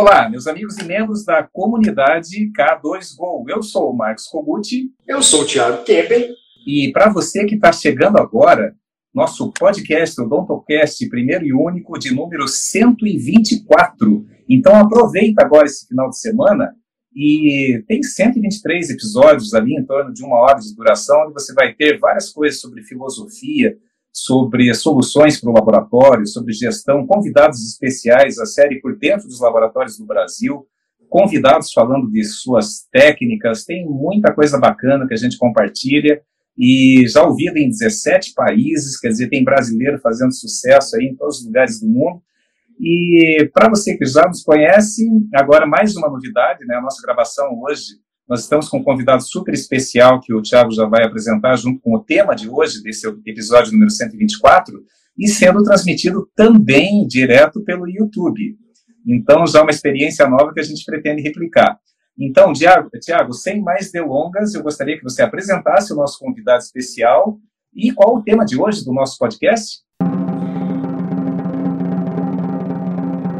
Olá, meus amigos e membros da comunidade K2Go. Eu sou o Marcos Koguti. Eu sou o Thiago Kempen. E para você que está chegando agora, nosso podcast, o Dontocast, primeiro e único, de número 124. Então aproveita agora esse final de semana e tem 123 episódios ali, em torno de uma hora de duração, onde você vai ter várias coisas sobre filosofia, sobre soluções para o laboratório, sobre gestão, convidados especiais, a série por dentro dos laboratórios do Brasil, convidados falando de suas técnicas, tem muita coisa bacana que a gente compartilha e já ouvido em 17 países, quer dizer, tem brasileiro fazendo sucesso aí em todos os lugares do mundo. E para você que já nos conhece, agora mais uma novidade, né? A nossa gravação hoje, nós estamos com um convidado super especial que o Thiago já vai apresentar junto com o tema de hoje, desse episódio número 124, e sendo transmitido também direto pelo YouTube. Então, já uma experiência nova que a gente pretende replicar. Então, Tiago, Tiago, sem mais delongas, eu gostaria que você apresentasse o nosso convidado especial e qual o tema de hoje do nosso podcast?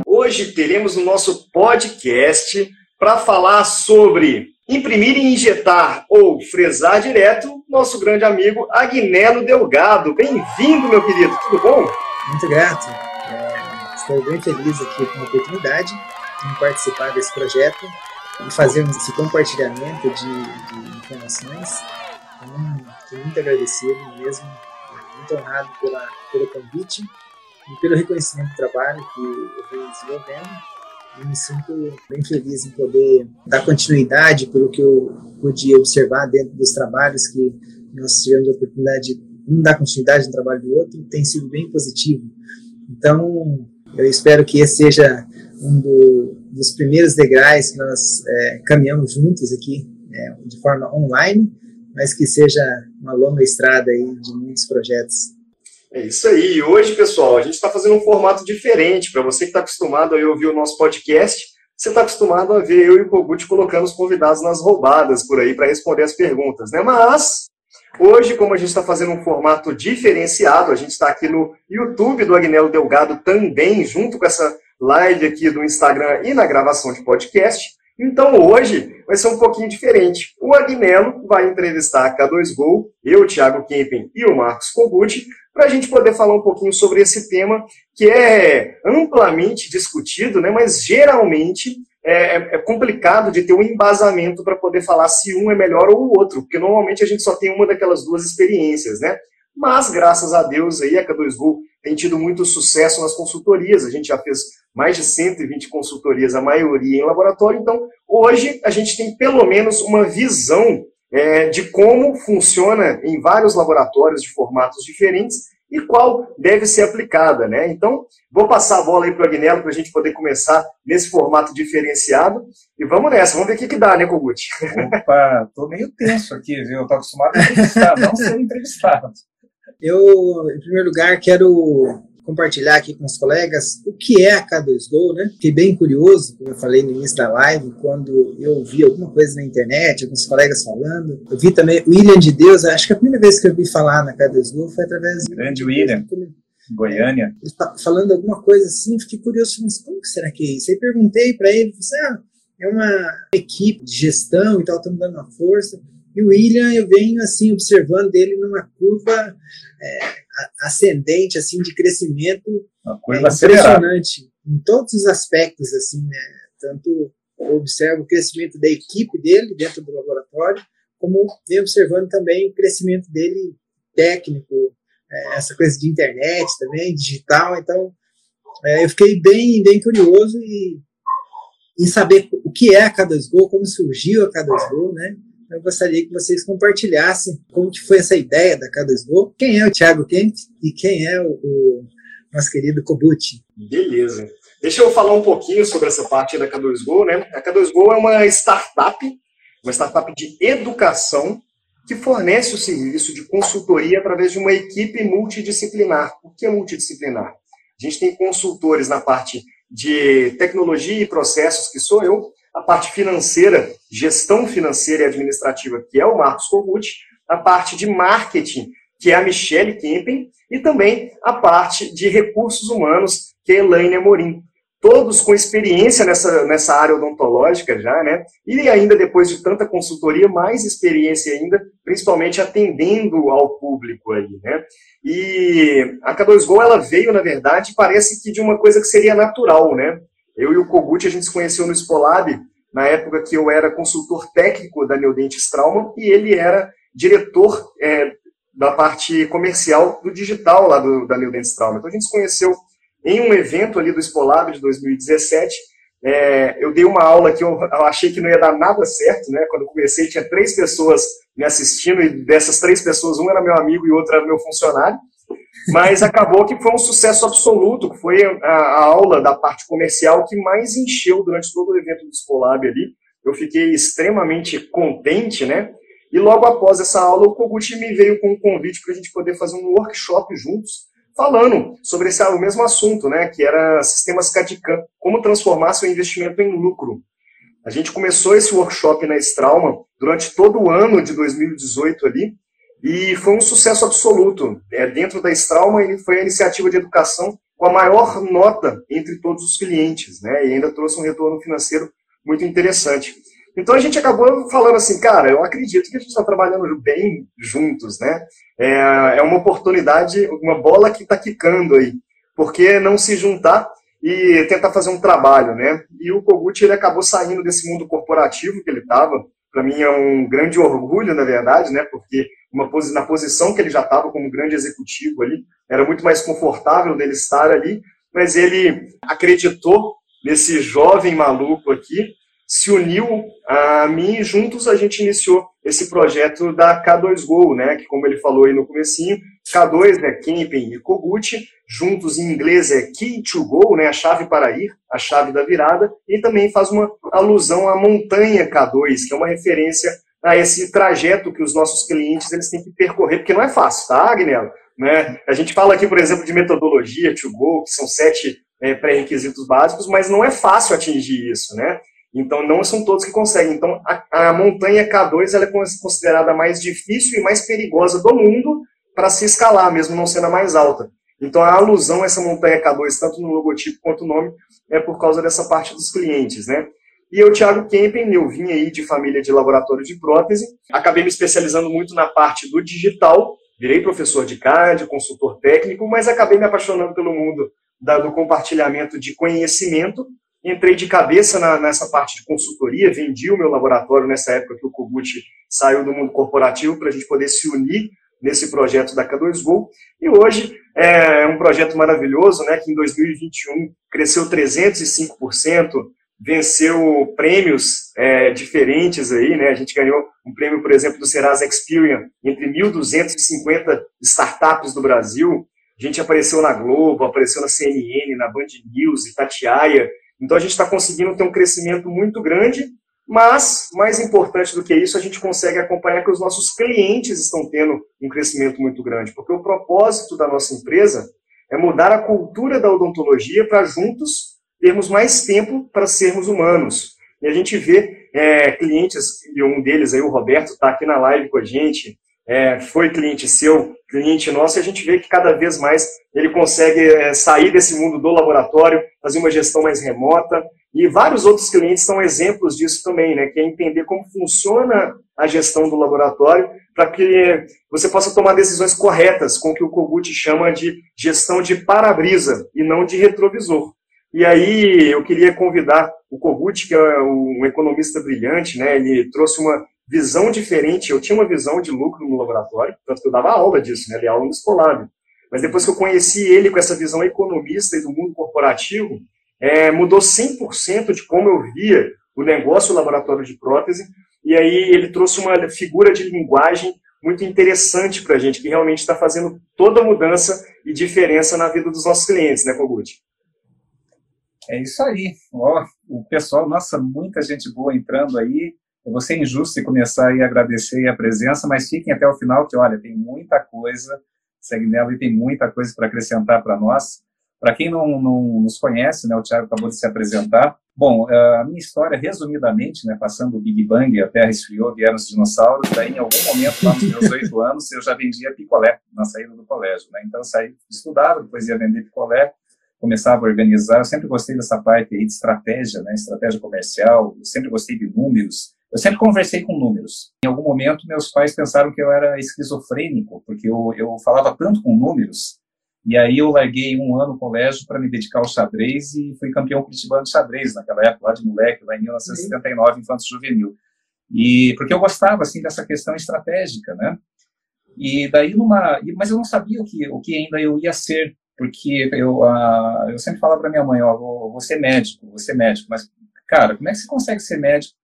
Hoje teremos o nosso podcast para falar sobre imprimir e injetar ou fresar direto nosso grande amigo Agnello Delgado. Bem-vindo, meu querido, tudo bom? Muito grato. É, estou bem feliz aqui com a oportunidade de participar desse projeto e fazermos esse compartilhamento de, de informações. Então, estou muito agradecido mesmo, muito honrado pela, pelo convite e pelo reconhecimento do trabalho que eu venho desenvolvendo. E me sinto bem feliz em poder dar continuidade pelo que eu pude observar dentro dos trabalhos que nós tivemos a oportunidade de um dar continuidade no trabalho do outro, tem sido bem positivo. Então, eu espero que esse seja um do, dos primeiros degraus que nós é, caminhamos juntos aqui é, de forma online, mas que seja uma longa estrada aí de muitos projetos. É isso aí. Hoje, pessoal, a gente está fazendo um formato diferente. Para você que está acostumado a ouvir o nosso podcast, você está acostumado a ver eu e o Kogut colocando os convidados nas roubadas por aí para responder as perguntas, né? Mas hoje, como a gente está fazendo um formato diferenciado, a gente está aqui no YouTube do Agnello Delgado também, junto com essa live aqui do Instagram e na gravação de podcast. Então hoje vai ser um pouquinho diferente. O Agnello vai entrevistar a K2Go, eu, Thiago Kempen e o Marcos Kogut, para a gente poder falar um pouquinho sobre esse tema que é amplamente discutido, né, mas geralmente é, é, é complicado de ter um embasamento para poder falar se um é melhor ou o outro, porque normalmente a gente só tem uma daquelas duas experiências, né? Mas, graças a Deus, aí a K2Go tem tido muito sucesso nas consultorias. A gente já fez mais de 120 consultorias, a maioria em laboratório. Então, hoje, a gente tem pelo menos uma visão é, de como funciona em vários laboratórios de formatos diferentes e qual deve ser aplicada. Né? Então, vou passar a bola aí para o Agnello para a gente poder começar nesse formato diferenciado. E vamos nessa, vamos ver o que, que dá, né, Kogut? Opa, tô meio tenso aqui, viu? Eu tô acostumado a entrevistar, não ser entrevistado. Eu, em primeiro lugar, quero compartilhar aqui com os colegas o que é a K2Go, né? Fiquei bem curioso, como eu falei no início da live, quando eu vi alguma coisa na internet, alguns colegas falando. Eu vi também o William de Deus, acho que a primeira vez que eu vi falar na K2Go foi através... Grande William, Goiânia. Falando alguma coisa assim, fiquei curioso, mas como que será que é isso? Aí perguntei para ele, falei, ah, é uma equipe de gestão e tal, estamos dando uma força. E o William, eu venho assim observando dele numa curva é, ascendente, assim, de crescimento uma curva é, impressionante em todos os aspectos, assim, né? Tanto eu observo o crescimento da equipe dele dentro do laboratório, como venho observando também o crescimento dele técnico, é, essa coisa de internet também, digital. Então, é, eu fiquei bem, bem curioso e, em saber o que é a K2Go, como surgiu a K2Go, né? Eu gostaria que vocês compartilhassem como que foi essa ideia da K2Go, quem é o Thiago Kemp e quem é o, o nosso querido Kobuchi. Beleza. Deixa eu falar um pouquinho sobre essa parte da K2Go, né? A K2Go é uma startup, uma startup de educação que fornece o serviço de consultoria através de uma equipe multidisciplinar. O que é multidisciplinar? A gente tem consultores na parte de tecnologia e processos, que sou eu, a parte financeira, gestão financeira e administrativa, que é o Marcos Kogut, a parte de marketing, que é a Michelle Kempen, e também a parte de recursos humanos, que é a Elaine Amorim. todos com experiência nessa, nessa área odontológica já, né? E ainda depois de tanta consultoria, mais experiência ainda, principalmente atendendo ao público ali, né? E a K2Go, ela veio, na verdade, parece que de uma coisa que seria natural, né? Eu e o Kogut, a gente se conheceu no Spolab, na época que eu era consultor técnico da Neodentes Trauma, e ele era diretor é, da parte comercial do digital lá do, da Neodentes Trauma. Então a gente se conheceu em um evento ali do Spolab de 2017, é, eu dei uma aula que eu, eu, achei que não ia dar nada certo, né? Quando eu comecei, tinha três pessoas me assistindo, e dessas três pessoas, um era meu amigo e outro era meu funcionário. Mas acabou que foi um sucesso absoluto, foi a, a aula da parte comercial que mais encheu durante todo o evento do Spolab ali. Eu fiquei extremamente contente, né? E logo após essa aula, o Kogut me veio com um convite para a gente poder fazer um workshop juntos, falando sobre esse, o mesmo assunto, né, que era sistemas CAD-CAM, como transformar seu investimento em lucro. A gente começou esse workshop na Strauma durante todo o ano de 2018 ali, e foi um sucesso absoluto. É, dentro da Strauma, ele foi a iniciativa de educação com a maior nota entre todos os clientes, né, e ainda trouxe um retorno financeiro muito interessante. Então a gente acabou falando assim, cara, eu acredito que a gente está trabalhando bem juntos, né? É, é uma oportunidade, uma bola que está quicando aí. Por que não se juntar e tentar fazer um trabalho, né? E o Kogut ele acabou saindo desse mundo corporativo que ele estava. Para mim é um grande orgulho, na verdade, né? Porque uma, na posição que ele já estava como grande executivo ali, era muito mais confortável dele estar ali, mas ele acreditou nesse jovem maluco aqui se uniu a mim e juntos a gente iniciou esse projeto da K2Go, né, que como ele falou aí no comecinho, K2 é Camping e Kogut, juntos em inglês é Key to Go, né, a chave para ir, a chave da virada, e também faz uma alusão à montanha K2, que é uma referência a esse trajeto que os nossos clientes eles têm que percorrer, porque não é fácil, tá, Agnello? Né? A gente fala aqui, por exemplo, de metodologia to go, que são sete é, pré-requisitos básicos, mas não é fácil atingir isso, né? Então, não são todos que conseguem. Então, a, a montanha K2 ela é considerada a mais difícil e mais perigosa do mundo para se escalar, mesmo não sendo a mais alta. Então, a alusão a essa montanha K2, tanto no logotipo quanto no nome, é por causa dessa parte dos clientes, né? E eu, Thiago Kempen, eu vim aí de família de laboratório de prótese, acabei me especializando muito na parte do digital, virei professor de CAD, consultor técnico, mas acabei me apaixonando pelo mundo da, do compartilhamento de conhecimento, Entrei de cabeça na, nessa parte de consultoria, vendi o meu laboratório nessa época que o Kogut saiu do mundo corporativo para a gente poder se unir nesse projeto da K2Go. E hoje é um projeto maravilhoso, né, que em 2021 cresceu 305%, venceu prêmios é, diferentes aí, né? A gente ganhou um prêmio, por exemplo, do Serasa Experian entre 1.250 startups do Brasil. A gente apareceu na Globo, apareceu na CNN, na Band News, Itatiaia. Então a gente está conseguindo ter um crescimento muito grande, mas, mais importante do que isso, a gente consegue acompanhar que os nossos clientes estão tendo um crescimento muito grande, porque o propósito da nossa empresa é mudar a cultura da odontologia para juntos termos mais tempo para sermos humanos. E a gente vê é, clientes, e um deles aí, o Roberto, está aqui na live com a gente, é, foi cliente seu, cliente nosso, e a gente vê que cada vez mais ele consegue é, sair desse mundo do laboratório, fazer uma gestão mais remota, e vários outros clientes são exemplos disso também, né, que é entender como funciona a gestão do laboratório para que você possa tomar decisões corretas com o que o Kogut chama de gestão de para-brisa e não de retrovisor. E aí eu queria convidar o Kogut, que é um economista brilhante, né, ele trouxe uma visão diferente. Eu tinha uma visão de lucro no laboratório, tanto que eu dava aula disso, né? Dei aula no Escolab. Mas depois que eu conheci ele com essa visão economista e do mundo corporativo, é, mudou 100% de como eu via o negócio o laboratório de prótese. E aí ele trouxe uma figura de linguagem muito interessante para a gente, que realmente está fazendo toda a mudança e diferença na vida dos nossos clientes, né, Kogut? É isso aí. Ó, o pessoal, nossa, muita gente boa entrando aí. Eu vou ser injusto e começar a agradecer a presença, mas fiquem até o final, que olha, tem muita coisa, segue nela e tem muita coisa para acrescentar para nós. Para quem não, não, nos conhece, né, o Tiago acabou de se apresentar. Bom, a minha história, resumidamente, né, passando o Big Bang, a Terra esfriou, vieram os dinossauros, daí em algum momento, lá nos meus oito anos, eu já vendia picolé na saída do colégio. Né? Então eu saí, estudava, depois ia vender picolé, começava a organizar. Eu sempre gostei dessa parte aí de estratégia, né? Estratégia comercial. Eu sempre gostei de números. Eu sempre conversei com números. Em algum momento, meus pais pensaram que eu era esquizofrênico, porque eu, eu falava tanto com números. E aí eu larguei um ano no colégio para me dedicar ao xadrez e fui campeão curitibano de xadrez naquela época, lá de moleque, lá em 1979, infanto juvenil. E porque eu gostava assim dessa questão estratégica, né? E daí numa, mas eu não sabia o que o que ainda eu ia ser, porque eu uh, eu sempre falava para minha mãe, ó, vou, vou ser médico, vou ser médico, mas cara, como é que você consegue ser médico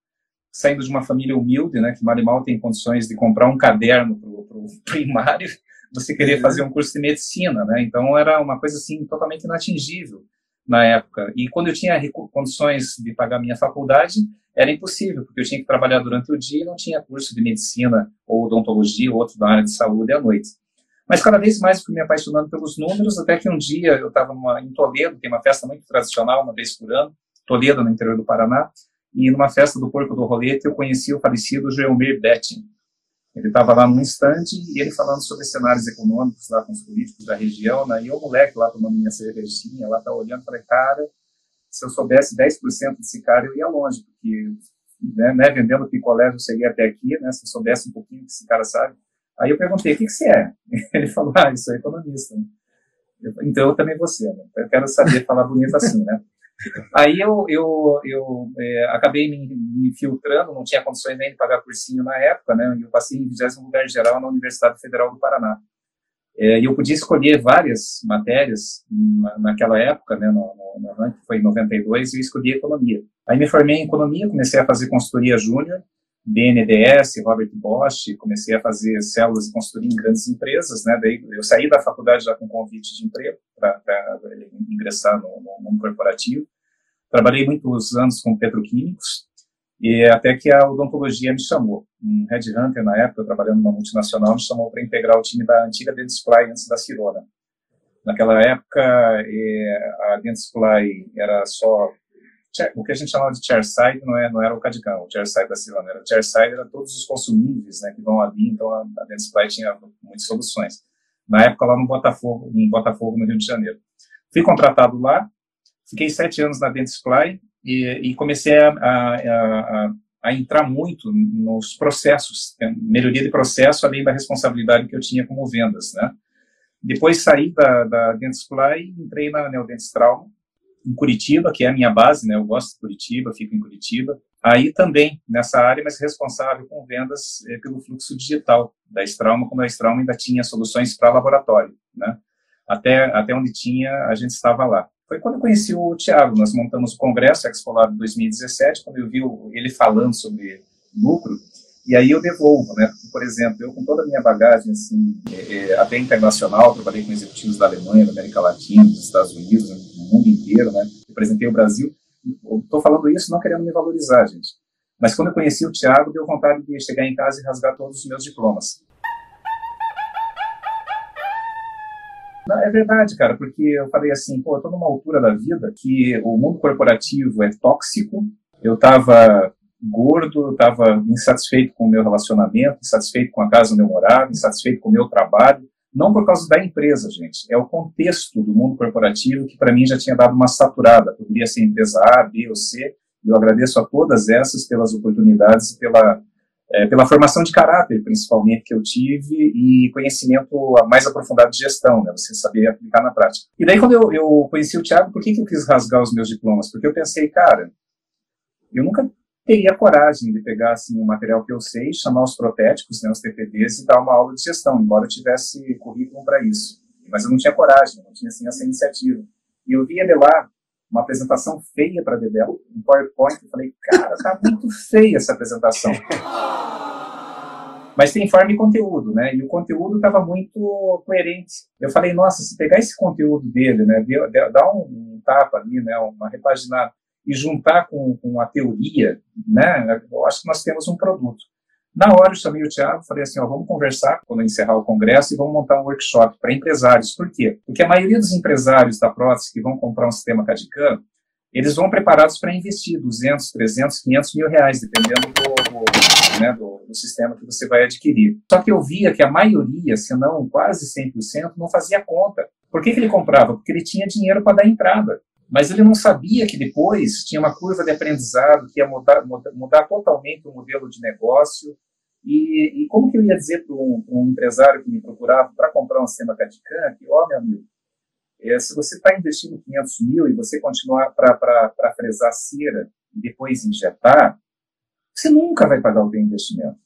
saindo de uma família humilde, né, que mal e mal tem condições de comprar um caderno para o primário, você querer uhum. fazer um curso de medicina, né? Então era uma coisa assim totalmente inatingível na época. E quando eu tinha condições de pagar minha faculdade, era impossível, porque eu tinha que trabalhar durante o dia e não tinha curso de medicina ou odontologia ou outro da área de saúde à noite. Mas cada vez mais fui me apaixonando pelos números, até que um dia eu estava em Toledo, tem uma festa muito tradicional, uma vez por ano, Toledo, no interior do Paraná, e numa festa do Porco do Rolete eu conheci o falecido Geomir Betting. Ele estava lá num instante e ele falando sobre cenários econômicos lá com os políticos da região, né? e o moleque lá tomando minha cervejinha, lá tá olhando, falei, cara, se eu soubesse 10% desse cara, eu ia longe, porque né, né, vendendo picolé eu cheguei até aqui, né, se eu soubesse um pouquinho que esse cara sabe. Aí eu perguntei, o que, que você é? Ele falou, ah, isso é economista. Eu, então eu também vou ser, né? Eu quero saber falar bonito assim, né? Aí eu, eu, eu é, acabei me, me, filtrando, não tinha condições nem de pagar cursinho na época, né? Eu passei em 20 lugar geral na Universidade Federal do Paraná. É, e eu podia escolher várias matérias na, naquela época, né, no, no, no, foi em 92, e eu escolhi economia. Aí me formei em economia, comecei a fazer consultoria júnior, BNDES, Robert Bosch, comecei a fazer células de consultoria em grandes empresas, né, daí eu saí da faculdade já com convite de emprego para ingressar no, no mundo corporativo. Trabalhei muitos anos com petroquímicos, e até que a odontologia me chamou. Um headhunter, na época, trabalhando numa multinacional, me chamou para integrar o time da antiga Dentsply antes da Cirona. Naquela época, a Dentsply era só o que a gente chamava de chairside não, é, não era o Cadicão, o chairside da Cirona, era o chairside era todos os consumíveis né, que vão ali, então a, a Dentsply tinha muitas soluções. Na época, lá no Botafogo, em Botafogo, no Rio de Janeiro. Fui contratado lá, fiquei sete anos na Dentsply, e, e comecei a, a, a, a, entrar muito nos processos, né, melhoria de processo, além da responsabilidade que eu tinha como vendas, né? Depois saí da, da Dentsply e entrei na Neodentes Trauma, em Curitiba, que é a minha base, né? Eu gosto de Curitiba, fico em Curitiba. Aí também nessa área, mas responsável com vendas é, pelo fluxo digital da Strauma, quando a Strauma ainda tinha soluções para laboratório, né? Até, até onde tinha, a gente estava lá foi quando eu conheci o Tiago. Nós montamos o Congresso Expo 2017, quando eu vi ele falando sobre lucro, e aí eu devolvo, né? Por exemplo, eu com toda a minha bagagem, assim, é, é até internacional, trabalhei com executivos da Alemanha, da América Latina, dos Estados Unidos, no mundo inteiro, né? Representei o Brasil. Estou falando isso não querendo me valorizar, gente. Mas quando eu conheci o Tiago, deu vontade de chegar em casa e rasgar todos os meus diplomas. Não, é verdade, cara, porque eu falei assim, pô, eu tô numa altura da vida que o mundo corporativo é tóxico, eu tava gordo, eu tava insatisfeito com o meu relacionamento, insatisfeito com a casa onde eu morava, insatisfeito com o meu trabalho, não por causa da empresa, gente, é o contexto do mundo corporativo que para mim já tinha dado uma saturada, poderia ser empresa A, B ou C, e eu agradeço a todas essas pelas oportunidades e pela é, pela formação de caráter, principalmente, que eu tive, e conhecimento mais aprofundado de gestão, né, você saber aplicar na prática. E daí, quando eu, eu conheci o Thiago, por que, que eu quis rasgar os meus diplomas? Porque eu pensei, cara, eu nunca teria coragem de pegar assim, um material que eu sei, chamar os protéticos, né, os TPDs, e dar uma aula de gestão, embora eu tivesse currículo para isso. Mas eu não tinha coragem, não tinha assim, essa iniciativa. E eu via de lá uma apresentação feia para Dedel, um PowerPoint, eu falei, cara, tá muito feia essa apresentação. Mas tem forma e conteúdo, né? E o conteúdo estava muito coerente. Eu falei, nossa, se pegar esse conteúdo dele, né, dar um, um tapa ali, né, uma repaginada, e juntar com, com a teoria, né, eu acho que nós temos um produto. Na hora eu chamei o Thiago, falei assim, ó, vamos conversar quando encerrar o congresso e vamos montar um workshop para empresários. Por quê? Porque a maioria dos empresários da prótese que vão comprar um sistema CAD-CAM, eles vão preparados para investir 200, 300, 500 mil reais, dependendo do, do, né, do, do, sistema que você vai adquirir. Só que eu via que a maioria, se não quase 100%, não fazia conta Por que, que ele comprava? Porque ele tinha dinheiro para dar entrada. Mas ele não sabia que depois tinha uma curva de aprendizado que ia mudar, mudar, totalmente o modelo de negócio. E, e, como que eu ia dizer para um, um, empresário que me procurava para comprar um sistema CAD-CAM que, ó, oh, meu amigo, é, se você está investindo 500 mil e você continuar para fresar cera e depois injetar, você nunca vai pagar o teu investimento.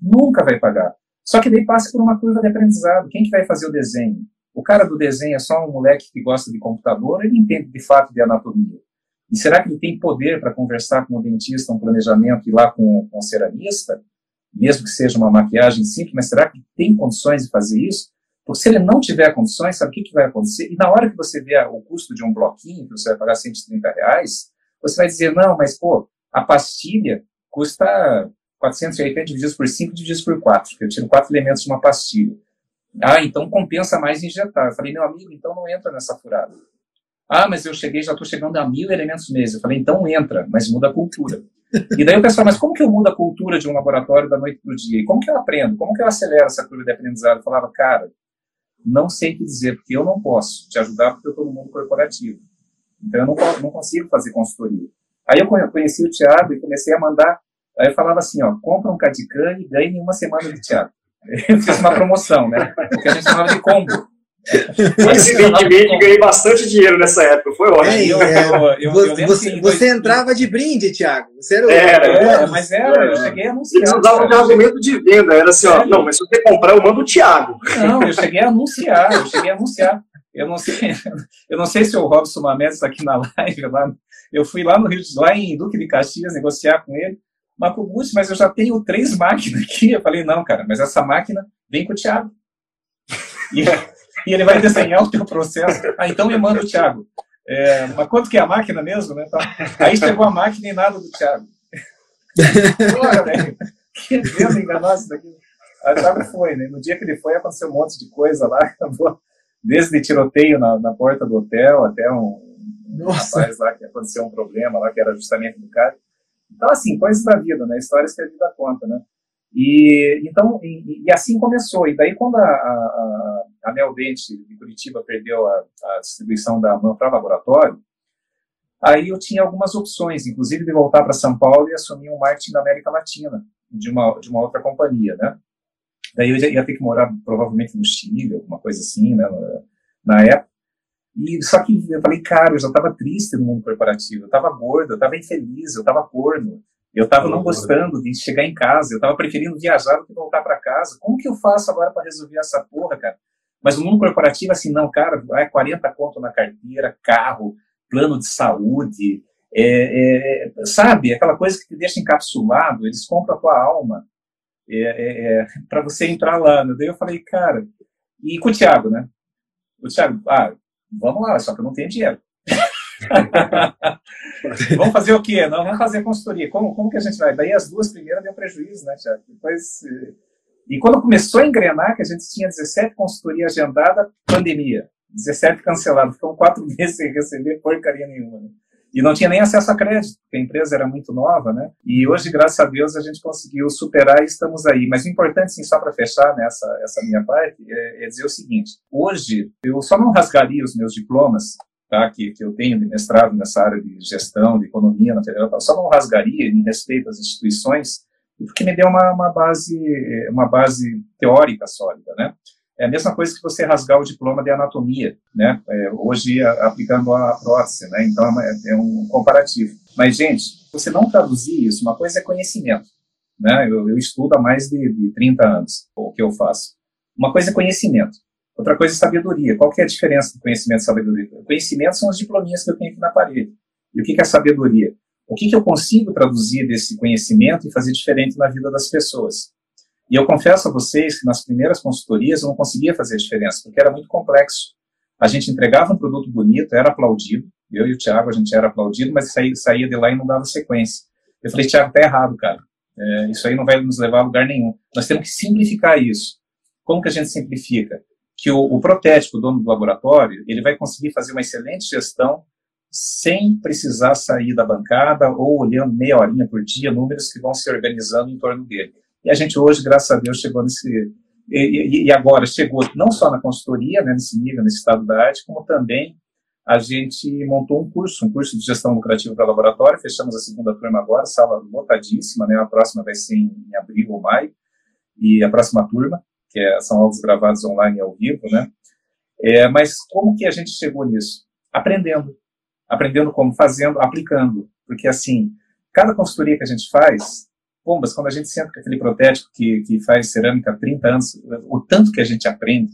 Nunca vai pagar. Só que daí passa por uma curva de aprendizado. Quem que vai fazer o desenho? O cara do desenho é só um moleque que gosta de computador, ele entende de fato de anatomia. E será que ele tem poder para conversar com o dentista, um planejamento, ir lá com, com o ceramista, mesmo que seja uma maquiagem simples, mas será que tem condições de fazer isso? Porque se ele não tiver condições, sabe o que, que vai acontecer? E na hora que você vê o custo de um bloquinho, que você vai pagar 130 reais, você vai dizer, não, mas pô, a pastilha custa 480 divididos por 5 divididos por 4, eu tiro quatro elementos de uma pastilha. Ah, então compensa mais injetar. Eu falei, meu amigo, então não entra nessa furada. Ah, mas eu cheguei, já estou chegando a mil elementos mês. Eu falei, então entra, mas muda a cultura. E daí o pessoal, mas como que eu mudo a cultura de um laboratório da noite para o dia? E como que eu aprendo? Como que eu acelero essa curva de aprendizado? Eu falava, cara, não sei o que dizer, porque eu não posso te ajudar porque eu estou no mundo corporativo. Então eu não, não consigo fazer consultoria. Aí eu conheci o Thiago e comecei a mandar. Aí eu falava assim, ó, compra um Cadican e ganhe uma semana de Thiago. Eu fiz uma promoção, né? O que a gente chamava de combo. Coincidentemente, ganhei bastante dinheiro nessa época, foi ótimo. É, eu, eu, eu, você, você entrava de brinde, Thiago. Você era, era, era mas era, eu cheguei a anunciar. Eles usavam de argumento de venda, era assim, ó, não, mas se você comprar, eu mando o Thiago. Não, eu cheguei a anunciar, eu cheguei a anunciar. Eu não sei, eu não sei se o Robson Mamedes está aqui na live, lá, eu fui lá no Rio de lá em Duque de Caxias negociar com ele. Macubucci, mas eu já tenho três máquinas aqui. Eu falei, não, cara, mas essa máquina vem com o Thiago. E, e ele vai desenhar o teu processo. Ah, então me manda o Thiago. É, mas quanto que é a máquina mesmo, né? Então, aí chegou a máquina e nada do Thiago. Porra, velho. Que enganosa daqui. Aí o Thiago foi, né? No dia que ele foi, aconteceu um monte de coisa lá. Desde tiroteio na, na porta do hotel até um, um rapaz lá que aconteceu um problema lá, que era justamente do cara. Então, assim, coisas da vida, né? Histórias que a vida conta, né? E, então, e, e assim começou. E daí, quando a, a, a Neodente de Curitiba perdeu a, a distribuição da AMAN para laboratório, aí eu tinha algumas opções, inclusive de voltar para São Paulo e assumir um marketing da América Latina, de uma, de uma outra companhia, né? Daí eu ia ter que morar provavelmente no Chile, alguma coisa assim, né, na época. E só que eu falei, cara, eu já estava triste no mundo corporativo, eu estava gordo, eu estava infeliz, eu estava corno, eu estava não gostando de chegar em casa, eu estava preferindo viajar do que voltar para casa. Como que eu faço agora para resolver essa porra, cara? Mas o mundo corporativo, assim, não, cara, é 40 conto na carteira, carro, plano de saúde, é, é, sabe, aquela coisa que te deixa encapsulado, eles compram a tua alma é, é, é para você entrar lá. Né? Daí eu falei, cara, e com o Thiago, né? O Thiago, ah, vamos lá, só que eu não tenho dinheiro. vamos fazer o quê? Não, vamos fazer consultoria. Como, como que a gente vai? Daí as duas primeiras deu prejuízo, né, Tiago? Depois. Eh, e quando começou a engrenar, que a gente tinha 17 consultorias agendadas, pandemia. 17 canceladas. Ficam quatro meses sem receber porcaria nenhuma. Né? E não tinha nem acesso a crédito, porque a empresa era muito nova, né? E hoje, graças a Deus, a gente conseguiu superar e estamos aí. Mas o importante, sim, só para fechar nessa essa minha parte, é, é, dizer o seguinte: hoje, eu só não rasgaria os meus diplomas. Tá, que, que eu tenho de mestrado nessa área de gestão, de economia na federal, só não rasgaria em respeito às instituições, porque me deu uma, uma base uma base teórica sólida, né? É a mesma coisa que você rasgar o diploma de anatomia, né? É, hoje a, aplicando a prótese, né? Então é, é, um comparativo. Mas gente, você não traduzir isso, uma coisa é conhecimento, né? Eu, eu estudo há mais de, de 30 anos o que eu faço. Uma coisa é conhecimento. Outra coisa é sabedoria. Qual que é a diferença do conhecimento e sabedoria? O conhecimento são os diplominhas que eu tenho aqui na parede. E o que, que é sabedoria? O que, que eu consigo traduzir desse conhecimento e fazer diferente na vida das pessoas? E eu confesso a vocês que nas primeiras consultorias eu não conseguia fazer a diferença, porque era muito complexo. A gente entregava um produto bonito, era aplaudido, eu e o Thiago, a gente era aplaudido, mas saía, saía de lá e não dava sequência. Eu falei, Thiago, tá errado, cara. É, isso aí não vai nos levar a lugar nenhum. Nós temos que simplificar isso. Como que a gente simplifica? Que o, o protético, o dono do laboratório, ele vai conseguir fazer uma excelente gestão sem precisar sair da bancada ou olhando meia horinha por dia números que vão se organizando em torno dele. E a gente hoje, graças a Deus, chegou nesse, e, e, agora chegou não só na consultoria, né, nesse nível, nesse estado da arte, como também a gente montou um curso, um curso de gestão lucrativa para laboratório, fechamos a segunda turma agora, sala lotadíssima, né, a próxima vai ser em, abril ou maio, e a próxima turma, que é, são aulas gravados online e ao vivo, né, é, mas como que a gente chegou nisso? Aprendendo, aprendendo como, fazendo, aplicando, porque assim, cada consultoria que a gente faz, pombas, quando a gente senta com aquele protético que, que faz cerâmica há 30 anos, o tanto que a gente aprende,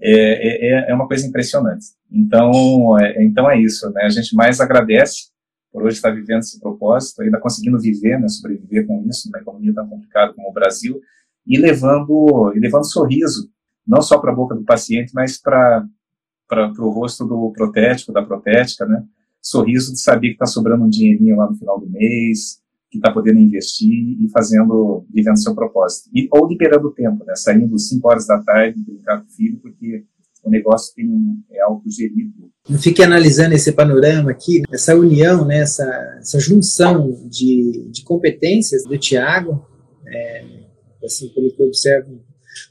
é, é, é uma coisa impressionante. Então, é, então é isso, né? A gente mais agradece por hoje estar vivendo esse propósito, ainda conseguindo viver, né, sobreviver com isso, numa economia tão complicada como o Brasil, e levando, e levando sorriso, não só para a boca do paciente, mas para o rosto do protético, da protética, né? Sorriso de saber que está sobrando um dinheirinho lá no final do mês, que está podendo investir e fazendo, vivendo seu propósito. E, ou liberando tempo, né? Saindo 5 horas da tarde, brincar com o filho, porque o negócio tem, é algo gerido. Eu fiquei analisando esse panorama aqui, essa união, né, essa, essa junção de, de competências do Tiago, é, assim, pelo que eu observo,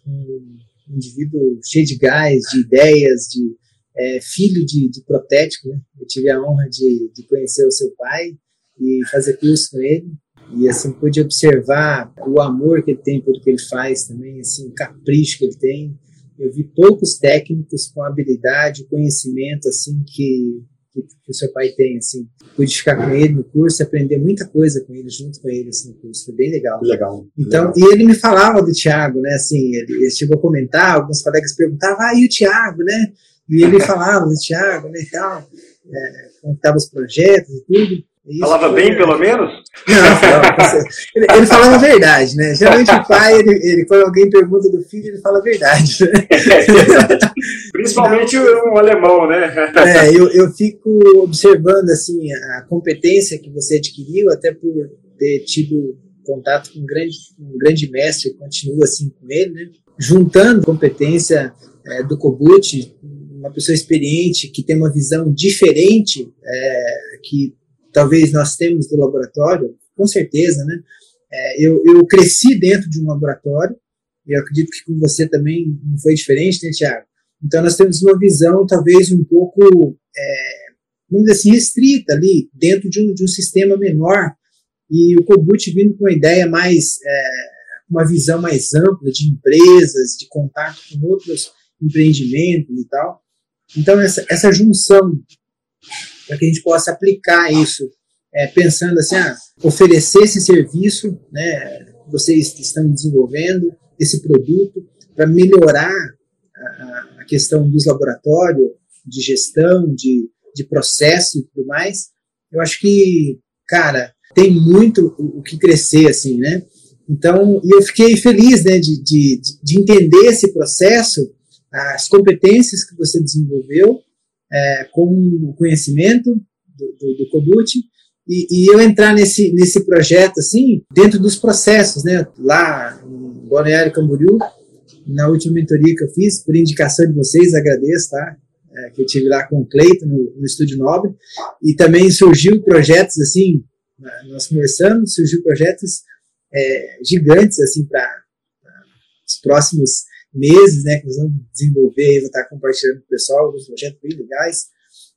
um indivíduo cheio de gás, de ideias, de é, filho de, de protético, né? Eu tive a honra de, de conhecer o seu pai, e fazer curso com ele. E assim, pude observar o amor que ele tem pelo que ele faz também, assim, o capricho que ele tem. Eu vi poucos técnicos com habilidade, conhecimento, assim, que, que, que, o seu pai tem, assim. Pude ficar com ele no curso, aprender muita coisa com ele, junto com ele, assim, no curso. Foi bem legal. Legal. Então, legal. e ele me falava do Tiago, né, assim, ele, ele chegou a comentar, alguns colegas perguntavam, ah, e o Tiago, né? E ele falava do Tiago, né, e tal, é, os projetos e tudo. Isso falava bem, pelo menos? Não, falava, ele, ele, falava a verdade, né? Geralmente o pai, ele, ele, quando alguém pergunta do filho, ele fala a verdade. Né? Principalmente um alemão, né? É, eu, eu fico observando, assim, a competência que você adquiriu, até por ter tido contato com um grande, um grande mestre, continua assim com ele, né? Juntando competência é, do Kobuchi, uma pessoa experiente, que tem uma visão diferente, é, que talvez nós temos do laboratório, com certeza, né? É, eu, eu cresci dentro de um laboratório, e eu acredito que com você também não foi diferente, né, Tiago? Então nós temos uma visão talvez um pouco, é, vamos dizer assim, restrita ali, dentro de um, de um sistema menor, e o Cobut vindo com uma ideia mais, é, uma visão mais ampla de empresas, de contato com outros empreendimentos e tal. Então essa, essa junção para que a gente possa aplicar isso, é, pensando assim, ah, oferecer esse serviço, né, vocês estão desenvolvendo, esse produto, para melhorar a, a, questão dos laboratórios, de gestão, de, de processo e tudo mais, eu acho que, cara, tem muito o, o que crescer, assim, né? Então, e eu fiquei feliz, né, de, de, de entender esse processo, as competências que você desenvolveu, é, com o conhecimento do, do, do Kobuchi e, e, eu entrar nesse, nesse projeto, assim, dentro dos processos, né? Lá em Balneário Camboriú, na última mentoria que eu fiz, por indicação de vocês, agradeço, tá? É, que eu tive lá com o Cleiton no, no Estúdio Nobre, e também surgiu projetos, assim, nós conversamos, surgiu projetos é, gigantes, assim, para os próximos meses, né, que nós vamos desenvolver vou estar compartilhando com o pessoal, alguns projetos bem legais.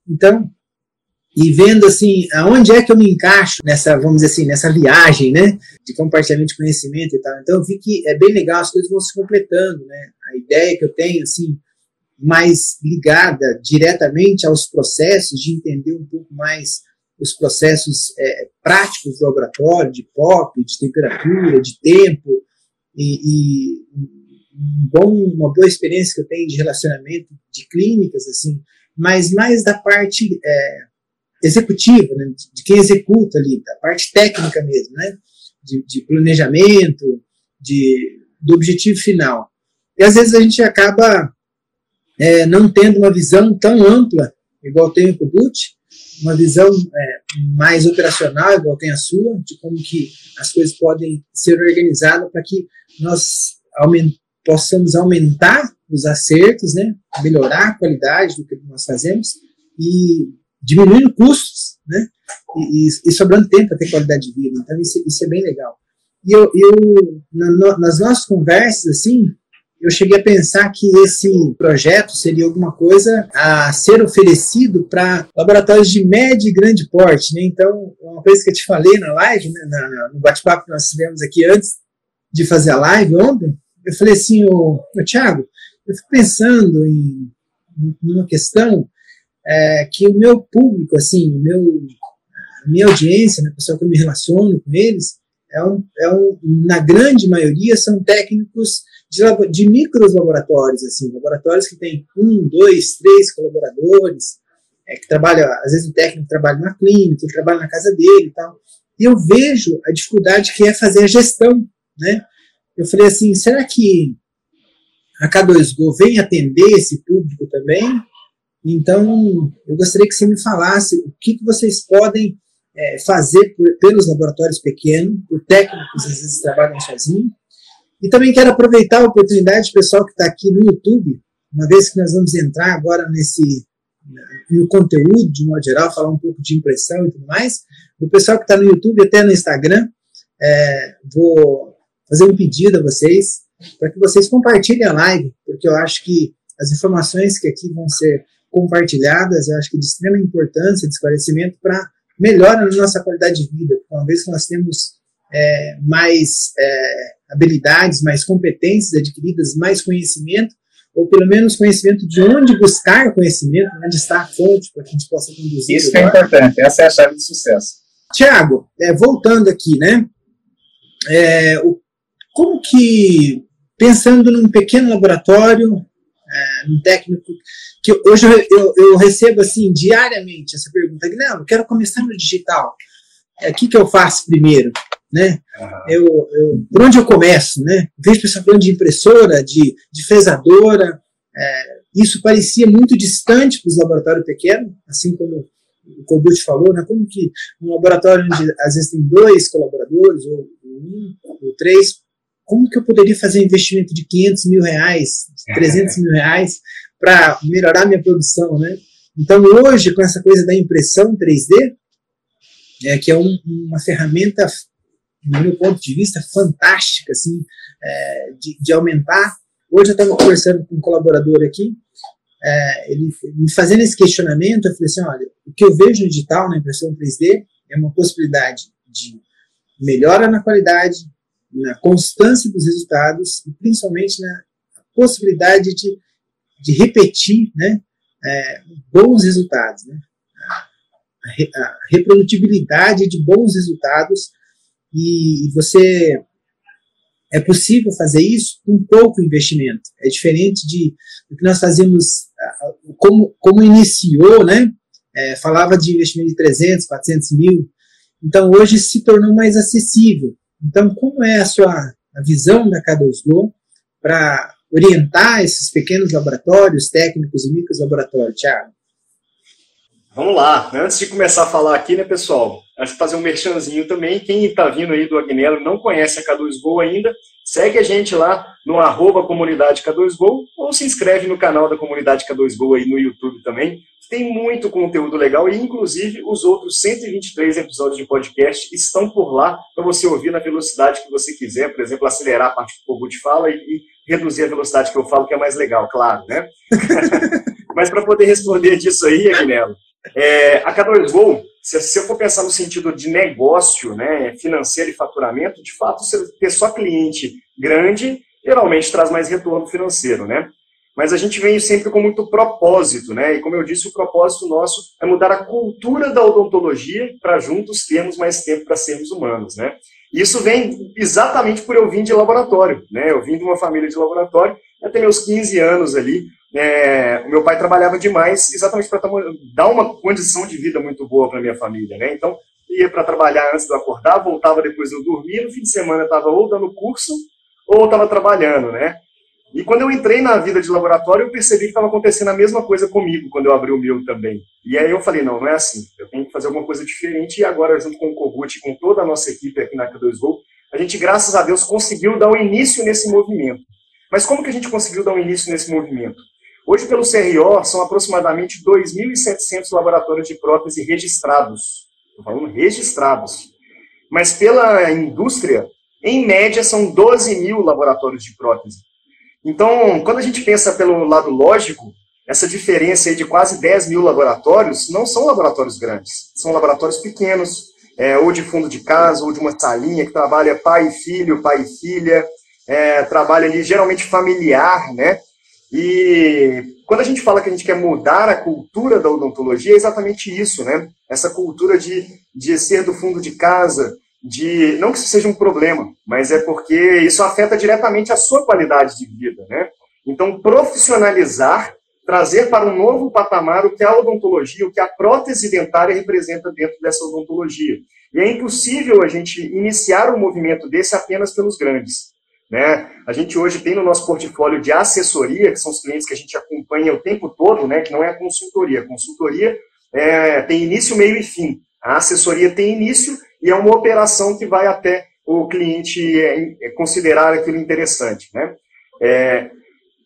Então, e vendo assim, aonde é que eu me encaixo nessa, vamos dizer assim, nessa viagem, né, de compartilhamento de conhecimento e tal. Então, eu vi que é bem legal, as coisas vão se completando, né. A ideia que eu tenho, assim, mais ligada diretamente aos processos, de entender um pouco mais os processos é, práticos do laboratório, de POP, de temperatura, de tempo, e, e bom, uma boa experiência que eu tenho de relacionamento de clínicas, assim, mas mais da parte é, executiva, né, de quem executa ali, da parte técnica mesmo, né, de, de planejamento, de, do objetivo final. E às vezes a gente acaba é, não tendo uma visão tão ampla, igual tem o Kubut, uma visão é, mais operacional, igual tem a sua, de como que as coisas podem ser organizadas para que nós aumentemos possamos aumentar os acertos, né, melhorar a qualidade do que nós fazemos e diminuindo custos, né, e, e sobrando tempo para ter qualidade de vida. Então isso, isso é bem legal. E eu, eu na, nas nossas conversas assim, eu cheguei a pensar que esse projeto seria alguma coisa a ser oferecido para laboratórios de médio e grande porte. Né? Então, uma coisa que eu te falei na live, né, na, no bate-papo que nós tivemos aqui antes de fazer a live ontem, eu falei assim, ô, ô Thiago, eu fico pensando em, em uma questão é, que o meu público, assim, o meu, a minha audiência, né, o pessoal que eu me relaciono com eles, é um, é um, na grande maioria são técnicos de, de micros laboratórios, assim, laboratórios que têm um, dois, três colaboradores, é, que trabalha, às vezes o técnico trabalha na clínica, trabalha na casa dele e tal. E eu vejo a dificuldade que é fazer a gestão, né? Eu falei assim, será que a K2Go vem atender esse público também? Então, eu gostaria que você me falasse o que, que vocês podem é, fazer por, pelos laboratórios pequenos, por técnicos, às vezes trabalham sozinhos. E também quero aproveitar a oportunidade, pessoal que está aqui no YouTube, uma vez que nós vamos entrar agora nesse no conteúdo, de modo geral, falar um pouco de impressão e tudo mais. O pessoal que está no YouTube, até no Instagram, é, vou fazer um pedido a vocês para que vocês compartilhem a live, porque eu acho que as informações que aqui vão ser compartilhadas, eu acho que de extrema importância, de esclarecimento para melhora na nossa qualidade de vida, uma vez que nós temos é, mais é, habilidades, mais competências adquiridas, mais conhecimento, ou pelo menos conhecimento de onde buscar conhecimento, onde está a fonte, para que a gente possa conduzir. Isso é importante, essa é a chave de sucesso. Tiago, é, voltando aqui, né? É, o, como que, pensando num pequeno laboratório, é, um técnico, que hoje eu, eu, eu, recebo assim diariamente essa pergunta, eu quero começar no digital. É, o que, eu faço primeiro? Né? Eu, eu, por onde eu começo? Né? Vejo pessoal falando de impressora, de, de fresadora. É, isso parecia muito distante para os laboratórios pequenos, assim como o Colbert falou, né? como que um laboratório onde às vezes tem dois colaboradores, ou um, ou três, como que eu poderia fazer um investimento de 500 mil reais, 300 mil reais para melhorar minha produção, né? Então hoje, com essa coisa da impressão 3D, é, que é um, uma ferramenta, no meu ponto de vista, fantástica, assim, é, de, de, aumentar. Hoje eu estava conversando com um colaborador aqui, é, ele me fazendo esse questionamento, eu falei assim, olha, o que eu vejo no digital, na impressão 3D, é uma possibilidade de melhora na qualidade, na constância dos resultados e principalmente na possibilidade de, de repetir né, é, bons resultados. Né? A, a, reprodutibilidade de bons resultados e, você é possível fazer isso com pouco investimento. É diferente de do que nós fazíamos, como, como iniciou, né? É, falava de investimento de 300, 400 mil. Então, hoje se tornou mais acessível. Então, como é a sua a visão da K2Go para orientar esses pequenos laboratórios, técnicos e micros laboratórios, Thiago? Vamos lá. Antes de começar a falar aqui, né, pessoal? Acho que fazer um merchanzinho também. Quem está vindo aí do Agnello não conhece a K2Go ainda, segue a gente lá no arroba comunidade K2Go ou se inscreve no canal da comunidade K2Go aí no YouTube também. Tem muito conteúdo legal e, inclusive, os outros 123 episódios de podcast estão por lá para você ouvir na velocidade que você quiser. Por exemplo, acelerar a parte que o Kogut fala e, e reduzir a velocidade que eu falo, que é mais legal, claro, né? Mas para poder responder disso aí, Aguinelo, é, a K2Go, se, se eu for pensar no sentido de negócio, né, financeiro e faturamento, de fato, ter só cliente grande geralmente traz mais retorno financeiro, né? Mas a gente vem sempre com muito propósito, né? E como eu disse, o propósito nosso é mudar a cultura da odontologia para juntos termos mais tempo para sermos humanos, né? E isso vem exatamente por eu vim de laboratório, né? Eu vim de uma família de laboratório, até meus 15 anos ali, é, meu pai trabalhava demais exatamente para dar uma condição de vida muito boa para minha família, né? Então, ia para trabalhar antes de eu acordar, voltava depois eu dormia, no fim de semana estava ou dando curso ou estava trabalhando, né? E quando eu entrei na vida de laboratório, eu percebi que estava acontecendo a mesma coisa comigo quando eu abri o meu também. E aí eu falei, não, não é assim. Eu tenho que fazer alguma coisa diferente. E agora, junto com o Kogut, com toda a nossa equipe aqui na K2Go, a gente, graças a Deus, conseguiu dar um início nesse movimento. Mas como que a gente conseguiu dar um início nesse movimento? Hoje, pelo CRO, são aproximadamente 2.700 laboratórios de prótese registrados. Estou falando registrados. Mas pela indústria, em média, são 12 mil laboratórios de prótese. Então, quando a gente pensa pelo lado lógico, essa diferença de quase 10 mil laboratórios não são laboratórios grandes, são laboratórios pequenos, é, ou de fundo de casa, ou de uma salinha que trabalha pai e filho, pai e filha, é, trabalha ali geralmente familiar, né? E quando a gente fala que a gente quer mudar a cultura da odontologia, é exatamente isso, né? Essa cultura de, de ser do fundo de casa, de não que isso seja um problema, mas é porque isso afeta diretamente a sua qualidade de vida, né? Então, profissionalizar, trazer para um novo patamar o que a odontologia, o que a prótese dentária representa dentro dessa odontologia. E é impossível a gente iniciar um movimento desse apenas pelos grandes. Né? A gente hoje tem no nosso portfólio de assessoria, que são os clientes que a gente acompanha o tempo todo, né? que não é consultoria. Consultoria é, tem início, meio e fim. A assessoria tem início e é uma operação que vai até o cliente é, é, considerar aquilo interessante. Né? É,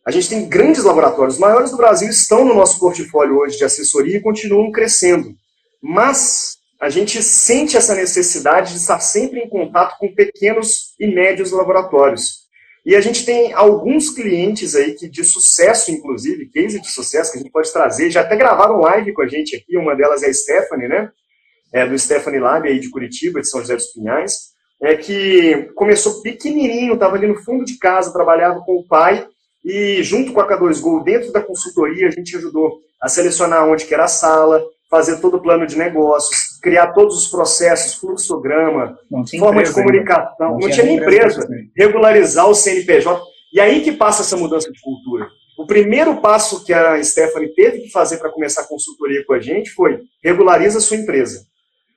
a gente tem grandes laboratórios, os maiores do Brasil estão no nosso portfólio hoje de assessoria e continuam crescendo. Mas a gente sente essa necessidade de estar sempre em contato com pequenos e médios laboratórios. E a gente tem alguns clientes aí que de sucesso, inclusive, case de sucesso que a gente pode trazer, já até gravaram live com a gente aqui, uma delas é a Stephanie, né? É, do Stephanie Lab aí de Curitiba, de São José dos Pinhais, é que começou pequenininho, estava ali no fundo de casa, trabalhava com o pai, e junto com a K2Go, dentro da consultoria, a gente ajudou a selecionar onde que era a sala, fazer todo o plano de negócios, criar todos os processos, fluxograma, forma de comunicação, não, não, tinha nem empresa, empresa regularizar o CNPJ. E aí que passa essa mudança de cultura. O primeiro passo que a Stephanie teve que fazer para começar a consultoria com a gente foi regulariza a sua empresa.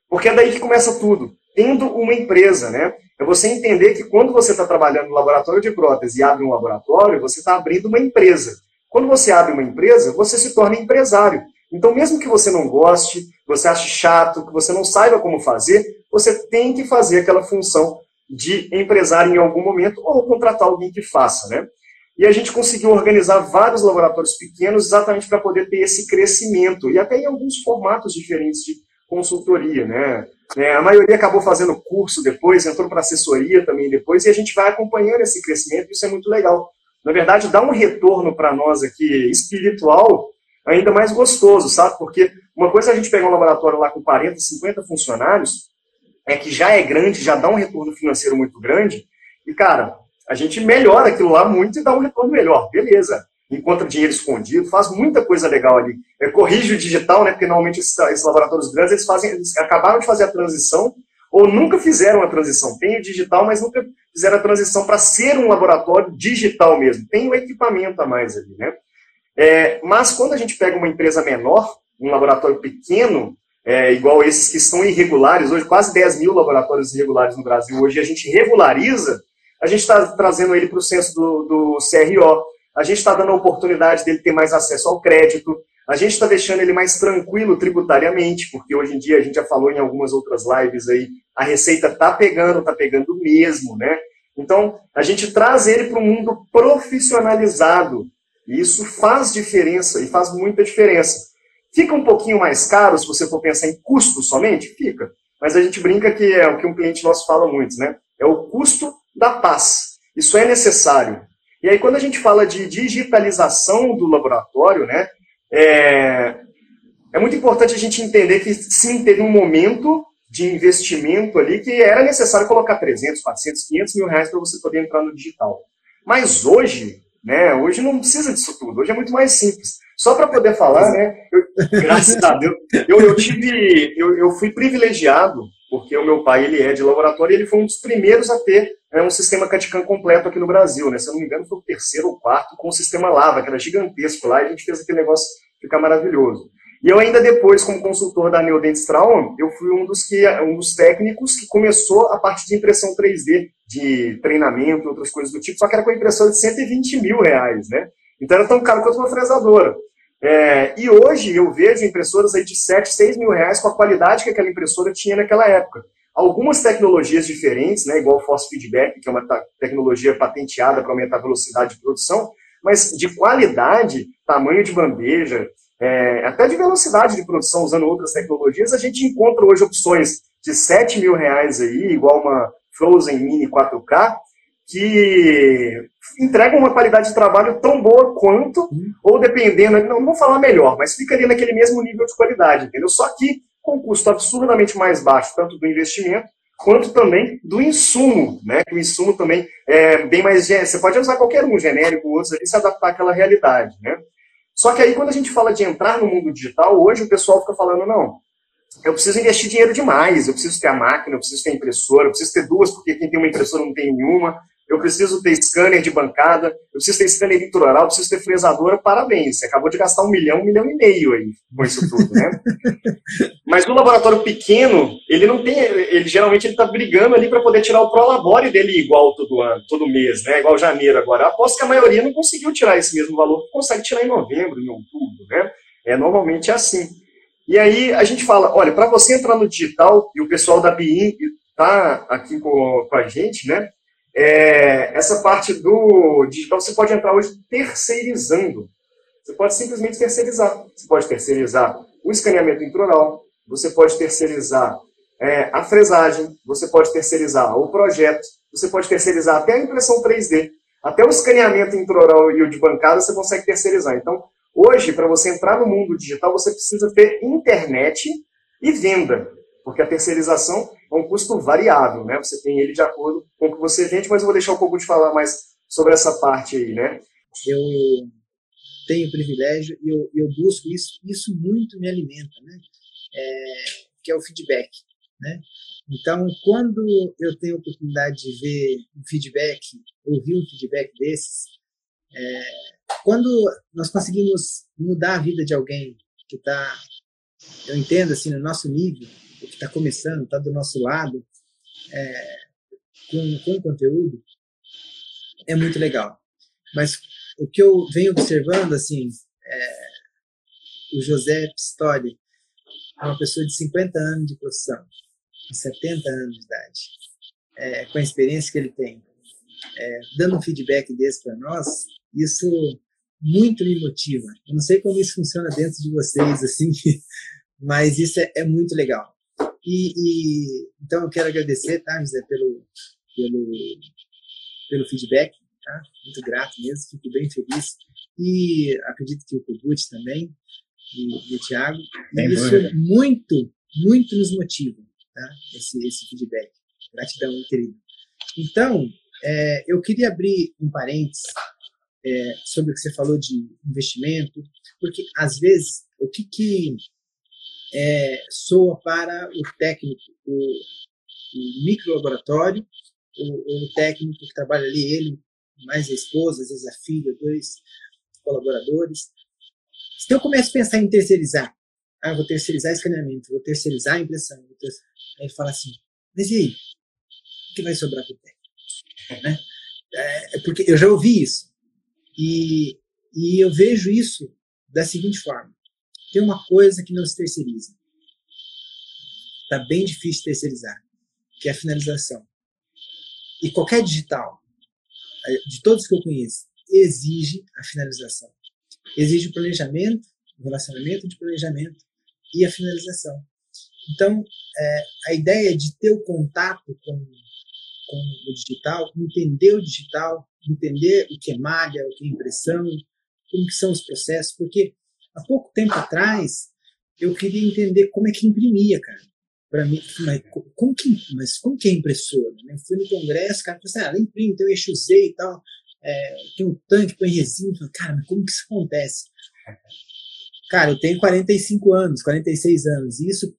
Porque é daí que começa tudo. Tendo uma empresa, né? É você entender que quando você está trabalhando no laboratório de prótese e abre um laboratório, você está abrindo uma empresa. Quando você abre uma empresa, você se torna empresário. Então, mesmo que você não goste, você ache chato, que você não saiba como fazer, você tem que fazer aquela função de empresário em algum momento ou contratar alguém que faça, né? E a gente conseguiu organizar vários laboratórios pequenos exatamente para poder ter esse crescimento e até em alguns formatos diferentes de consultoria, né? É, a maioria acabou fazendo curso depois, entrou para assessoria também depois, e a gente vai acompanhando esse crescimento, isso é muito legal. Na verdade, dá um retorno para nós aqui espiritual ainda mais gostoso, sabe? Porque uma coisa é a gente pegar um laboratório lá com 40, 50 funcionários, é que já é grande, já dá um retorno financeiro muito grande, e, cara, a gente melhora aquilo lá muito e dá um retorno melhor. Beleza. Encontra dinheiro escondido, faz muita coisa legal ali. É, corrige o digital, né? Porque normalmente esses, esses laboratórios grandes, eles, fazem, eles acabaram de fazer a transição ou nunca fizeram a transição. Tem o digital, mas nunca fizeram a transição para ser um laboratório digital mesmo. Tem o equipamento a mais ali, né? É, mas quando a gente pega uma empresa menor, um laboratório pequeno, é, igual esses que são irregulares, hoje quase 10 mil laboratórios irregulares no Brasil, hoje a gente regulariza, a gente está trazendo ele para o censo do, do CRO, a gente está dando a oportunidade dele ter mais acesso ao crédito, a gente está deixando ele mais tranquilo tributariamente, porque hoje em dia a gente já falou em algumas outras lives aí, a receita está pegando, está pegando mesmo, né? Então, a gente traz ele para um mundo profissionalizado, e isso faz diferença, e faz muita diferença. Fica um pouquinho mais caro se você for pensar em custo somente? Fica. Mas a gente brinca que é o que um cliente nosso fala muito, né? É o custo da paz. Isso é necessário. E aí, quando a gente fala de digitalização do laboratório, né? É, é muito importante a gente entender que sim, teve um momento de investimento ali que era necessário colocar 300, 400, 500 mil reais para você poder entrar no digital. Mas hoje, né? Hoje não precisa disso tudo, hoje é muito mais simples. Só para poder falar, né? Eu, graças a Deus, eu, eu tive, eu, eu fui privilegiado, porque o meu pai ele é de laboratório e ele foi um dos primeiros a ter né, um sistema CAD-CAM completo aqui no Brasil, né? Se eu não me engano, foi o terceiro ou quarto com o sistema Lava, que era gigantesco lá, e a gente fez aquele negócio ficar maravilhoso. E eu ainda depois, como consultor da Neodentes Trauma, eu fui um dos, que, um dos técnicos que começou a parte de impressão 3D, de treinamento, outras coisas do tipo, só que era com a impressora de 120 mil reais, né? Então era tão caro quanto uma fresadora. É, e hoje eu vejo impressoras aí de 7, 6 mil reais com a qualidade que aquela impressora tinha naquela época. Algumas tecnologias diferentes, né, igual o Force Feedback, que é uma tecnologia patenteada para aumentar a velocidade de produção, mas de qualidade, tamanho de bandeja, é, até de velocidade de produção usando outras tecnologias, a gente encontra hoje opções de 7 mil reais aí, igual uma Frozen Mini 4K, que entregam uma qualidade de trabalho tão boa quanto, hum. ou dependendo, não vou falar melhor, mas ficaria naquele mesmo nível de qualidade, entendeu? Só que com um custo absurdamente mais baixo, tanto do investimento quanto também do insumo, né? Que o insumo também é bem mais. Você pode usar qualquer um, genérico, outros ali, se adaptar àquela realidade, né? Só que aí, quando a gente fala de entrar no mundo digital, hoje o pessoal fica falando, não, eu preciso investir dinheiro demais, eu preciso ter a máquina, eu preciso ter a impressora, eu preciso ter duas, porque quem tem uma impressora não tem nenhuma, eu preciso ter scanner de bancada, eu preciso ter scanner litoral, eu preciso ter fresadora, parabéns, você acabou de gastar um milhão, um milhão e meio aí com isso tudo, né? Mas no laboratório pequeno, ele não tem, ele geralmente ele está brigando ali para poder tirar o prolabore dele igual todo ano, todo mês, né? Igual janeiro agora. Eu aposto que a maioria não conseguiu tirar esse mesmo valor, consegue tirar em novembro, em outubro, né? É normalmente assim. E aí a gente fala, olha, para você entrar no digital, e o pessoal da BIM está aqui com, com a gente, né? É, essa parte do digital você pode entrar hoje terceirizando. Você pode simplesmente terceirizar. Você pode terceirizar o escaneamento intraoral, você pode terceirizar é, a fresagem, você pode terceirizar o projeto, você pode terceirizar até a impressão 3D, até o escaneamento intraoral e o de bancada você consegue terceirizar. Então, hoje, para você entrar no mundo digital, você precisa ter internet e venda, porque a terceirização é um custo variável, né? Você tem ele de acordo com o que você vende, mas eu vou deixar um pouco de falar mais sobre essa parte aí, né? Eu tenho privilégio e eu, eu busco isso, isso muito me alimenta, né? É, que é o feedback, né? Então, quando eu tenho a oportunidade de ver um feedback, ouvir um feedback desses, é, quando nós conseguimos mudar a vida de alguém que está, eu entendo assim, no nosso nível, que está começando, está do nosso lado, é, com, com conteúdo, é muito legal. Mas o que eu venho observando, assim, é, o José Pistori é uma pessoa de 50 anos de profissão, de 70 anos de idade, é, com a experiência que ele tem, é, dando um feedback desse para nós, isso muito me motiva. Eu não sei como isso funciona dentro de vocês, assim, mas isso é, é muito legal. E, e, então eu quero agradecer, tá, José, pelo, pelo, pelo feedback, tá? Muito grato mesmo, fico bem feliz. E acredito que o Kogut também, e, e o Thiago. E isso dúvida. muito, muito nos motiva, tá? Esse, esse feedback. Gratidão, querido. Então, é, eu queria abrir um parênteses é, sobre o que você falou de investimento, porque às vezes o que, que é, soa para o técnico, o, o micro laboratório, o, o, técnico que trabalha ali, ele, mais a esposa, às vezes a filha, dois colaboradores. Se eu começo a pensar em terceirizar, ah, vou terceirizar escaneamento, vou terceirizar a impressão, aí ele fala assim, mas e aí? O que vai sobrar para o técnico? Né? É, é, porque eu já ouvi isso. E, e eu vejo isso da seguinte forma tem uma coisa que não se terceiriza. Está bem difícil terceirizar, que é a finalização. E qualquer digital, eh, de todos que eu conheço, exige a finalização. Exige o planejamento, o relacionamento de planejamento e a finalização. Então, é, a ideia de ter o contato com, com o digital, entender o digital, entender o que é malha, o que é impressão, como que são os processos, porque Há pouco tempo atrás, eu queria entender como é que imprimia, cara. Para mim, mas como, que, mas como que é impressora? Né? Fui no congresso, cara, falou assim, ah, ela imprime, tem o eixo Z e tal, é, tem um tanque, põe resina. Falei, cara, mas como que isso acontece? Cara, eu tenho 45 anos, 46 anos, e isso,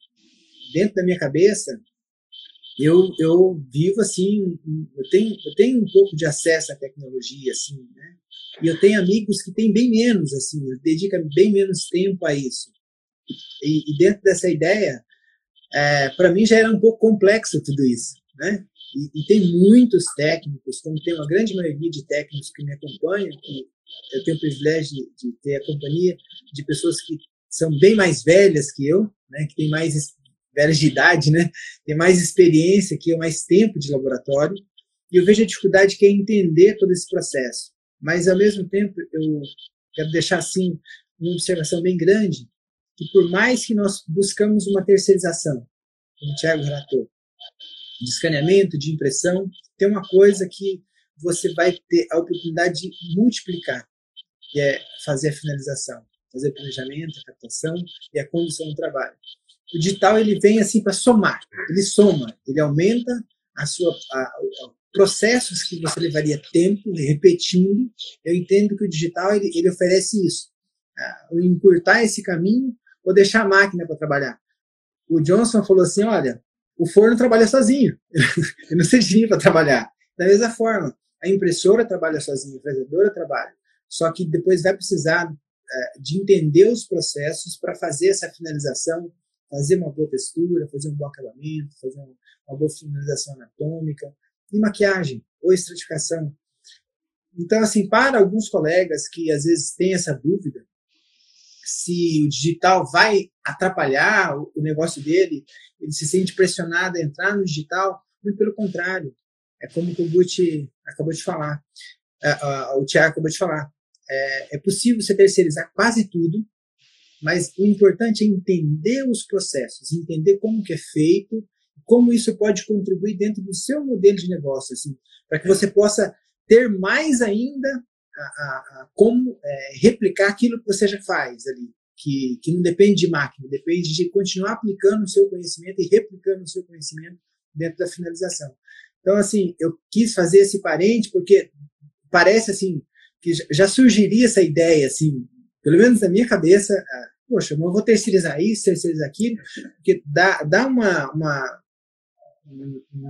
dentro da minha cabeça, eu, eu vivo assim, eu tenho, eu tenho um pouco de acesso à tecnologia, assim, né? E eu tenho amigos que têm bem menos, assim, dedicam bem menos tempo a isso. E, e dentro dessa ideia, é, para mim já era um pouco complexo tudo isso, né? E, e, tem muitos técnicos, como tem uma grande maioria de técnicos que me acompanham, que eu tenho o privilégio de, de ter a companhia de pessoas que são bem mais velhas que eu, né? Que têm mais velhas de idade, né? Tem mais experiência eu, mais tempo de laboratório. E eu vejo a dificuldade que é entender todo esse processo. Mas, ao mesmo tempo, eu quero deixar, assim, uma observação bem grande, que por mais que nós buscamos uma terceirização, como o Thiago relatou, de escaneamento, de impressão, tem uma coisa que você vai ter a oportunidade de multiplicar, que é fazer a finalização, fazer o planejamento, a captação e a condução do trabalho. O digital ele vem assim para somar, ele soma, ele aumenta a sua a, a, processos que você levaria tempo repetindo. Eu entendo que o digital ele, ele oferece isso, uh, encurtar esse caminho ou deixar a máquina para trabalhar. O Johnson falou assim, olha, o forno trabalha sozinho, ele não servia para trabalhar. Da mesma forma, a impressora trabalha sozinha, a fazedora trabalha. Só que depois vai precisar uh, de entender os processos para fazer essa finalização, fazer uma boa textura, fazer um bom acabamento, fazer uma boa finalização anatômica, e maquiagem ou estratificação. Então, assim, para alguns colegas que às vezes têm essa dúvida, se o digital vai atrapalhar o, negócio dele, ele se sente pressionado a entrar no digital, muito pelo contrário. É como o Kogut acabou de falar, o Tiago acabou de falar. É, é possível você terceirizar quase tudo, mas o importante é entender os processos, entender como que é feito, como isso pode contribuir dentro do seu modelo de negócio, assim, para que você possa ter mais ainda a, a, a como é, replicar aquilo que você já faz ali, que, que não depende de máquina, depende de continuar aplicando o seu conhecimento e replicando o seu conhecimento dentro da finalização. Então, assim, eu quis fazer esse parente porque parece, assim, que já surgiria essa ideia, assim, pelo menos na minha cabeça, ah, poxa, eu vou terceirizar isso, terceirizar aquilo, porque dá, dá uma, uma,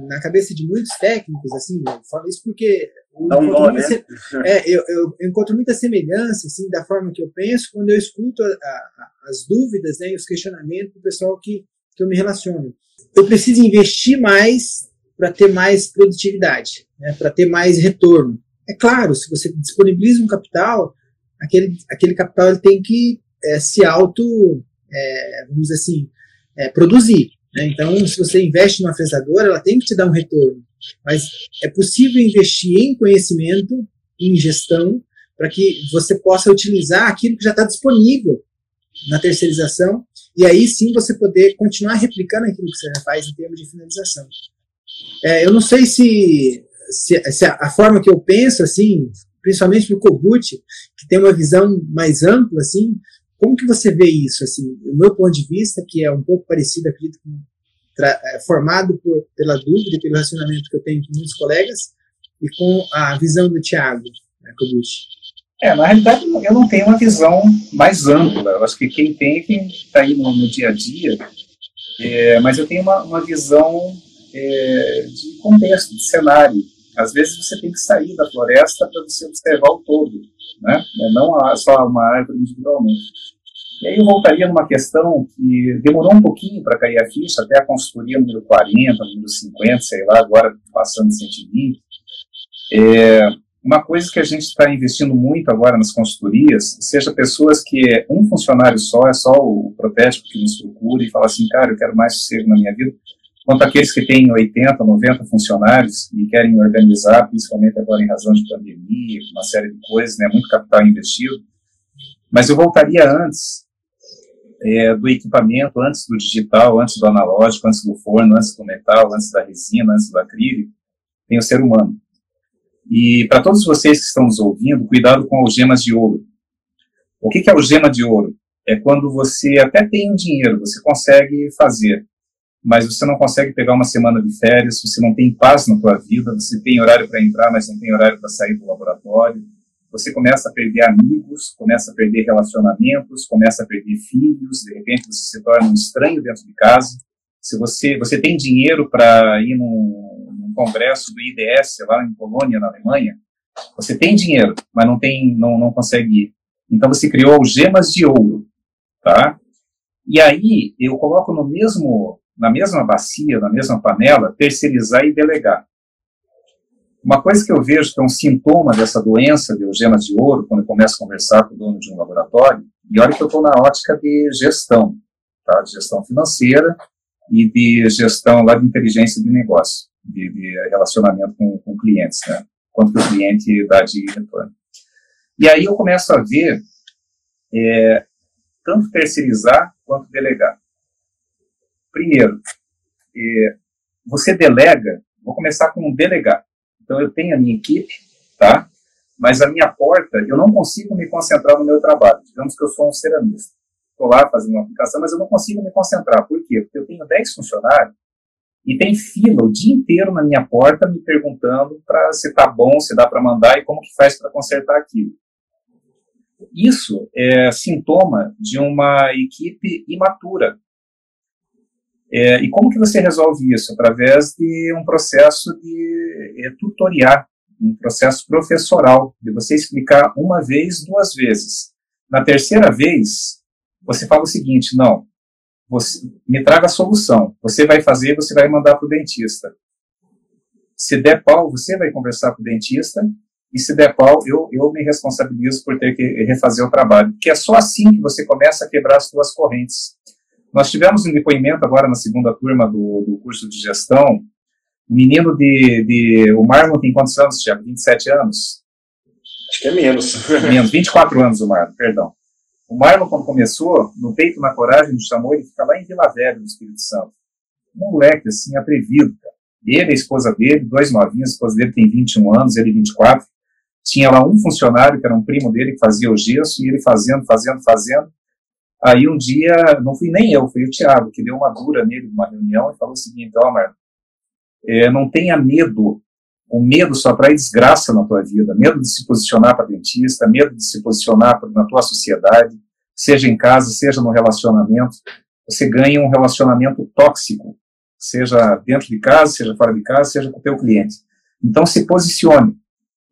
na cabeça de muitos técnicos, assim, eu falo isso porque eu, encontro, né? se... é, eu, eu, encontro muita semelhança, assim, da forma que eu penso quando eu escuto a, a, as dúvidas, né, e os questionamentos do pessoal que, que eu me relaciono. Eu preciso investir mais para ter mais produtividade, né, para ter mais retorno. É claro, se você disponibiliza um capital, aquele, aquele capital ele tem que é, se auto, é, vamos dizer assim, é, produzir. Né? Então, se você investe numa fresadora, ela tem que te dar um retorno. Mas é possível investir em conhecimento, em gestão, para que você possa utilizar aquilo que já está disponível na terceirização e aí sim você poder continuar replicando aquilo que você já faz em termos de finalização. Eu não sei se, se, se, a forma que eu penso, assim, principalmente para o Kogut, que tem uma visão mais ampla, assim, como que você vê isso, assim, o meu ponto de vista, que é um pouco parecido, acredito, com, é, formado por, pela dúvida e pelo racionamento que eu tenho com muitos colegas, e com a visão do Tiago, né, É, na realidade, eu não tenho uma visão mais ampla. Eu acho que quem tem quem está aí no, no, dia a dia. É, mas eu tenho uma, uma visão é, de contexto, de cenário. Às vezes você tem que sair da floresta para você observar o todo, né? não só uma árvore individualmente. E aí eu voltaria numa questão que demorou um pouquinho para cair a ficha, até a consultoria número 40, número 50, sei lá, agora passando de 120. É, uma coisa que a gente está investindo muito agora nas consultorias, seja pessoas que é um funcionário só, é só o protético que nos procura e fala assim, cara, eu quero mais sossego na minha vida, quanto aqueles que têm 80, 90 funcionários e querem organizar, principalmente agora em razão de pandemia, uma série de coisas, né, muito capital investido. Mas eu voltaria antes, é, do equipamento, antes do digital, antes do analógico, antes do forno, antes do metal, antes da resina, antes do acrílico, tem o ser humano. E para todos vocês que estão nos ouvindo, cuidado com algemas de ouro. O que, que é algema de ouro? É quando você até tem dinheiro, você consegue fazer, mas você não consegue pegar uma semana de férias, você não tem paz na tua vida, você tem horário para entrar, mas não tem horário para sair do laboratório, você começa a perder amigos, começa a perder relacionamentos, começa a perder filhos, de repente você se torna um estranho dentro de casa. Se você, você tem dinheiro para ir num, num, congresso do IDS lá em Polônia, na Alemanha, você tem dinheiro, mas não tem, não, não consegue ir. Então você criou algemas de ouro, tá? E aí eu coloco no mesmo, na mesma bacia, na mesma panela, terceirizar e delegar. Uma coisa que eu vejo que é um sintoma dessa doença de algemas de ouro, quando eu começo a conversar com o dono de um laboratório, e olha que eu estou na ótica de gestão, tá? de gestão financeira e de gestão lá de inteligência de negócio, de, de relacionamento com, com clientes, né? quanto que o cliente dá de retorno. E aí eu começo a ver é, tanto terceirizar quanto delegar. Primeiro, é, você delega, vou começar com delegar. Então, eu tenho a minha equipe, tá? Mas a minha porta, eu não consigo me concentrar no meu trabalho. Digamos que eu sou um ceramista. Estou lá fazendo uma aplicação, mas eu não consigo me concentrar. Por quê? Porque eu tenho 10 funcionários e tem fila o dia inteiro na minha porta me perguntando para se está bom, se dá para mandar e como que faz para consertar aquilo. Isso é sintoma de uma equipe imatura. É, e como que você resolve isso? Através de um processo de é, tutoriar, um processo professoral, de você explicar uma vez, duas vezes. Na terceira vez, você fala o seguinte: não, você, me traga a solução. Você vai fazer, você vai mandar para o dentista. Se der pau, você vai conversar com o dentista. E se der pau, eu, eu me responsabilizo por ter que refazer o trabalho. Porque é só assim que você começa a quebrar as suas correntes. Nós tivemos um depoimento agora na segunda turma do, do curso de gestão. Um menino de, de. O Marlon tem quantos anos, Tiago? 27 anos? Acho que é menos. Menos, 24 anos o Marlon, perdão. O Marlon, quando começou, no peito, na coragem, nos chamou, ele fica lá em Vila Velha, no Espírito Santo. Um moleque, assim, atrevido, cara. Ele, a esposa dele, dois novinhos, a esposa dele tem 21 anos, ele 24. Tinha lá um funcionário, que era um primo dele, que fazia o gesso, e ele fazendo, fazendo, fazendo. Aí um dia, não fui nem eu, foi o Tiago, que deu uma dura nele numa reunião e falou o seguinte, ó, Marlon, é, não tenha medo o medo só traz desgraça na tua vida, medo de se posicionar para dentista, medo de se posicionar na tua sociedade, seja em casa, seja no relacionamento. Você ganha um relacionamento tóxico, seja dentro de casa, seja fora de casa, seja com o teu cliente. Então se posicione.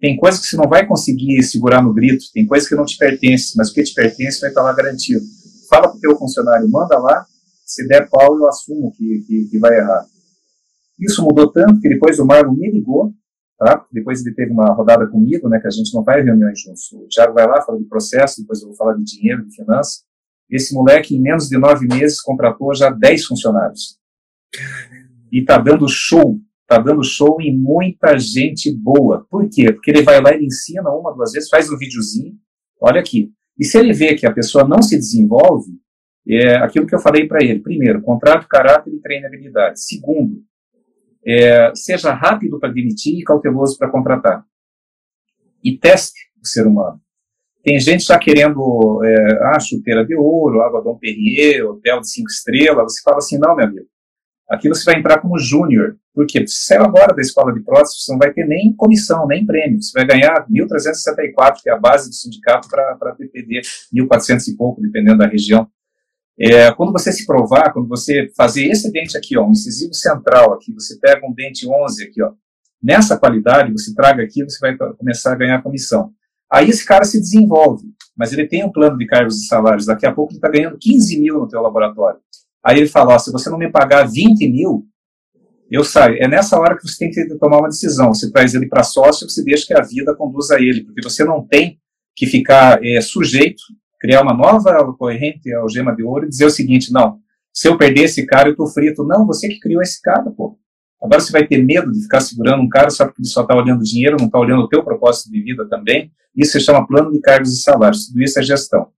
Tem coisas que você não vai conseguir segurar no grito, tem coisas que não te pertencem, mas o que te pertence vai estar lá garantido. Fala para o teu funcionário, manda lá, se der pau eu assumo que, que, que vai errar. Isso mudou tanto que depois o Marlon me ligou Tá? Depois ele teve uma rodada comigo, né, que a gente não faz reuniões juntos. O Thiago vai lá, fala de processo, depois eu vou falar de dinheiro, de finanças. Esse moleque, em menos de nove meses, contratou já dez funcionários. E tá dando show, tá dando show em muita gente boa. Por quê? Porque ele vai lá, ele ensina uma, duas vezes, faz um videozinho, olha aqui. E se ele vê que a pessoa não se desenvolve, é aquilo que eu falei para ele. Primeiro, contrato, caráter e treinabilidade. Segundo, é, seja rápido para demitir e cauteloso para contratar. E teste o ser humano. Tem gente já querendo é, ah, chuteira de ouro, água Dom Perrier, hotel de cinco estrelas. Você fala assim, não, meu amigo, aqui você vai entrar como júnior. Porque você saiu agora da escola de prótese, você não vai ter nem comissão, nem prêmio. Você vai ganhar 1.364, que é a base do sindicato para PPD, 1.400 e pouco, dependendo da região. É, quando você se provar, quando você fazer esse dente aqui, ó, um incisivo central aqui, você pega um dente 11 aqui, ó, nessa qualidade, você traga aqui, você vai começar a ganhar comissão. Aí esse cara se desenvolve, mas ele tem um plano de cargos e salários, daqui a pouco ele está ganhando 15 mil no teu laboratório. Aí ele fala, ó, se você não me pagar 20 mil, eu saio. É nessa hora que você tem que tomar uma decisão. Você traz ele para sócio, ou você deixa que a vida conduza ele, porque você não tem que ficar é, sujeito criar uma nova corrente algema de ouro e dizer o seguinte, não, se eu perder esse cara, eu tô frito. Não, você que criou esse cara, pô. Agora você vai ter medo de ficar segurando um cara só porque ele só está olhando dinheiro, não está olhando o teu propósito de vida também. Isso se chama plano de cargos e salários. Tudo isso é gestão.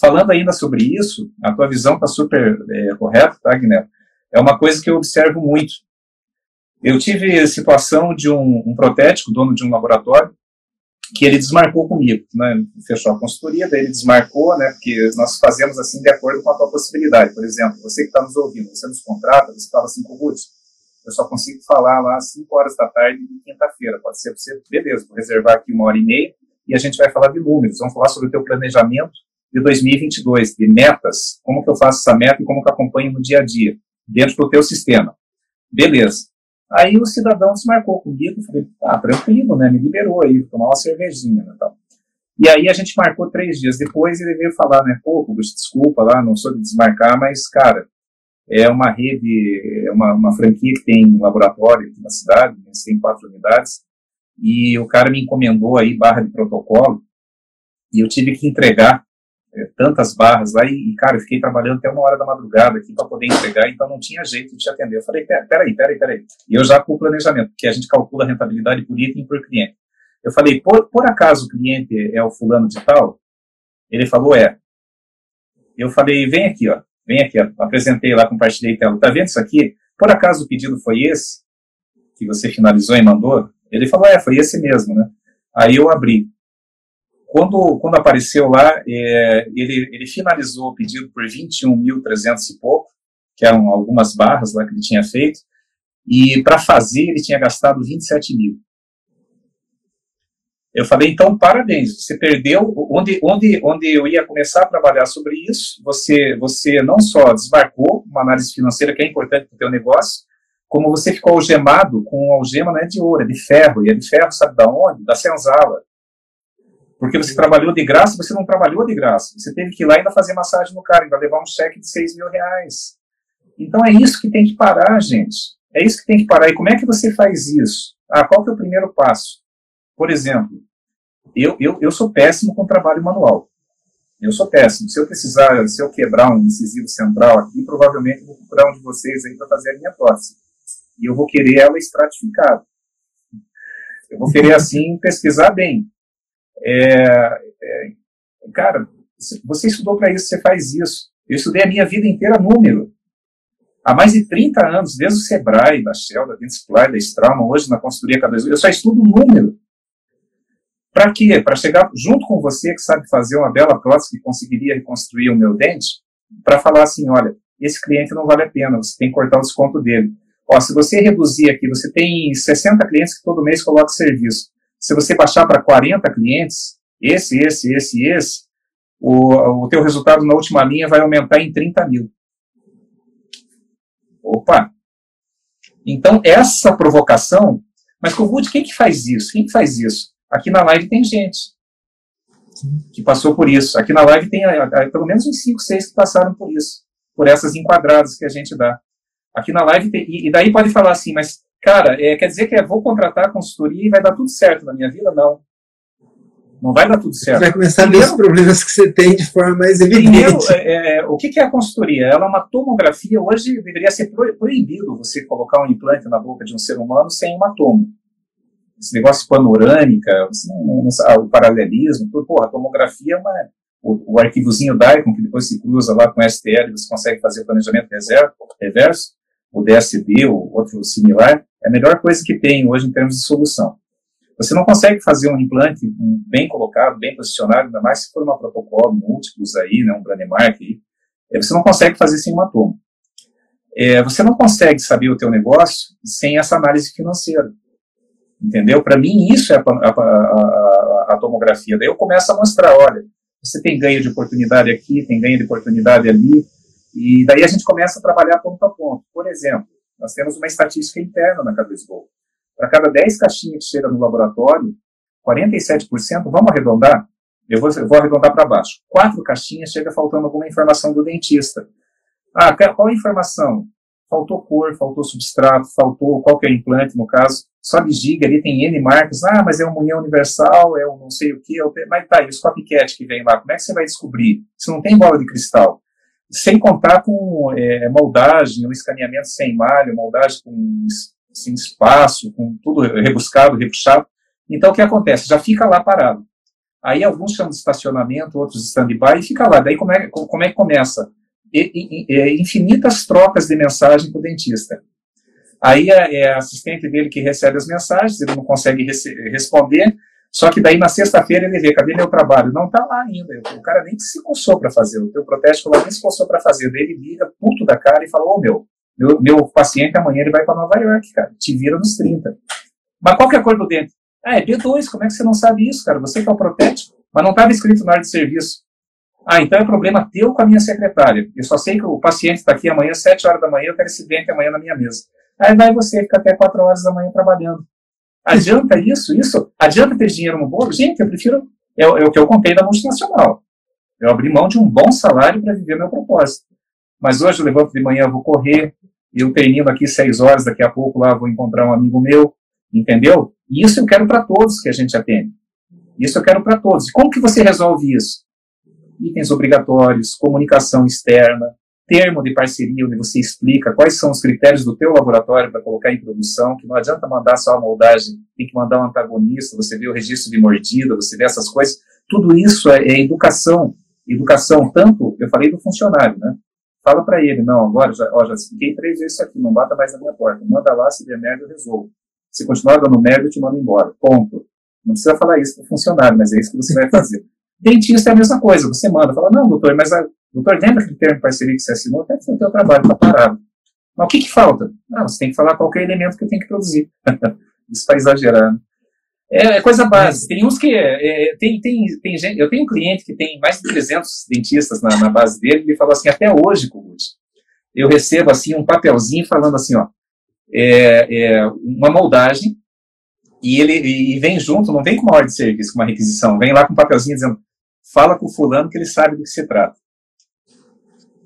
Falando ainda sobre isso, a tua visão está super é, correta, tá, Guilherme? É uma coisa que eu observo muito. Eu tive a situação de um, um protético, dono de um laboratório, que ele desmarcou comigo, né? Fechou a consultoria, daí ele desmarcou, né? Porque nós fazemos assim de acordo com a tua possibilidade. Por exemplo, você que está nos ouvindo, você nos contrata, você fala assim, Ruth, eu só consigo falar lá às 5 horas da tarde de quinta-feira. Pode ser você, beleza, vou reservar aqui uma hora e meia e a gente vai falar de números. Vamos falar sobre o teu planejamento de 2022, de metas, como que eu faço essa meta e como que eu acompanho no dia a dia, dentro do teu sistema. Beleza. Aí o cidadão desmarcou comigo, falei, ah, tranquilo, né, me liberou aí, tomar uma cervejinha, né, tal. E aí a gente marcou três dias depois, ele veio falar, né, pô, desculpa lá, não sou de desmarcar, mas, cara, é uma rede, é uma, uma franquia que tem um laboratório aqui na cidade, né, tem quatro unidades, e o cara me encomendou aí barra de protocolo, e eu tive que entregar tantas barras lá, e, cara, eu fiquei trabalhando até uma hora da madrugada aqui para poder entregar, então não tinha jeito de te atender. Eu falei, peraí, peraí, peraí. E eu já com o planejamento, porque a gente calcula a rentabilidade por item por cliente. Eu falei, por, por acaso o cliente é o fulano de tal? Ele falou, é. Eu falei, vem aqui, ó, vem aqui, ó. apresentei lá, compartilhei tela. Tá vendo isso aqui? Por acaso o pedido foi esse? que você finalizou e mandou? Ele falou, é, foi esse mesmo, né? Aí eu abri. Quando, quando apareceu lá, é, ele, ele finalizou o pedido por 21.300 e pouco, que eram algumas barras lá que ele tinha feito, e para fazer ele tinha gastado 27 mil. Eu falei, então, parabéns, você perdeu, onde, onde, onde eu ia começar a trabalhar sobre isso, você, você não só desmarcou uma análise financeira que é importante para o teu negócio, como você ficou algemado com algema não é de ouro, é de ferro, e é de ferro sabe da onde? Da senzala. Porque você trabalhou de graça, você não trabalhou de graça. Você teve que ir lá e ainda fazer massagem no cara, ainda levar um cheque de 6 mil reais. Então é isso que tem que parar, gente. É isso que tem que parar. E como é que você faz isso? Ah, qual que é o primeiro passo? Por exemplo, eu, eu, eu sou péssimo com trabalho manual. Eu sou péssimo. Se eu precisar, se eu quebrar um incisivo central aqui, provavelmente vou procurar um de vocês aí para fazer a minha prótese. E eu vou querer ela estratificada. Eu vou querer, assim, pesquisar bem. É, é, cara, você estudou para isso, você faz isso. Eu estudei a minha vida inteira número. Há mais de 30 anos, desde o Sebrae, da Shell, da Dentsply, da Straumann, hoje na consultoria K2, eu só estudo número. Para quê? Para chegar junto com você que sabe fazer uma bela prótese que conseguiria reconstruir o meu dente, para falar assim, olha, esse cliente não vale a pena, você tem que cortar o desconto dele. Ó, se você reduzir aqui, você tem 60 clientes que todo mês colocam serviço. Se você baixar para 40 clientes, esse, esse, esse, esse, o, o teu resultado na última linha vai aumentar em 30 mil. Opa! Então, essa provocação, mas Kogut, quem que faz isso? Quem que faz isso? Aqui na live tem gente que passou por isso. Aqui na live tem pelo menos uns 5, 6 que passaram por isso, por essas enquadradas que a gente dá. Aqui na live tem, e, daí pode falar assim, mas, cara, é, quer dizer que é, vou contratar a consultoria e vai dar tudo certo na minha vida? Não. Não vai dar tudo certo. Você vai começar a ver os problemas que você tem de forma mais evidente. Primeiro, é, é, o que é a consultoria? Ela é uma tomografia. Hoje deveria ser proibido você colocar um implante na boca de um ser humano sem uma tomo. Esse negócio panorâmica, o paralelismo, tudo, porra, a tomografia é uma, o, o arquivozinho DICOM, que depois se cruza lá com o STL, você consegue fazer o planejamento reverso, o DSD ou outro similar, é a melhor coisa que tem hoje em termos de solução. Você não consegue fazer um implante bem colocado, bem posicionado, ainda mais se for uma protocolo múltiplos aí, né, um Branemark aí, é, você não consegue fazer sem uma. É, você não consegue saber o teu negócio sem essa análise financeira. Entendeu? Para mim, isso é a, a, a, a, tomografia. Daí eu começo a mostrar, olha, você tem ganho de oportunidade aqui, tem ganho de oportunidade ali, e daí a gente começa a trabalhar ponto a ponto. Por exemplo, nós temos uma estatística interna na Cabeça Gol. Para cada 10 caixinhas que chegam no laboratório, 47%, vamos arredondar? Eu vou, eu vou arredondar para baixo. Quatro caixinhas chega faltando alguma informação do dentista. Ah, qual a informação? Faltou cor, faltou substrato, faltou qual que é o implante, no caso. Só de giga ali tem N marcas. Ah, mas é uma união universal, é um não sei o que. É. Mas tá, e os copycat que vem lá, como é que você vai descobrir? Se não tem bola de cristal sem contar com é, moldagem, o escaneamento sem malha, moldagem com sem espaço, com tudo rebuscado, repuxado. Então, o que acontece? Já fica lá parado. Aí alguns chamam de estacionamento, outros stand-by, e fica lá. Daí como é, como é que começa? E, e, e, infinitas trocas de mensagem com o dentista. Aí é, é a assistente dele que recebe as mensagens, ele não consegue responder, só que daí na sexta-feira ele vê, cadê meu trabalho? Não está lá ainda. O cara nem se coçou para fazer, o teu protético lá nem se coçou para fazer. Daí ele liga, puto da cara, e fala, ô oh, meu, meu, meu paciente amanhã ele vai para Nova York, cara. Te vira nos 30. Mas qual que é a cor do dente? Ah, é B2, como é que você não sabe isso, cara? Você que é o protético, mas não estava escrito na área de serviço. Ah, então é problema teu com a minha secretária. Eu só sei que o paciente está aqui amanhã, 7 horas da manhã, eu quero esse dente amanhã na minha mesa. Aí vai você, fica até 4 horas da manhã trabalhando. Adianta isso? Isso? Adianta ter dinheiro no bolo? Gente, eu prefiro. É, é o que eu contei da multinacional. Eu abri mão de um bom salário para viver meu propósito. Mas hoje eu levanto de manhã, vou correr, eu termino aqui seis horas, daqui a pouco lá vou encontrar um amigo meu, entendeu? E isso eu quero para todos que a gente atende. Isso eu quero para todos. E como que você resolve isso? Itens obrigatórios, comunicação externa, termo de parceria onde você explica quais são os critérios do teu laboratório para colocar em produção, que não adianta mandar só a moldagem, tem que mandar um antagonista, você vê o registro de mordida, você vê essas coisas. Tudo isso é, é educação. Educação, tanto, eu falei do funcionário, né? Fala para ele, não, agora já, ó, já expliquei três vezes isso aqui, não bata mais na minha porta. Manda lá, se der merda, eu resolvo. Se continuar dando merda, eu te mando embora. Ponto. Não precisa falar isso para o funcionário, mas é isso que você vai fazer. Dentista é a mesma coisa, você manda, fala, não, doutor, mas a, doutor, lembra aquele termo de parceria que você assinou? Até o teu trabalho está parado. Mas o que, que falta? Ah, você tem que falar qualquer elemento que eu tenho que produzir. isso está exagerando. É, é, coisa básica. Tem uns que. É, é, tem, tem, tem gente, eu tenho um cliente que tem mais de 300 dentistas na, na base dele, e ele falou assim: até hoje, Kugut, eu recebo assim um papelzinho falando assim: ó, é, é uma moldagem, e ele e vem junto, não vem com uma ordem de serviço, com uma requisição, vem lá com um papelzinho dizendo: fala com o fulano que ele sabe do que se trata.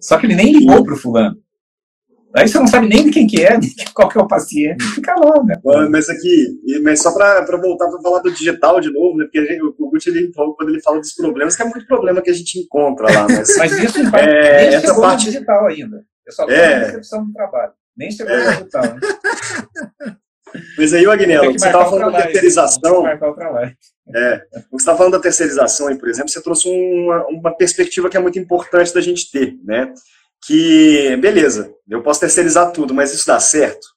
Só que ele nem ligou para o fulano. Aí você não sabe nem de quem que é, qual que é o paciente, fica lá, né? Mas aqui, mas só para voltar para falar do digital de novo, né? Porque gente, o Gucci, ele, quando ele fala dos problemas, que é muito problema que a gente encontra lá, mas... mas isso não é, nem essa parte digital ainda. Eu só é. recepção do trabalho. Nem chegou é. no digital, né? Mas aí, Agnello, você estava falando da terceirização. É, você estava falando da terceirização aí, por exemplo, você trouxe uma, uma perspectiva que é muito importante da gente ter, né? que, beleza, eu posso terceirizar tudo, mas isso dá certo?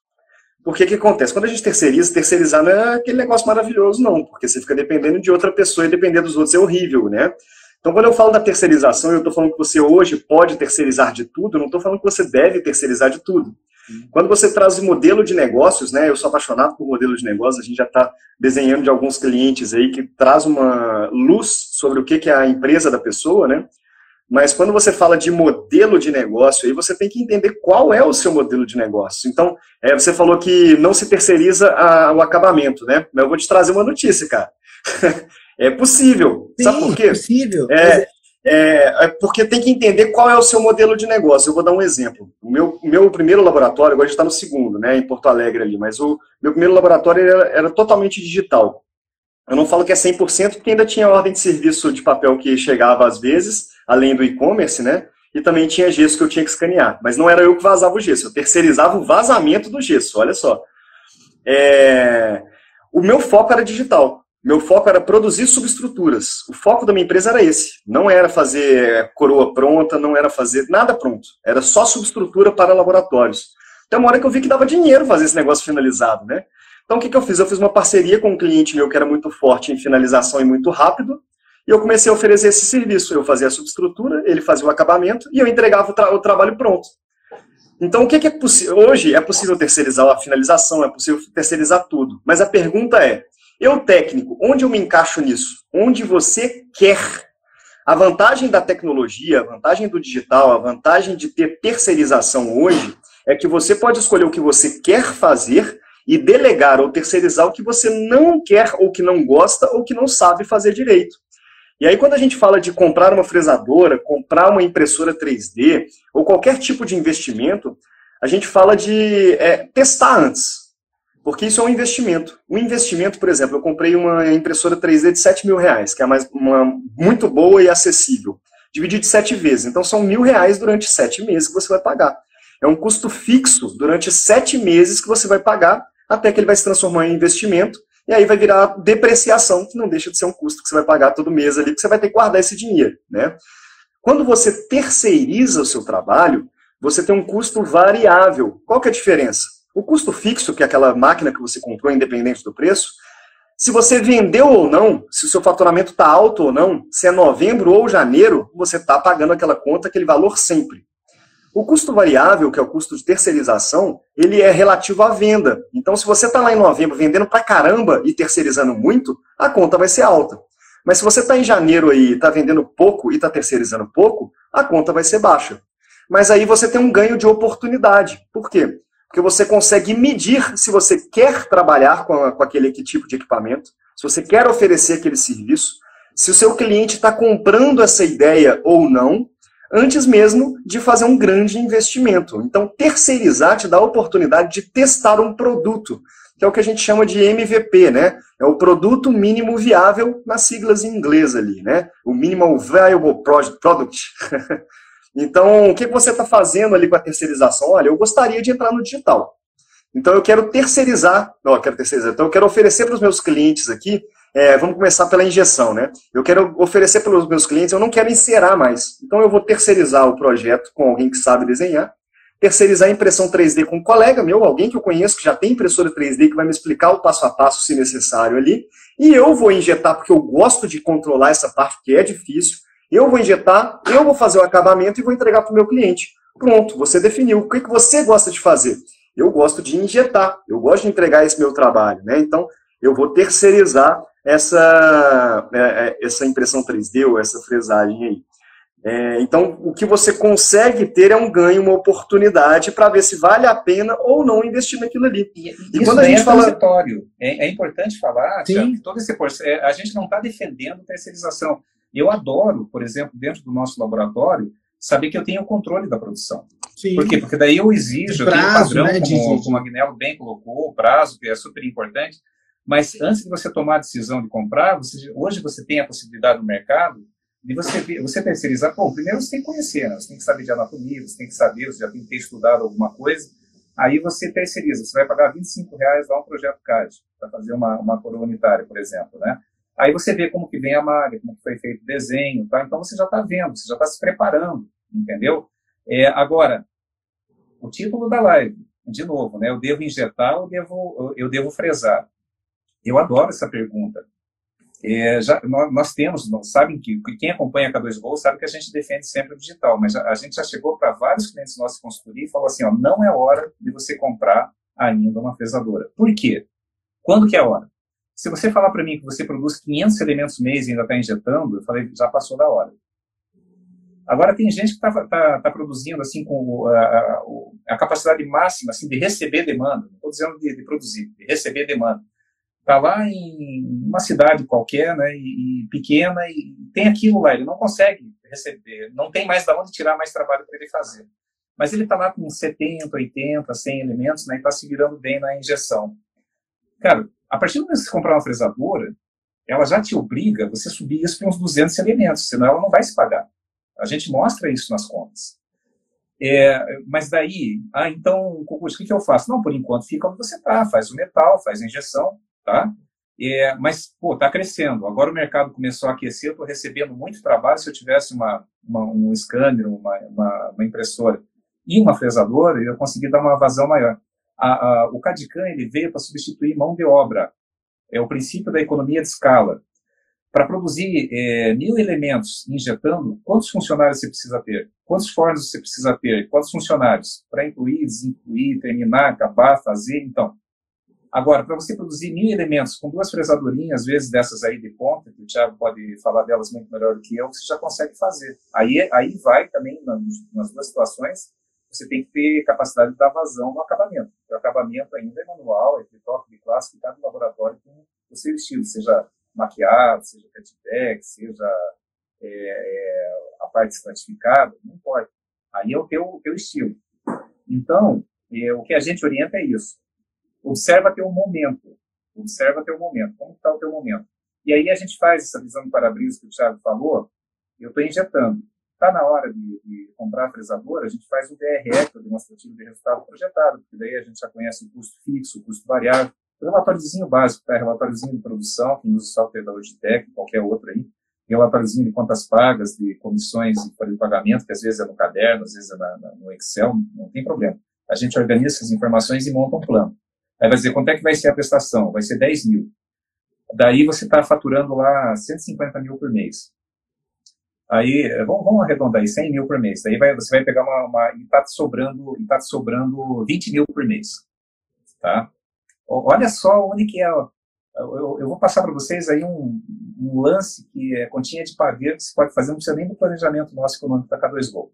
Porque o que acontece? Quando a gente terceiriza, terceirizar não é aquele negócio maravilhoso, não, porque você fica dependendo de outra pessoa e depender dos outros é horrível, né? Então, quando eu falo da terceirização, eu estou falando que você hoje pode terceirizar de tudo, eu não estou falando que você deve terceirizar de tudo. Quando você traz o modelo de negócios, né? Eu sou apaixonado por modelo de negócios, a gente já está desenhando de alguns clientes aí que traz uma luz sobre o que é a empresa da pessoa, né? Mas quando você fala de modelo de negócio, aí você tem que entender qual é o seu modelo de negócio. Então, é, você falou que não se terceiriza a, o acabamento, né? Mas eu vou te trazer uma notícia, cara. é possível. Sim, Sabe por quê? É possível. É, é, é, porque tem que entender qual é o seu modelo de negócio. Eu vou dar um exemplo. O meu, meu primeiro laboratório, agora a gente está no segundo, né, em Porto Alegre ali, mas o meu primeiro laboratório era, era totalmente digital. Eu não falo que é 100%, porque ainda tinha ordem de serviço de papel que chegava às vezes, além do e-commerce, né? E também tinha gesso que eu tinha que escanear. Mas não era eu que vazava o gesso, eu terceirizava o vazamento do gesso, olha só. É... O meu foco era digital. Meu foco era produzir subestruturas. O foco da minha empresa era esse. Não era fazer coroa pronta, não era fazer nada pronto. Era só subestrutura para laboratórios. Então, uma hora que eu vi que dava dinheiro fazer esse negócio finalizado, né? Então, o que, que eu fiz? Eu fiz uma parceria com um cliente meu que era muito forte em finalização e muito rápido, e eu comecei a oferecer esse serviço. Eu fazia a subestrutura, ele fazia o acabamento, e eu entregava o, tra o trabalho pronto. Então, o que, que é possível? Hoje é possível terceirizar a finalização, é possível terceirizar tudo. Mas a pergunta é: eu, técnico, onde eu me encaixo nisso? Onde você quer? A vantagem da tecnologia, a vantagem do digital, a vantagem de ter terceirização hoje é que você pode escolher o que você quer fazer e delegar ou terceirizar o que você não quer ou que não gosta ou que não sabe fazer direito. E aí, quando a gente fala de comprar uma fresadora, comprar uma impressora 3D ou qualquer tipo de investimento, a gente fala de é, testar antes. Porque isso é um investimento. Um investimento, por exemplo, eu comprei uma impressora 3D de 7 mil reais, que é mais, uma, muito boa e acessível. Dividido de sete vezes. Então são mil reais durante sete meses que você vai pagar. É um custo fixo durante sete meses que você vai pagar até que ele vai se transformar em investimento, e aí vai virar depreciação, que não deixa de ser um custo que você vai pagar todo mês ali, que você vai ter que guardar esse dinheiro, né? Quando você terceiriza o seu trabalho, você tem um custo variável. Qual que é a diferença? O custo fixo, que é aquela máquina que você comprou independente do preço, se você vendeu ou não, se o seu faturamento está alto ou não, se é novembro ou janeiro, você está pagando aquela conta, aquele valor sempre. O custo variável, que é o custo de terceirização, ele é relativo à venda. Então, se você está lá em novembro vendendo pra caramba e terceirizando muito, a conta vai ser alta. Mas se você está em janeiro e está vendendo pouco e está terceirizando pouco, a conta vai ser baixa. Mas aí você tem um ganho de oportunidade. Por quê? Porque você consegue medir se você quer trabalhar com, com aquele tipo de equipamento, se você quer oferecer aquele serviço, se o seu cliente está comprando essa ideia ou não, antes mesmo de fazer um grande investimento. Então, terceirizar te dá a oportunidade de testar um produto, que é o que a gente chama de MVP, né? É o produto mínimo viável nas siglas em inglês ali, né? O Minimal Viable Product. então, o que você está fazendo ali com a terceirização? Olha, eu gostaria de entrar no digital. Então, eu quero terceirizar, não, quero terceirizar, então eu quero oferecer para os meus clientes aqui é, vamos começar pela injeção, né? Eu quero oferecer para os meus clientes, eu não quero encerar mais. Então eu vou terceirizar o projeto com alguém que sabe desenhar. terceirizar a impressão 3D com um colega meu, alguém que eu conheço que já tem impressora 3D, que vai me explicar o passo a passo, se necessário, ali. E eu vou injetar, porque eu gosto de controlar essa parte que é difícil. Eu vou injetar, eu vou fazer o acabamento e vou entregar para o meu cliente. Pronto, você definiu. O que, que você gosta de fazer? Eu gosto de injetar, eu gosto de entregar esse meu trabalho. Né? Então, eu vou terceirizar essa, é, é, essa impressão 3D ou essa fresagem aí. É, então, o que você consegue ter é um ganho, uma oportunidade para ver se vale a pena ou não investir naquilo ali. E, e quando a gente é fala. É, é, importante falar Sim. que todo esse é, a gente não está defendendo terceirização. Eu adoro, por exemplo, dentro do nosso laboratório, saber que eu tenho o controle da produção. Sim. Por quê? Porque daí eu exijo, prazo, eu tenho padrão, né, como, como o Agnello bem colocou, o prazo, que é super importante. Mas antes de você tomar a decisão de comprar, você, hoje você tem a possibilidade no mercado de você, você terceirizar, bom, primeiro você tem que conhecer, né? você tem que saber de anatomia, você tem que saber, você já tem que ter estudado alguma coisa, aí você terceiriza, você vai pagar 25 reais lá um projeto CAD, para fazer uma, uma coroa unitária, por exemplo, né? Aí você vê como que vem a malha, como que foi feito o desenho, tá? Então você já está vendo, você já está se preparando, entendeu? É, agora, o título da live, de novo, né? Eu devo injetar ou devo, eu devo fresar? Eu adoro essa pergunta, é, já, nós, nós, temos, nós sabem que quem acompanha a K2 Go sabe que a gente defende sempre o digital, mas a, a gente já chegou para vários clientes nossos de consultoria e falou assim, ó, não é hora de você comprar ainda uma fresadora. Por quê? Quando que é a hora? Se você falar para mim que você produz 500 elementos mês e ainda está injetando, eu falei, já passou da hora. Agora tem gente que está tá, tá produzindo assim com a, a, capacidade máxima assim de receber demanda, não estou dizendo de, de produzir, de receber demanda está lá em uma cidade qualquer, né, e, e, pequena, e tem aquilo lá, ele não consegue receber, não tem mais da onde tirar mais trabalho para ele fazer. Mas ele está lá com 70, 80, 100 elementos, né, e está se virando bem na injeção. Cara, a partir do momento que você comprar uma fresadora, ela já te obriga você subir isso para uns 200 elementos, senão ela não vai se pagar. A gente mostra isso nas contas. É, mas daí, ah, então, o que, que eu faço? Não, por enquanto, fica onde você está, faz o metal, faz a injeção, tá? É, mas, pô, tá crescendo. Agora o mercado começou a aquecer, eu estou recebendo muito trabalho. Se eu tivesse uma, uma um scanner, uma, uma, uma, impressora e uma fresadora, eu ia conseguir dar uma vazão maior. A, a, o CADCAM ele veio para substituir mão de obra. É o princípio da economia de escala. Para produzir é, mil elementos injetando, quantos funcionários você precisa ter? Quantos fornos você precisa ter? Quantos funcionários? Para incluir, desincluir, terminar, acabar, fazer. Então, Agora, para você produzir mil elementos com duas fresadorinhas, às vezes dessas aí de ponta, que o Thiago pode falar delas muito melhor do que eu, você já consegue fazer. Aí, aí vai também, nas duas situações, você tem que ter capacidade de dar vazão no acabamento. O acabamento ainda é manual, é de toque de classe, que cada laboratório com o seu estilo, seja maquiado, seja catback, seja é, é, a parte estratificada, não importa. Aí é o teu, teu estilo. Então, é, o que a gente orienta é isso Observa teu momento. Observa teu momento. Como está o teu momento? E aí a gente faz essa visão do para-brisa que o Thiago falou. Eu estou injetando. Está na hora de, de, comprar a fresadora, a gente faz o DRE, que é o demonstrativo de resultado projetado, porque daí a gente já conhece o custo fixo, o custo variável. O relatóriozinho básico, tá? Relatóriozinho de produção, quem usa software da Logitech, qualquer outro aí. Relatóriozinho de contas pagas, de comissões de pagamento, que às vezes é no caderno, às vezes é na, na, no Excel, não tem problema. A gente organiza essas informações e monta um plano. Aí vai dizer, quanto é que vai ser a prestação? Vai ser 10 mil. Daí você está faturando lá 150 mil por mês. Aí, eh, vamos, vamos arredondar aí, 100 mil por mês. Daí vai, você vai pegar uma, uma e está te sobrando, e tá te sobrando 20 mil por mês. Tá? Olha só onde que é. Eu, eu vou passar para vocês aí um, um, lance que é continha de padeiro que você pode fazer, não precisa nem do planejamento nosso econômico da K2Go.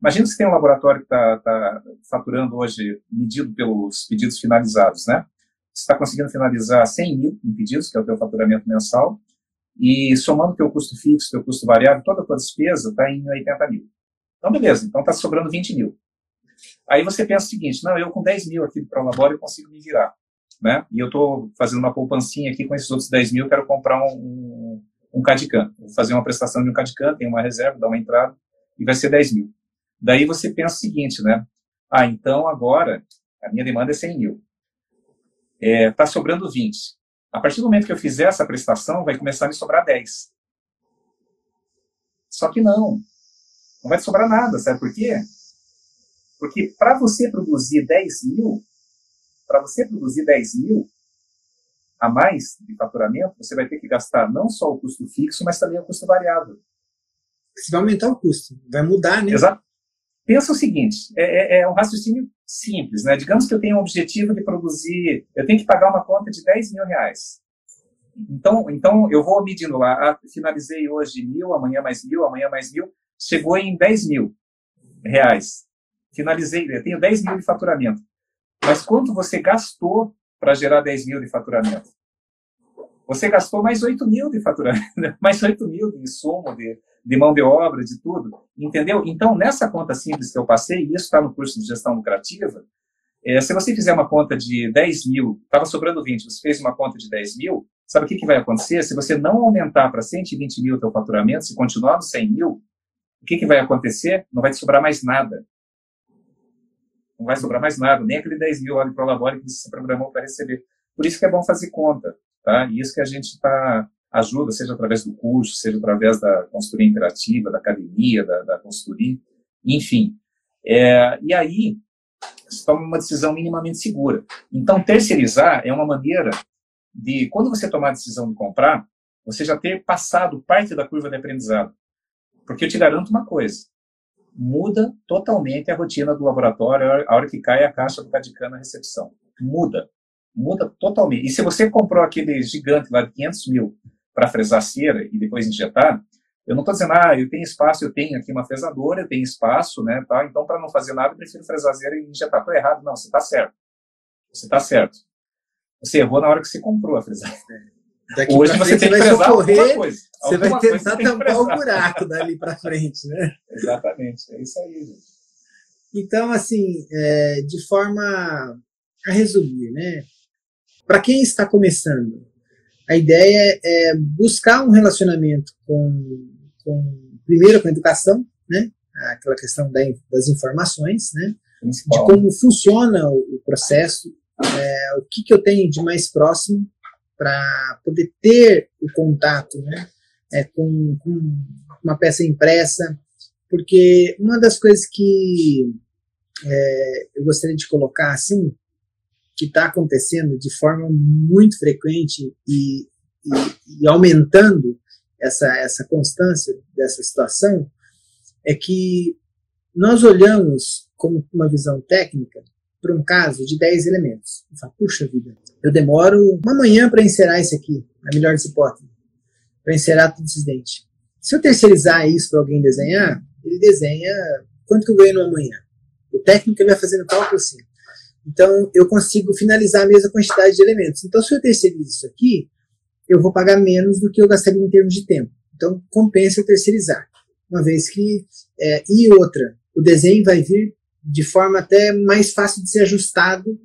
Imagina se tem um laboratório que está tá faturando hoje, medido pelos pedidos finalizados, né? Você está conseguindo finalizar 100 mil em pedidos, que é o teu faturamento mensal, e somando teu custo fixo, teu custo variável, toda a tua despesa está em 80 mil. Então, beleza, então está sobrando 20 mil. Aí você pensa o seguinte, não, eu com 10 mil aqui para o laboratório eu consigo me virar, né? E eu estou fazendo uma poupancinha aqui com esses outros 10 mil, quero comprar um, um, um. Vou fazer uma prestação de um CADCAM, tem uma reserva, dá uma entrada, e vai ser 10 mil. Daí você pensa o seguinte, né? Ah, então agora a minha demanda é 100 mil. Está é, tá sobrando 20. A partir do momento que eu fizer essa prestação, vai começar a me sobrar 10. Só que não. Não vai sobrar nada, sabe por quê? Porque para você produzir 10 mil, para você produzir 10 mil a mais de faturamento, você vai ter que gastar não só o custo fixo, mas também o custo variável. Você vai aumentar o custo, vai mudar, né? Exato. Pensa o seguinte, é, é, é um raciocínio simples, né? Digamos que eu tenho um objetivo de produzir, eu tenho que pagar uma conta de 10 mil reais. Então, então eu vou medindo lá, ah, finalizei hoje mil, amanhã mais mil, amanhã mais mil, chegou em 10 mil reais. Finalizei, eu tenho 10 mil de faturamento. Mas quanto você gastou para gerar 10 mil de faturamento? Você gastou mais 8 mil de faturamento, mais 8 mil de insumo, de, de mão de obra, de tudo. Entendeu? Então, nessa conta simples que eu passei, e isso está no curso de gestão lucrativa, é, se você fizer uma conta de 10 mil, estava sobrando 20, você fez uma conta de 10 mil, sabe o que, que vai acontecer? Se você não aumentar para 120 mil o teu faturamento, se continuar no 100 mil, o que, que vai acontecer? Não vai te sobrar mais nada. Não vai sobrar mais nada, nem aquele 10 mil lá de Prolabore que você se programou para receber. Por isso que é bom fazer conta, tá? E isso que a gente tá, ajuda, seja através do curso, seja através da consultoria interativa, da academia, da, da consultoria, enfim. É, e aí, você toma uma decisão minimamente segura. Então, terceirizar é uma maneira de, quando você tomar a decisão de comprar, você já ter passado parte da curva de aprendizado. Porque eu te garanto uma coisa, muda totalmente a rotina do laboratório a hora que cai a caixa do Cadicana na recepção. Muda. Muda totalmente. E se você comprou aquele gigante lá de 500 mil para fresar cera e depois injetar, eu não estou dizendo, ah, eu tenho espaço, eu tenho aqui uma fresadora, eu tenho espaço, né, tá? Então, para não fazer nada, eu prefiro fresar cera e injetar. Estou errado. Não, você está certo. Você está certo. Você errou na hora que você comprou a fresadeira. Daqui Hoje você tem que prezar socorrer, coisa. Você vai tentar tampar o buraco dali para frente, né? Exatamente, é isso aí. Gente. Então, assim, é, de forma a resumir, né? Para quem está começando, a ideia é buscar um relacionamento com, com primeiro com a educação, né? Aquela questão das informações, né? De como funciona o, processo, é, o que, que eu tenho de mais próximo para poder ter o contato né, é, com, com, uma peça impressa, porque uma das coisas que é, eu gostaria de colocar assim, que está acontecendo de forma muito frequente e, e, e aumentando essa, essa constância dessa situação, é que nós olhamos como uma visão técnica para um caso de 10 elementos. Eu falo, puxa vida, eu demoro uma manhã para encerar isso aqui, na melhor das hipóteses, para encerar todos esses dentes. Se eu terceirizar isso para alguém desenhar, ele desenha quanto que eu ganho numa manhã. O técnico vai fazendo cálculo assim. Então, eu consigo finalizar a mesma quantidade de elementos. Então, se eu terceirizo isso aqui, eu vou pagar menos do que eu gastaria em termos de tempo. Então, compensa eu terceirizar. Uma vez que. É, e outra, o desenho vai vir de forma até mais fácil de ser ajustado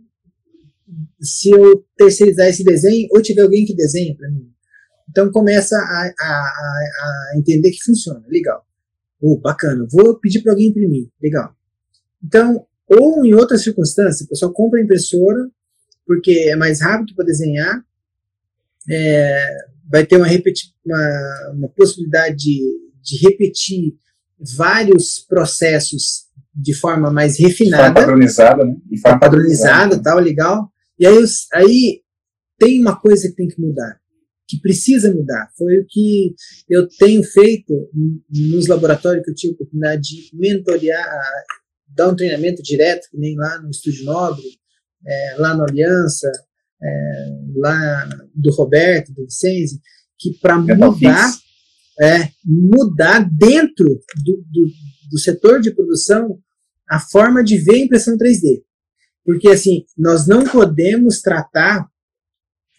se eu terceirizar esse desenho ou tiver alguém que desenha para mim. Então começa a, a, a, entender que funciona, legal. Oh, bacana, vou pedir para alguém imprimir, legal. Então, ou em outras circunstâncias, a pessoa compra a impressora porque é mais rápido para desenhar, é, vai ter uma, uma, uma possibilidade de, de repetir vários processos de forma mais refinada. De forma padronizada, né? De forma padronizada, tal, legal. E aí, aí tem uma coisa que tem que mudar, que precisa mudar. Foi o que eu tenho feito nos laboratórios que eu tive a oportunidade de mentorear, dar um treinamento direto, que nem lá no Estúdio Nobre, é, lá no Aliança, é, lá do Roberto, do Vicenzi, que para mudar, é, mudar dentro do, do, do setor de produção a forma de ver a impressão 3D. Porque, assim, nós não podemos tratar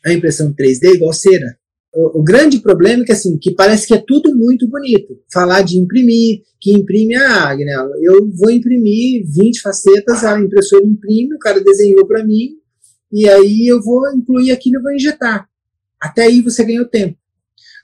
a impressão 3D igual cera. O, grande problema é que, assim, que parece que é tudo muito bonito. Falar de imprimir, que imprime a Agnes. Eu vou imprimir 20 facetas, a impressora imprime, o cara desenhou para mim, e aí eu vou incluir aquilo e vou injetar. Até aí você ganhou tempo.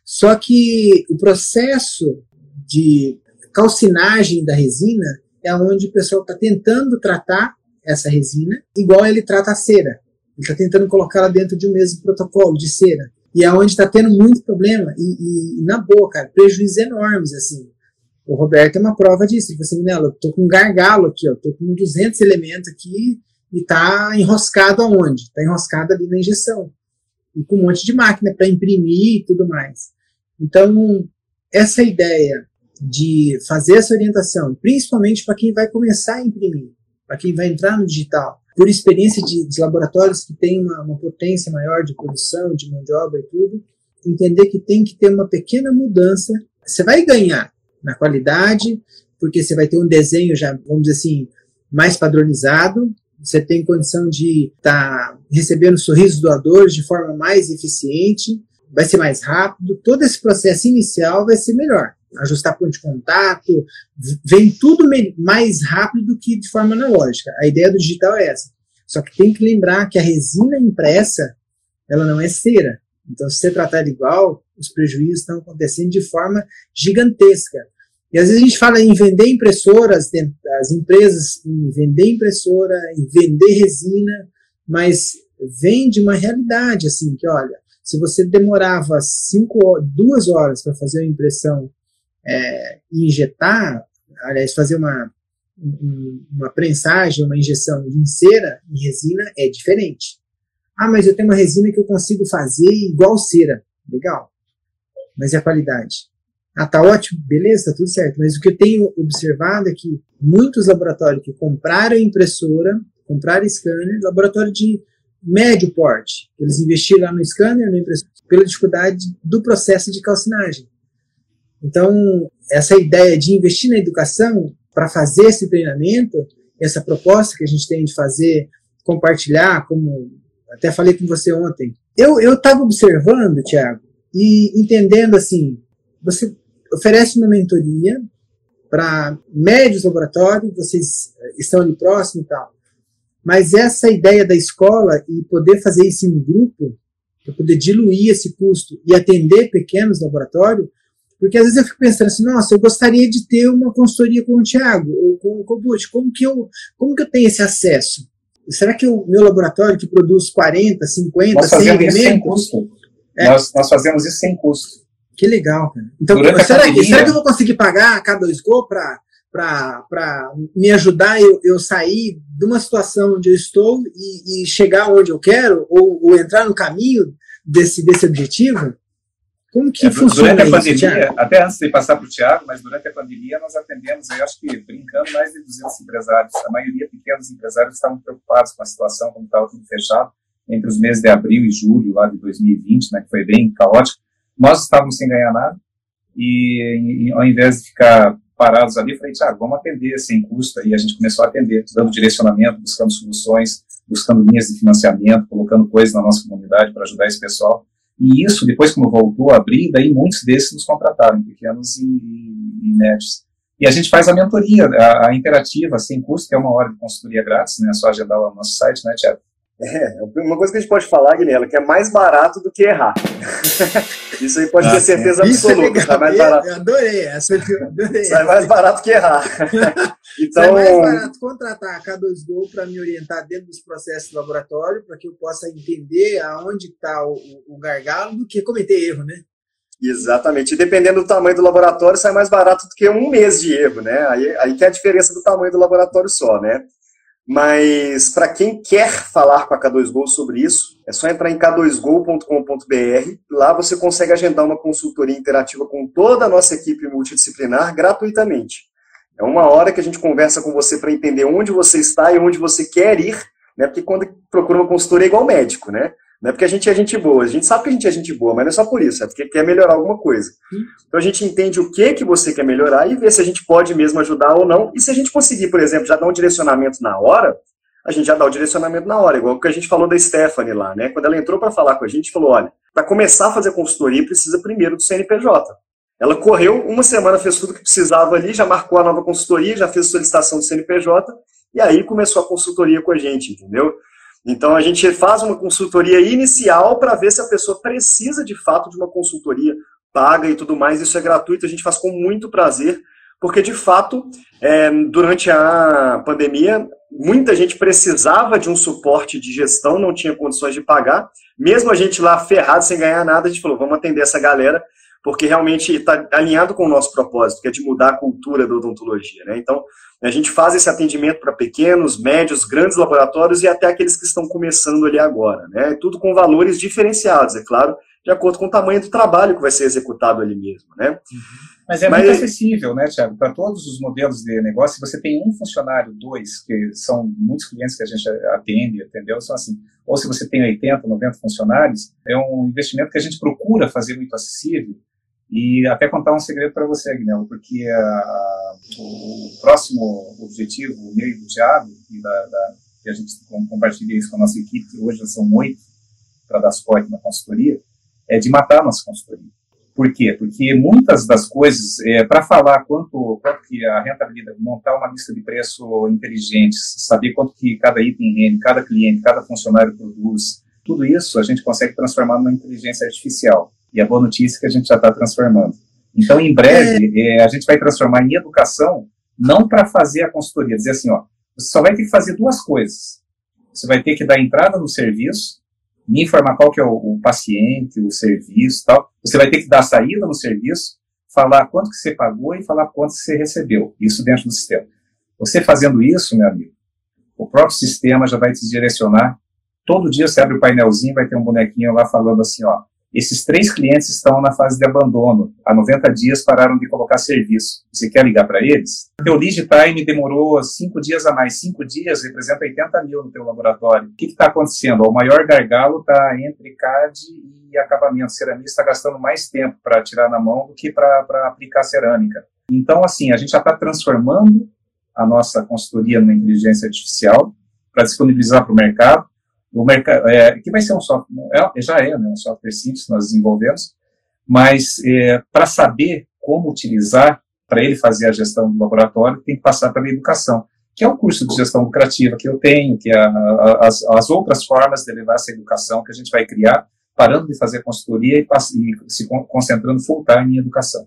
Só que o processo de calcinagem da resina é onde o pessoal está tentando tratar essa resina, igual ele trata a cera. Ele está tentando colocá-la dentro de um mesmo protocolo de cera. E é onde está tendo muito problema. E, e, e, na boa, cara, prejuízos enormes, assim. O Roberto é uma prova disso. Ele falou assim, Nela, eu tô com um gargalo aqui, ó, tô com 200 elementos aqui e tá enroscado aonde? Tá enroscado ali na injeção. E com um monte de máquina para imprimir e tudo mais. Então, essa ideia de fazer essa orientação, principalmente para quem vai começar a imprimir, para quem vai entrar no digital, por experiência de, de laboratórios que têm uma, uma, potência maior de produção, de mão de obra e tudo, entender que tem que ter uma pequena mudança. Você vai ganhar na qualidade, porque você vai ter um desenho já, vamos dizer assim, mais padronizado, você tem condição de estar tá recebendo sorrisos doadores de forma mais eficiente, vai ser mais rápido, todo esse processo inicial vai ser melhor. Ajustar ponto de contato, vem tudo mais rápido do que de forma analógica. A ideia do digital é essa. Só que tem que lembrar que a resina impressa, ela não é cera. Então, se você tratar igual, os prejuízos estão acontecendo de forma gigantesca. E às vezes a gente fala em vender impressoras, as empresas em vender impressora, em vender resina, mas vem de uma realidade, assim, que olha, se você demorava cinco, duas horas para fazer uma impressão é, injetar, aliás, fazer uma, uma prensagem, uma injeção em cera, em resina, é diferente. Ah, mas eu tenho uma resina que eu consigo fazer igual cera. Legal. Mas é a qualidade? Ah, tá ótimo, beleza, tá tudo certo. Mas o que eu tenho observado é que muitos laboratórios que compraram impressora, compraram scanner, laboratório de médio porte. Eles investiram lá no scanner, no impressor, pela dificuldade do processo de calcinagem. Então, essa ideia de investir na educação para fazer esse treinamento, essa proposta que a gente tem de fazer, compartilhar, como até falei com você ontem. Eu estava observando, Tiago, e entendendo assim, você oferece uma mentoria para médios laboratórios, vocês estão ali próximo e tal. Mas essa ideia da escola e poder fazer isso em grupo, para poder diluir esse custo e atender pequenos laboratórios, porque às vezes eu fico pensando assim, nossa, eu gostaria de ter uma consultoria com o Thiago ou com o Cobut, como que eu, como que eu tenho esse acesso? Será que o meu laboratório que produz 40, 50, nós 100 elementos... sem custo. É. Nós, nós fazemos isso sem custo. Que legal, cara. Então, será, que, será que eu vou conseguir pagar a K2Go para para me ajudar eu, eu sair de uma situação onde eu estou e, e chegar onde eu quero ou, ou, entrar no caminho desse, desse objetivo? Como que é, funciona durante a pandemia, até antes de passar para o Tiago, mas durante a pandemia nós atendemos, eu acho que brincando, mais de 200 empresários. A maioria pequenos empresários estavam preocupados com a situação, como estava tudo fechado, entre os meses de abril e julho lá de 2020, né, que foi bem caótico. Nós estávamos sem ganhar nada e, e ao invés de ficar parados ali, falei, Tiago, vamos atender sem custo. Aí a gente começou a atender, dando direcionamento, buscando soluções, buscando linhas de financiamento, colocando coisas na nossa comunidade para ajudar esse pessoal. E isso, depois como voltou a abrir, daí muitos desses nos contrataram, pequenos e, e médios. E a gente faz a mentoria, a, a, interativa, sem custo, que é uma hora de consultoria grátis, né? É só agendar lá no nosso site, né, Tiago? É, uma coisa que a gente pode falar, Guilherme, que é mais barato do que errar. Isso aí pode ter certeza absoluta. Isso é mais barato. Eu adorei essa. Eu adorei. É mais barato que errar. Então, é mais barato contratar a K2Go para me orientar dentro dos processos do laboratório, para que eu possa entender aonde está o, o gargalo, do que cometer erro, né? Exatamente. E dependendo do tamanho do laboratório, sai mais barato do que um mês de erro, né? Aí, aí que é a diferença do tamanho do laboratório só, né? Mas para quem quer falar com a K2Go sobre isso, é só entrar em k2go.com.br. Lá você consegue agendar uma consultoria interativa com toda a nossa equipe multidisciplinar gratuitamente. É uma hora que a gente conversa com você para entender onde você está e onde você quer ir, né? Porque quando procura uma consultoria é igual médico, né? Não é porque a gente é gente boa, a gente sabe que a gente é gente boa, mas não é só por isso, é porque quer melhorar alguma coisa. Então a gente entende o que que você quer melhorar e vê se a gente pode mesmo ajudar ou não. E se a gente conseguir, por exemplo, já dar um direcionamento na hora, a gente já dá o direcionamento na hora, igual o que a gente falou da Stephanie lá, né? Quando ela entrou para falar com a gente, falou: olha, para começar a fazer consultoria, precisa primeiro do CNPJ. Ela correu, uma semana fez tudo que precisava ali, já marcou a nova consultoria, já fez solicitação do CNPJ, e aí começou a consultoria com a gente, entendeu? Então a gente faz uma consultoria inicial para ver se a pessoa precisa de fato de uma consultoria paga e tudo mais. Isso é gratuito, a gente faz com muito prazer, porque de fato, é, durante a pandemia, muita gente precisava de um suporte de gestão, não tinha condições de pagar. Mesmo a gente lá ferrado, sem ganhar nada, a gente falou, vamos atender essa galera, porque realmente está alinhado com o nosso propósito, que é de mudar a cultura da odontologia. Né? Então, a gente faz esse atendimento para pequenos, médios, grandes laboratórios e até aqueles que estão começando ali agora. Né? Tudo com valores diferenciados, é claro, de acordo com o tamanho do trabalho que vai ser executado ali mesmo. Né? Uhum. Mas é Mas... muito acessível, né, Tiago? Para todos os modelos de negócio, você tem um funcionário, dois, que são muitos clientes que a gente atende, entendeu? São assim, ou se você tem 80, 90 funcionários, é um investimento que a gente procura fazer muito acessível. E até contar um segredo para você, Agnello, porque a, o próximo objetivo, o meio do Tiago, e da, da, que a gente compartilha isso com a nossa equipe, que hoje já são oito para dar suporte na consultoria, é de matar a nossa consultoria. Por quê? Porque muitas das coisas, é, para falar quanto, quanto que a rentabilidade, montar uma lista de preço inteligente, saber quanto que cada item rende, cada cliente, cada funcionário produz, tudo isso a gente consegue transformar numa inteligência artificial. E a boa notícia é que a gente já está transformando. Então, em breve, é. é, a gente vai transformar em educação, não para fazer a consultoria, dizer assim, ó, você só vai ter que fazer duas coisas. Você vai ter que dar entrada no serviço, me informar qual que é o, o paciente, o serviço tal. Você vai ter que dar saída no serviço, falar quanto que você pagou e falar quanto que você recebeu. Isso dentro do sistema. Você fazendo isso, meu amigo, o próprio sistema já vai te direcionar. Todo dia você abre o painelzinho, vai ter um bonequinho lá falando assim, ó, esses três clientes estão na fase de abandono. Há 90 dias pararam de colocar serviço. Você quer ligar para eles? O teu lead time demorou cinco dias a mais. Cinco dias representa 80 mil no teu laboratório. O que está acontecendo? O maior gargalo está entre CAD e acabamento. O ceramista está gastando mais tempo para tirar na mão do que para aplicar cerâmica. Então, assim, a gente já está transformando a nossa consultoria numa inteligência artificial para disponibilizar para o mercado o mercado, é, que vai ser um software, é, já é né, um software simples nós desenvolvemos, mas é, para saber como utilizar, para ele fazer a gestão do laboratório, tem que passar pela educação, que é o curso de gestão lucrativa que eu tenho, que é a, a, as, as outras formas de levar essa educação que a gente vai criar, parando de fazer consultoria e, e se concentrando full time em educação.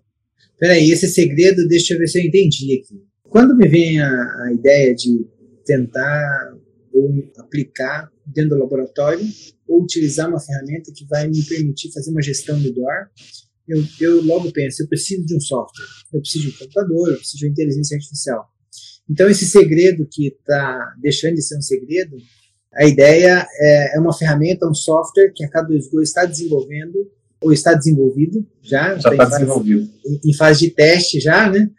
Peraí, esse segredo, deixa eu ver se eu entendi aqui. Quando me vem a, a ideia de tentar ou aplicar dentro do laboratório ou utilizar uma ferramenta que vai me permitir fazer uma gestão melhor, eu, eu logo penso, eu preciso de um software, eu preciso de um computador, eu preciso de uma inteligência artificial. Então, esse segredo que está deixando de ser um segredo, a ideia é, é, uma ferramenta, um software que a K2Go está desenvolvendo, ou está desenvolvido já, já está desenvolvido. Em, em fase de teste já, né?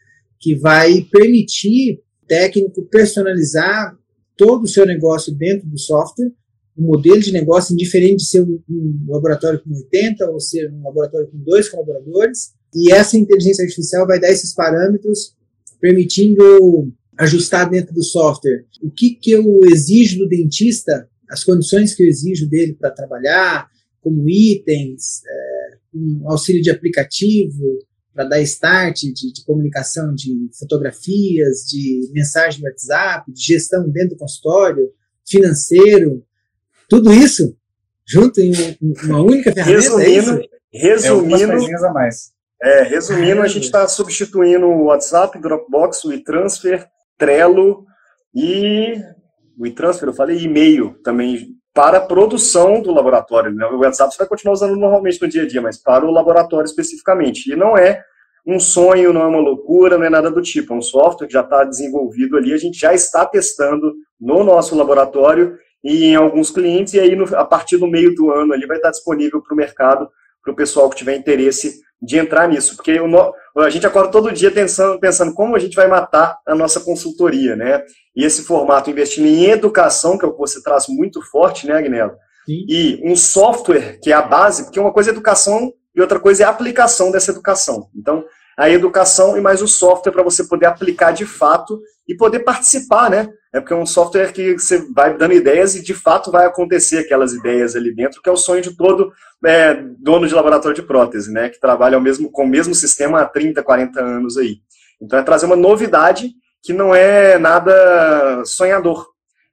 Que vai permitir técnico personalizar todo o seu negócio dentro do software, um modelo de negócio indiferente de ser um, um laboratório com 80 ou ser um laboratório com dois colaboradores, e essa inteligência artificial vai dar esses parâmetros, permitindo ajustar dentro do software. O que, que eu exijo do dentista, as condições que eu exijo dele para trabalhar, como itens, é, um auxílio de aplicativo, para dar start de, de, comunicação de fotografias, de mensagem no WhatsApp, de gestão dentro do consultório, financeiro, tudo isso junto em uma única ferramenta. É resumindo, é resumindo, a mais. É, resumindo, a gente está substituindo o WhatsApp, Dropbox, o e-transfer, Trello e o e-transfer, eu falei e-mail também para a produção do laboratório. Né? O WhatsApp você vai continuar usando normalmente no dia a dia, mas para o laboratório especificamente. E não é um sonho, não é uma loucura, não é nada do tipo. É um software que já está desenvolvido ali, a gente já está testando no nosso laboratório e em alguns clientes, e aí no, a partir do meio do ano ali vai estar disponível para o mercado, para o pessoal que tiver interesse de entrar nisso. Porque a gente acorda todo dia pensando, pensando como a gente vai matar a nossa consultoria, né? E esse formato investindo em educação, que é o que você traz muito forte, né, Agnello? E um software que é a base, porque uma coisa é educação e outra coisa é a aplicação dessa educação. Então, a educação e mais o software para você poder aplicar de fato e poder participar, né? É porque é um software que você vai dando ideias e de fato vai acontecer aquelas ideias ali dentro, que é o sonho de todo é, dono de laboratório de prótese, né? Que trabalha mesmo, com o mesmo sistema há 30, 40 anos aí. Então é trazer uma novidade que não é nada sonhador.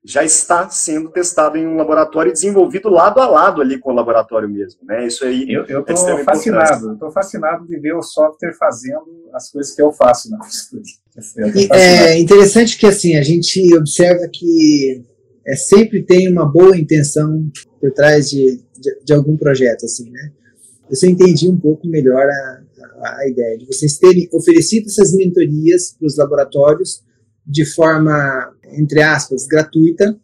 Já está sendo testado em um laboratório e desenvolvido lado a lado ali com o laboratório mesmo, né? Isso aí. Eu estou é fascinado, estou fascinado de ver o software fazendo as coisas que eu faço na É interessante que assim a gente observa que é, sempre tem uma boa intenção por trás de, de, de algum projeto, assim, né? Eu só entendi um pouco melhor a, a ideia de vocês terem oferecido essas mentorias para os laboratórios de forma, entre aspas, gratuita.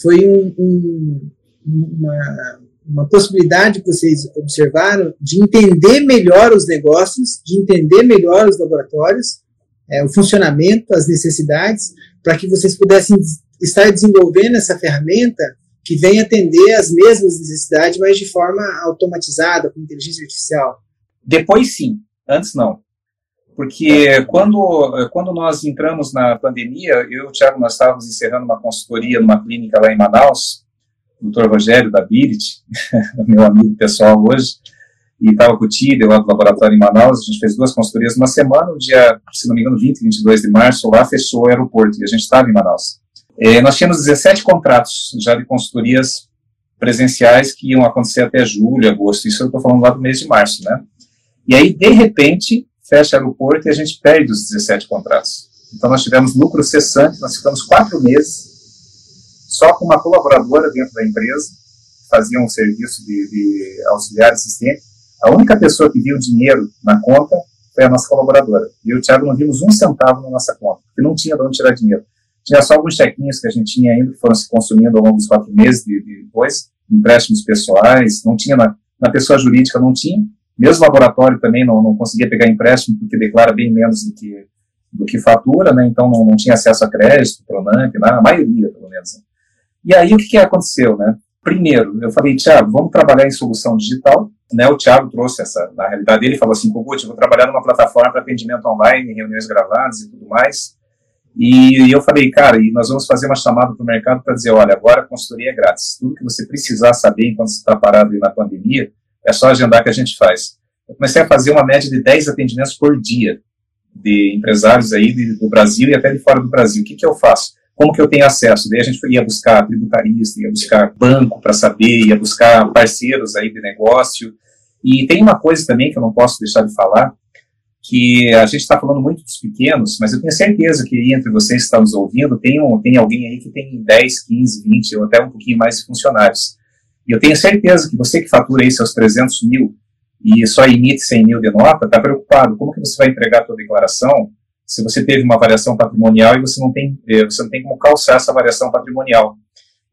Foi um, um, uma, uma possibilidade que vocês observaram de entender melhor os negócios, de entender melhor os laboratórios, é, o funcionamento, as necessidades, para que vocês pudessem estar desenvolvendo essa ferramenta que vem atender as mesmas necessidades, mas de forma automatizada, com inteligência artificial. Depois sim, antes não. Porque quando, quando nós entramos na pandemia, eu e o Thiago, nós estávamos encerrando uma consultoria numa clínica lá em Manaus, o Dr. Rogério da Birit, meu amigo pessoal hoje, e estava com o Tide lá do laboratório em Manaus, a gente fez duas consultorias numa semana, no dia, se não me engano, 20 e 22 de março, lá fechou o aeroporto, e a gente estava em Manaus. É, nós tínhamos 17 contratos já de consultorias presenciais que iam acontecer até julho, agosto, isso eu estou falando lá do mês de março, né? E aí, de repente, fecha aeroporto e a gente perde os 17 contratos. Então, nós tivemos lucro cessante, nós ficamos quatro meses só com uma colaboradora dentro da empresa, que fazia um serviço de, de auxiliar assistente. A única pessoa que viu dinheiro na conta foi a nossa colaboradora. E eu e o Thiago não vimos um centavo na nossa conta, porque não tinha de onde tirar dinheiro. Tinha só alguns chequinhos que a gente tinha ainda, que foram se consumindo ao longo dos quatro meses de, de depois, empréstimos pessoais, não tinha na, na pessoa jurídica, não tinha, mesmo laboratório também não, não conseguia pegar empréstimo porque declara bem menos do que, do que fatura, né? Então não, não tinha acesso a crédito, Pronamp, a maioria, pelo menos. Né? E aí o que, que aconteceu, né? Primeiro, eu falei, Tiago, vamos trabalhar em solução digital. Né, o Tiago trouxe essa, na realidade, ele falou assim, Kogut, eu vou trabalhar numa plataforma para atendimento online, reuniões gravadas e tudo mais. E eu falei, cara, e nós vamos fazer uma chamada para o mercado para dizer, olha, agora a consultoria é grátis. Tudo que você precisar saber enquanto você está parado aí na pandemia, é só agendar que a gente faz. Eu comecei a fazer uma média de 10 atendimentos por dia de empresários aí do Brasil e até de fora do Brasil. O que, que eu faço? Como que eu tenho acesso? Daí a gente ia buscar tributarista, ia buscar banco para saber, ia buscar parceiros aí de negócio. E tem uma coisa também que eu não posso deixar de falar, que a gente está falando muito dos pequenos, mas eu tenho certeza que entre vocês que estão nos ouvindo, tem, um, tem alguém aí que tem 10, 15, 20 ou até um pouquinho mais de funcionários. E eu tenho certeza que você que fatura aí seus 300 mil e só emite 100 mil de nota, está preocupado. Como que você vai entregar a sua declaração se você teve uma variação patrimonial e você não tem, eh, você não tem como calçar essa variação patrimonial?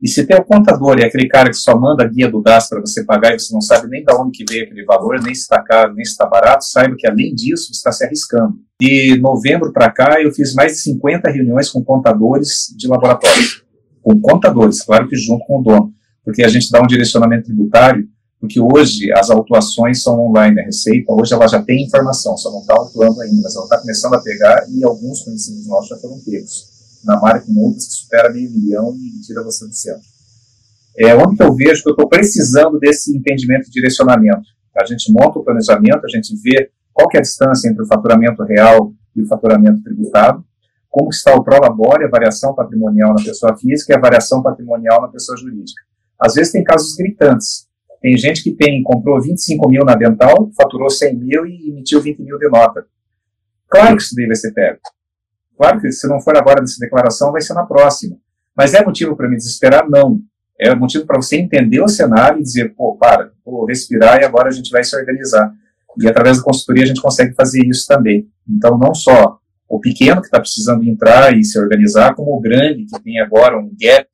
E se tem o contador, é aquele cara que só manda a guia do DAS para você pagar e você não sabe nem de onde que veio aquele valor, nem se está caro, nem se está barato, saiba que além disso você está se arriscando. De novembro para cá eu fiz mais de 50 reuniões com contadores de laboratórios. Com contadores, claro que junto com o dono. Porque a gente dá um direcionamento tributário, porque hoje as autuações são online, a Receita, hoje ela já tem informação, só não está autuando ainda, mas ela está começando a pegar e alguns conhecidos nossos já foram pegos na marca multas que supera meio milhão e tira você do centro. É onde que eu vejo que eu estou precisando desse entendimento e direcionamento. A gente monta o planejamento, a gente vê qual é a distância entre o faturamento real e o faturamento tributado, como está o prolabore, a variação patrimonial na pessoa física e a variação patrimonial na pessoa jurídica. Às vezes tem casos gritantes. Tem gente que tem, comprou 25 mil na dental, faturou 100 mil e emitiu 20 mil de nota. Claro que isso deve ser pego. Claro que se não for agora nessa declaração, vai ser na próxima. Mas é motivo para me desesperar? Não. É motivo para você entender o cenário e dizer, pô, para, vou respirar e agora a gente vai se organizar. E através da consultoria a gente consegue fazer isso também. Então, não só o pequeno que está precisando entrar e se organizar, como o grande que tem agora um gap,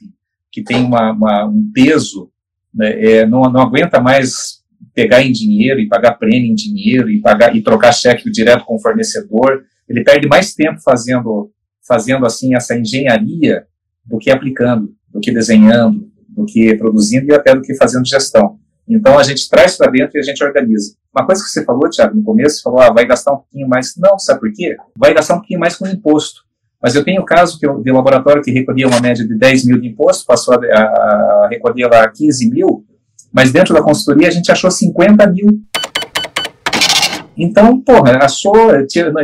que tem uma, uma um peso, né, é, não, não aguenta mais pegar em dinheiro e pagar prêmio em dinheiro e pagar e trocar cheque direto com o fornecedor ele perde mais tempo fazendo, fazendo assim essa engenharia do que aplicando, do que desenhando, do que produzindo e até do que fazendo gestão. Então a gente traz para dentro e a gente organiza. Uma coisa que você falou, Tiago, no começo, você falou, ah, vai gastar um pouquinho mais. Não, sabe por quê? Vai gastar um pouquinho mais com imposto. Mas eu tenho o caso que eu, de laboratório que recolhia uma média de 10 mil de imposto, passou a, a, a recolher lá 15 mil, mas dentro da consultoria a gente achou 50 mil. Então, porra, achou,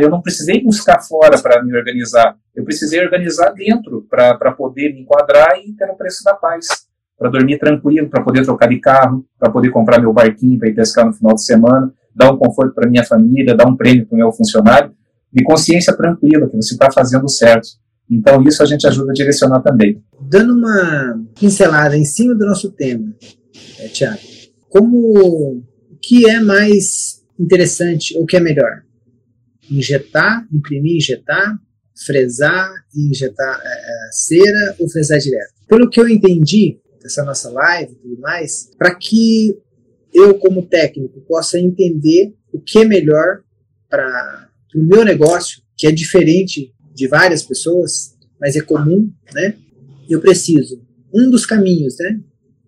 eu não precisei buscar fora para me organizar, eu precisei organizar dentro para poder me enquadrar e ter o preço da paz, para dormir tranquilo, para poder trocar de carro, para poder comprar meu barquinho para ir pescar no final de semana, dar um conforto para minha família, dar um prêmio para o meu funcionário, de consciência tranquila, que você está fazendo certo. Então, isso a gente ajuda a direcionar também. Dando uma pincelada em cima do nosso tema, é, Tiago, como o que é mais interessante ou o que é melhor? injetar, imprimir, injetar, fresar e injetar é, é, cera ou fresar direto. Pelo que eu entendi dessa nossa live e tudo mais, para que eu, como técnico, possa entender o que é melhor para o meu negócio, que é diferente de várias pessoas, mas é comum, né? Eu preciso um dos caminhos, né?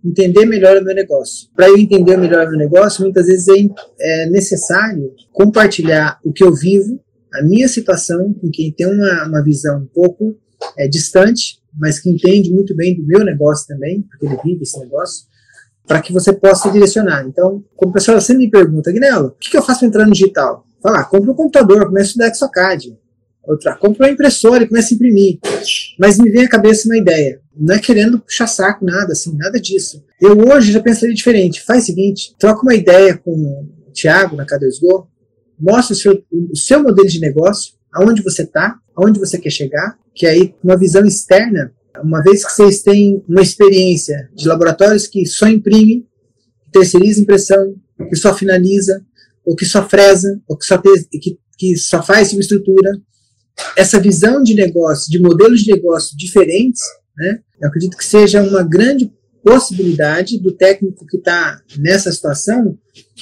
Entender melhor o meu negócio. Para eu entender melhor o meu negócio, muitas vezes é, é necessário compartilhar o que eu vivo, a minha situação, com quem tem uma, uma visão um pouco é, distante, mas que entende muito bem do meu negócio também, porque ele vive esse negócio, para que você possa direcionar. Então, como o pessoal sempre me pergunta, Guinelo, o que, que eu faço para entrar no digital? Fala, ah, compra um computador, começa a estudar ExoCAD. Outra, compra uma impressora e começa a imprimir. Mas me vem à cabeça uma ideia. Não é querendo puxar saco, nada, assim, nada disso. Eu hoje já pensaria diferente. Faz o seguinte, troca uma ideia com o Thiago na K2Go, mostra o seu, o seu modelo de negócio, aonde você está, aonde você quer chegar, que aí uma visão externa, uma vez que vocês têm uma experiência de laboratórios que só imprimem, terceiriza impressão, que só finaliza, ou que só fresa, ou que só, te, que, que só faz subestrutura, essa visão de negócio, de modelos de negócio diferentes, né, eu acredito que seja uma grande possibilidade do técnico que está nessa situação,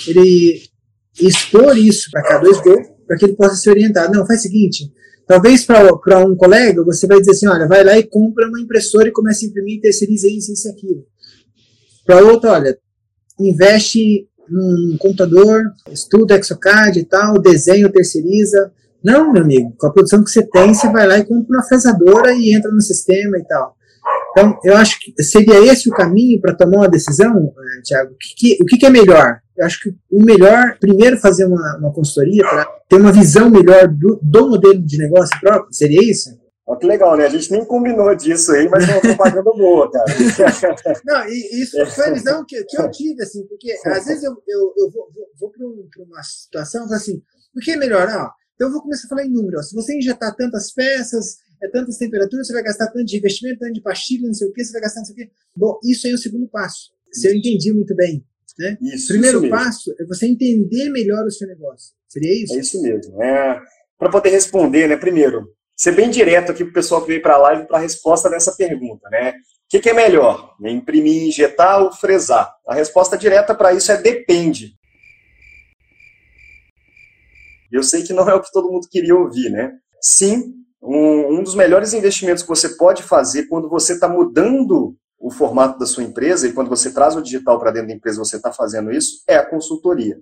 ele expor isso para K2Go, para que ele possa se orientar. Não, faz o seguinte, talvez para um colega você vai dizer assim, olha, vai lá e compra uma impressora e começa a imprimir, terceiriza isso, isso e aquilo. Para outro, olha, investe num computador, estuda ExoCAD e tal, desenha, terceiriza, não, meu amigo, com a produção que você tem, você vai lá e compra uma fresadora e entra no sistema e tal. Então, eu acho que seria esse o caminho para tomar uma decisão, eh, Tiago? O, que, que, é melhor? Eu acho que o melhor, primeiro, fazer uma, uma consultoria para ter uma visão melhor do, do modelo de negócio próprio, seria isso? Olha que legal, né? A gente nem combinou disso aí, mas é uma propaganda boa, cara. Não, e isso foi a visão que, que eu tive, assim, porque às vezes eu, eu, eu vou, vou, vou para uma situação assim, o que é melhor? Não, então eu vou começar a falar em números. Se você injetar tantas peças, é tantas temperaturas, você vai gastar tanto de investimento, tanto de pastilha, não sei o que, você vai gastar não sei o que. Bom, isso aí é o segundo passo. Se eu entendi muito bem. Né? Isso, Primeiro isso passo é você entender melhor o seu negócio. Seria isso? É isso mesmo. É, para poder responder, né? Primeiro, ser bem direto aqui para o pessoal que veio para a live para a resposta dessa pergunta, né? O que, que, é melhor? Imprimir, injetar ou fresar? A resposta direta para isso é depende. Eu sei que não é o que todo mundo queria ouvir, né? Sim, um, um dos melhores investimentos que você pode fazer quando você está mudando o formato da sua empresa e quando você traz o digital para dentro da empresa, você está fazendo isso, é a consultoria.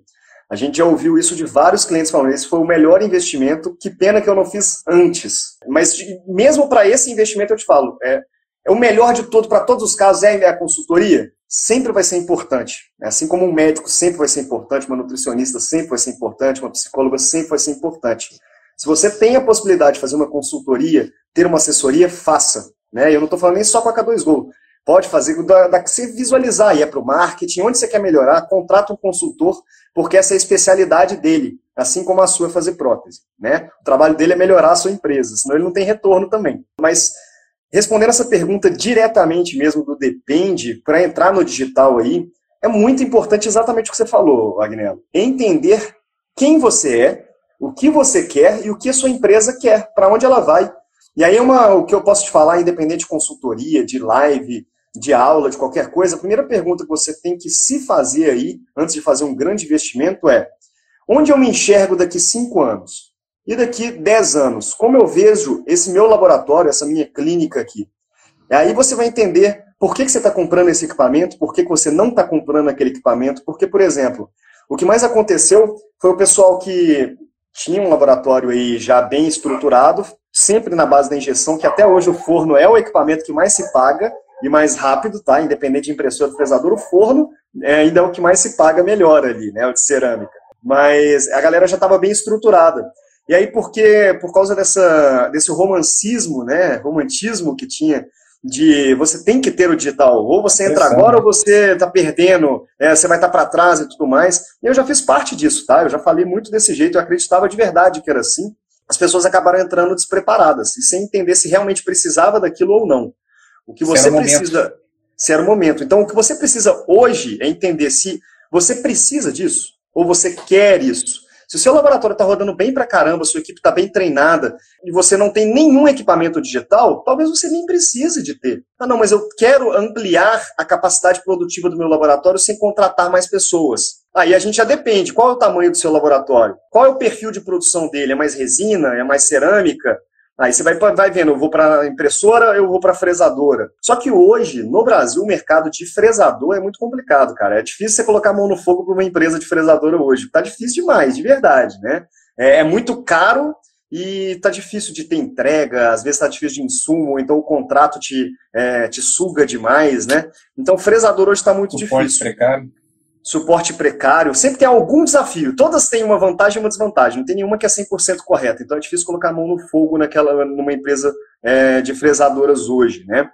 A gente já ouviu isso de vários clientes falando, esse foi o melhor investimento, que pena que eu não fiz antes. Mas mesmo para esse investimento eu te falo, é, é o melhor de todo, para todos os casos, é a consultoria? Sempre vai ser importante. Né? Assim como um médico sempre vai ser importante, uma nutricionista sempre vai ser importante, uma psicóloga sempre vai ser importante. Se você tem a possibilidade de fazer uma consultoria, ter uma assessoria, faça. Né? Eu não estou falando nem só com a K2Go. Pode fazer da, da que você visualizar, ir para o marketing, onde você quer melhorar, contrata um consultor, porque essa é a especialidade dele, assim como a sua é fazer prótese. Né? O trabalho dele é melhorar a sua empresa, senão ele não tem retorno também. Mas Respondendo essa pergunta diretamente mesmo do depende, para entrar no digital aí, é muito importante exatamente o que você falou, Agnello. Entender quem você é, o que você quer e o que a sua empresa quer, para onde ela vai. E aí é uma, o que eu posso te falar, independente de consultoria, de live, de aula, de qualquer coisa, a primeira pergunta que você tem que se fazer aí, antes de fazer um grande investimento, é onde eu me enxergo daqui cinco anos? E daqui 10 anos, como eu vejo esse meu laboratório, essa minha clínica aqui? E aí você vai entender por que, que você está comprando esse equipamento, por que, que você não está comprando aquele equipamento. Porque, por exemplo, o que mais aconteceu foi o pessoal que tinha um laboratório aí já bem estruturado, sempre na base da injeção, que até hoje o forno é o equipamento que mais se paga e mais rápido, tá? Independente de impressora ou fresador, o forno é, ainda é o que mais se paga melhor ali, né? O de cerâmica. Mas a galera já estava bem estruturada. E aí, porque, por causa dessa, desse romancismo, né, romantismo que tinha, de você tem que ter o digital, ou você entra agora ou você está perdendo, é, você vai estar tá para trás e tudo mais. E eu já fiz parte disso, tá? Eu já falei muito desse jeito, eu acreditava de verdade que era assim. As pessoas acabaram entrando despreparadas e sem entender se realmente precisava daquilo ou não. O que você precisa, se era o momento. Então, o que você precisa hoje é entender se você precisa disso ou você quer isso. Se o seu laboratório está rodando bem pra caramba, sua equipe está bem treinada e você não tem nenhum equipamento digital, talvez você nem precise de ter. Ah, não, mas eu quero ampliar a capacidade produtiva do meu laboratório sem contratar mais pessoas. Aí a gente já depende. Qual é o tamanho do seu laboratório? Qual é o perfil de produção dele? É mais resina? É mais cerâmica? Aí você vai, vai vendo, eu vou para impressora, eu vou para fresadora. Só que hoje, no Brasil, o mercado de fresador é muito complicado, cara. É difícil você colocar a mão no fogo para uma empresa de fresadora hoje. Tá difícil demais, de verdade, né? É, é muito caro e tá difícil de ter entrega, às vezes tá difícil de insumo, então o contrato te, é, te suga demais, né? Então, fresador hoje está muito o difícil. precário suporte precário, sempre tem algum desafio. Todas têm uma vantagem e uma desvantagem. Não tem nenhuma que é 100% correta. Então é difícil colocar a mão no fogo naquela, numa empresa é, de fresadoras hoje, né?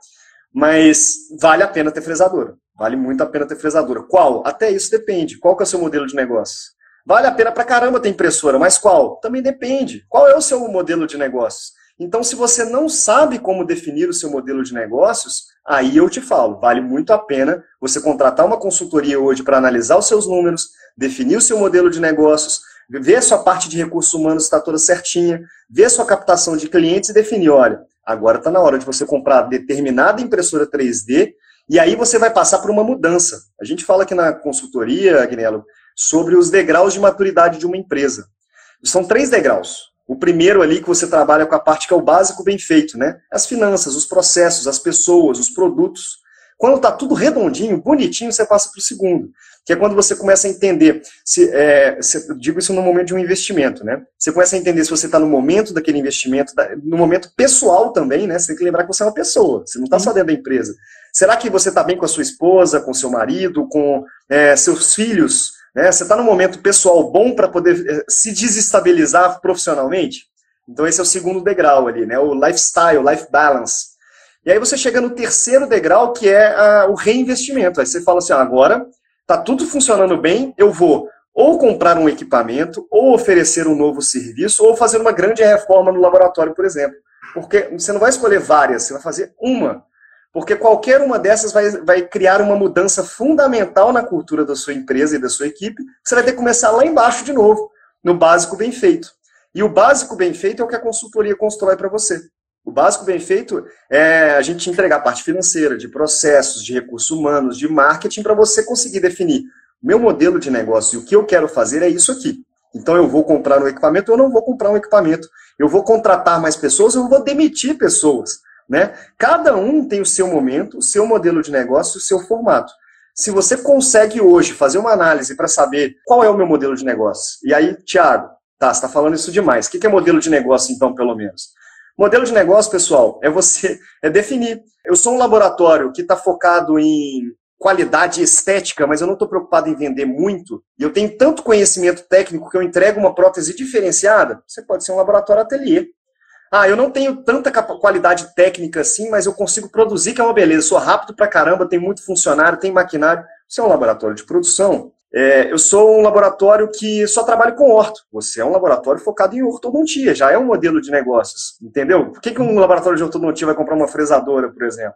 Mas vale a pena ter fresadora. Vale muito a pena ter fresadora. Qual? Até isso depende. Qual que é o seu modelo de negócio? Vale a pena pra caramba ter impressora, mas qual? Também depende. Qual é o seu modelo de negócio? Então, se você não sabe como definir o seu modelo de negócios, aí eu te falo, vale muito a pena você contratar uma consultoria hoje para analisar os seus números, definir o seu modelo de negócios, ver a sua parte de recursos humanos está toda certinha, ver a sua captação de clientes e definir, olha, agora está na hora de você comprar determinada impressora 3D e aí você vai passar por uma mudança. A gente fala aqui na consultoria, Agnello, sobre os degraus de maturidade de uma empresa. São três degraus. O primeiro ali que você trabalha com a parte que é o básico bem feito, né? As finanças, os processos, as pessoas, os produtos. Quando está tudo redondinho, bonitinho, você passa para o segundo, que é quando você começa a entender, se, é, se, digo isso no momento de um investimento, né? Você começa a entender se você está no momento daquele investimento, no momento pessoal também, né? Você tem que lembrar que você é uma pessoa, você não está só dentro da empresa. Será que você está bem com a sua esposa, com seu marido, com é, seus filhos? Né? Você está num momento pessoal bom para poder eh, se desestabilizar profissionalmente? Então esse é o segundo degrau ali, né? O lifestyle, life balance. E aí você chega no terceiro degrau, que é a, o reinvestimento. Aí você fala assim, ah, agora está tudo funcionando bem, eu vou ou comprar um equipamento, ou oferecer um novo serviço, ou fazer uma grande reforma no laboratório, por exemplo. Porque você não vai escolher várias, você vai fazer uma. Porque qualquer uma dessas vai, vai criar uma mudança fundamental na cultura da sua empresa e da sua equipe. Você vai ter que começar lá embaixo de novo, no básico bem feito. E o básico bem feito é o que a consultoria constrói para você. O básico bem feito é a gente entregar a parte financeira, de processos, de recursos humanos, de marketing, para você conseguir definir meu modelo de negócio e o que eu quero fazer é isso aqui. Então eu vou comprar um equipamento ou não vou comprar um equipamento. Eu vou contratar mais pessoas ou vou demitir pessoas. Né? Cada um tem o seu momento, o seu modelo de negócio, o seu formato. Se você consegue hoje fazer uma análise para saber qual é o meu modelo de negócio, e aí, Thiago, tá, você está falando isso demais. O que é modelo de negócio, então, pelo menos? Modelo de negócio, pessoal, é você é definir. Eu sou um laboratório que está focado em qualidade estética, mas eu não estou preocupado em vender muito, e eu tenho tanto conhecimento técnico que eu entrego uma prótese diferenciada, você pode ser um laboratório ateliê. Ah, eu não tenho tanta qualidade técnica assim, mas eu consigo produzir, que é uma beleza. Sou rápido pra caramba, tem muito funcionário, tem maquinário. Você é um laboratório de produção. É, eu sou um laboratório que só trabalha com orto. Você é um laboratório focado em ortodontia, já é um modelo de negócios, entendeu? Por que, que um laboratório de ortodontia vai comprar uma fresadora, por exemplo?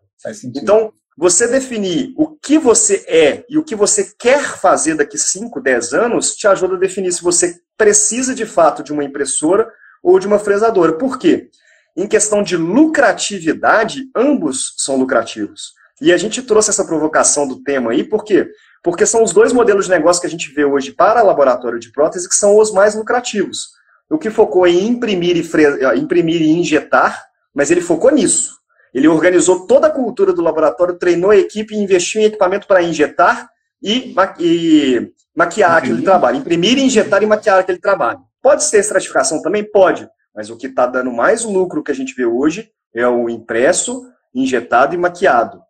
Então, você definir o que você é e o que você quer fazer daqui 5, 10 anos te ajuda a definir se você precisa de fato de uma impressora ou de uma fresadora. Por quê? Em questão de lucratividade, ambos são lucrativos. E a gente trouxe essa provocação do tema aí, por quê? Porque são os dois modelos de negócio que a gente vê hoje para laboratório de prótese que são os mais lucrativos. O que focou em imprimir e, fre... Eh, imprimir e injetar, mas ele focou nisso. Ele organizou toda a cultura do laboratório, treinou a equipe e investiu em equipamento para injetar e, ma... e maquiar imprimir. aquele trabalho. Imprimir, injetar e maquiar aquele trabalho. Pode ser estratificação também? Pode. Mas o que está dando mais lucro que a gente vê hoje é o impresso, injetado e maquiado.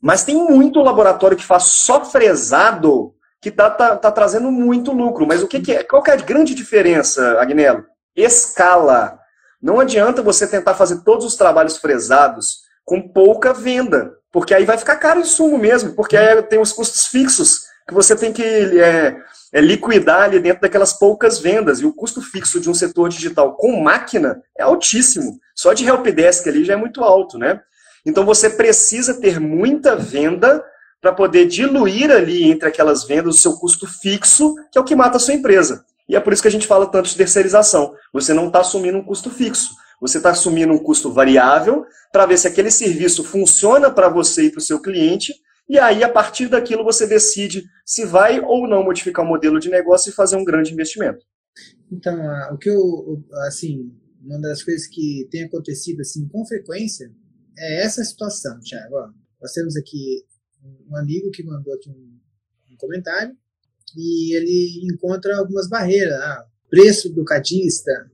Mas tem muito laboratório que faz só fresado que está tá, tá, trazendo muito lucro. Mas o que, que é? Qual que é a grande diferença, Agnello? Escala. Não adianta você tentar fazer todos os trabalhos fresados com pouca venda, porque aí vai ficar caro o insumo mesmo, porque aí tem os custos fixos que você tem que é, é liquidar ali dentro daquelas poucas vendas. E o custo fixo de um setor digital com máquina é altíssimo. Só de helpdesk ali já é muito alto, né? Então você precisa ter muita venda para poder diluir ali entre aquelas vendas o seu custo fixo, que é o que mata a sua empresa. E é por isso que a gente fala tanto de terceirização. Você não está assumindo um custo fixo. Você está assumindo um custo variável para ver se aquele serviço funciona para você e para o seu cliente. E aí, a partir daquilo, você decide se vai ou não modificar o modelo de negócio e fazer um grande investimento. Então, o que eu, assim, uma das coisas que tem acontecido assim com frequência é essa situação, Thiago. Ó, nós temos aqui um amigo que mandou aqui um, um comentário e ele encontra algumas barreiras. Ah, preço do cadista,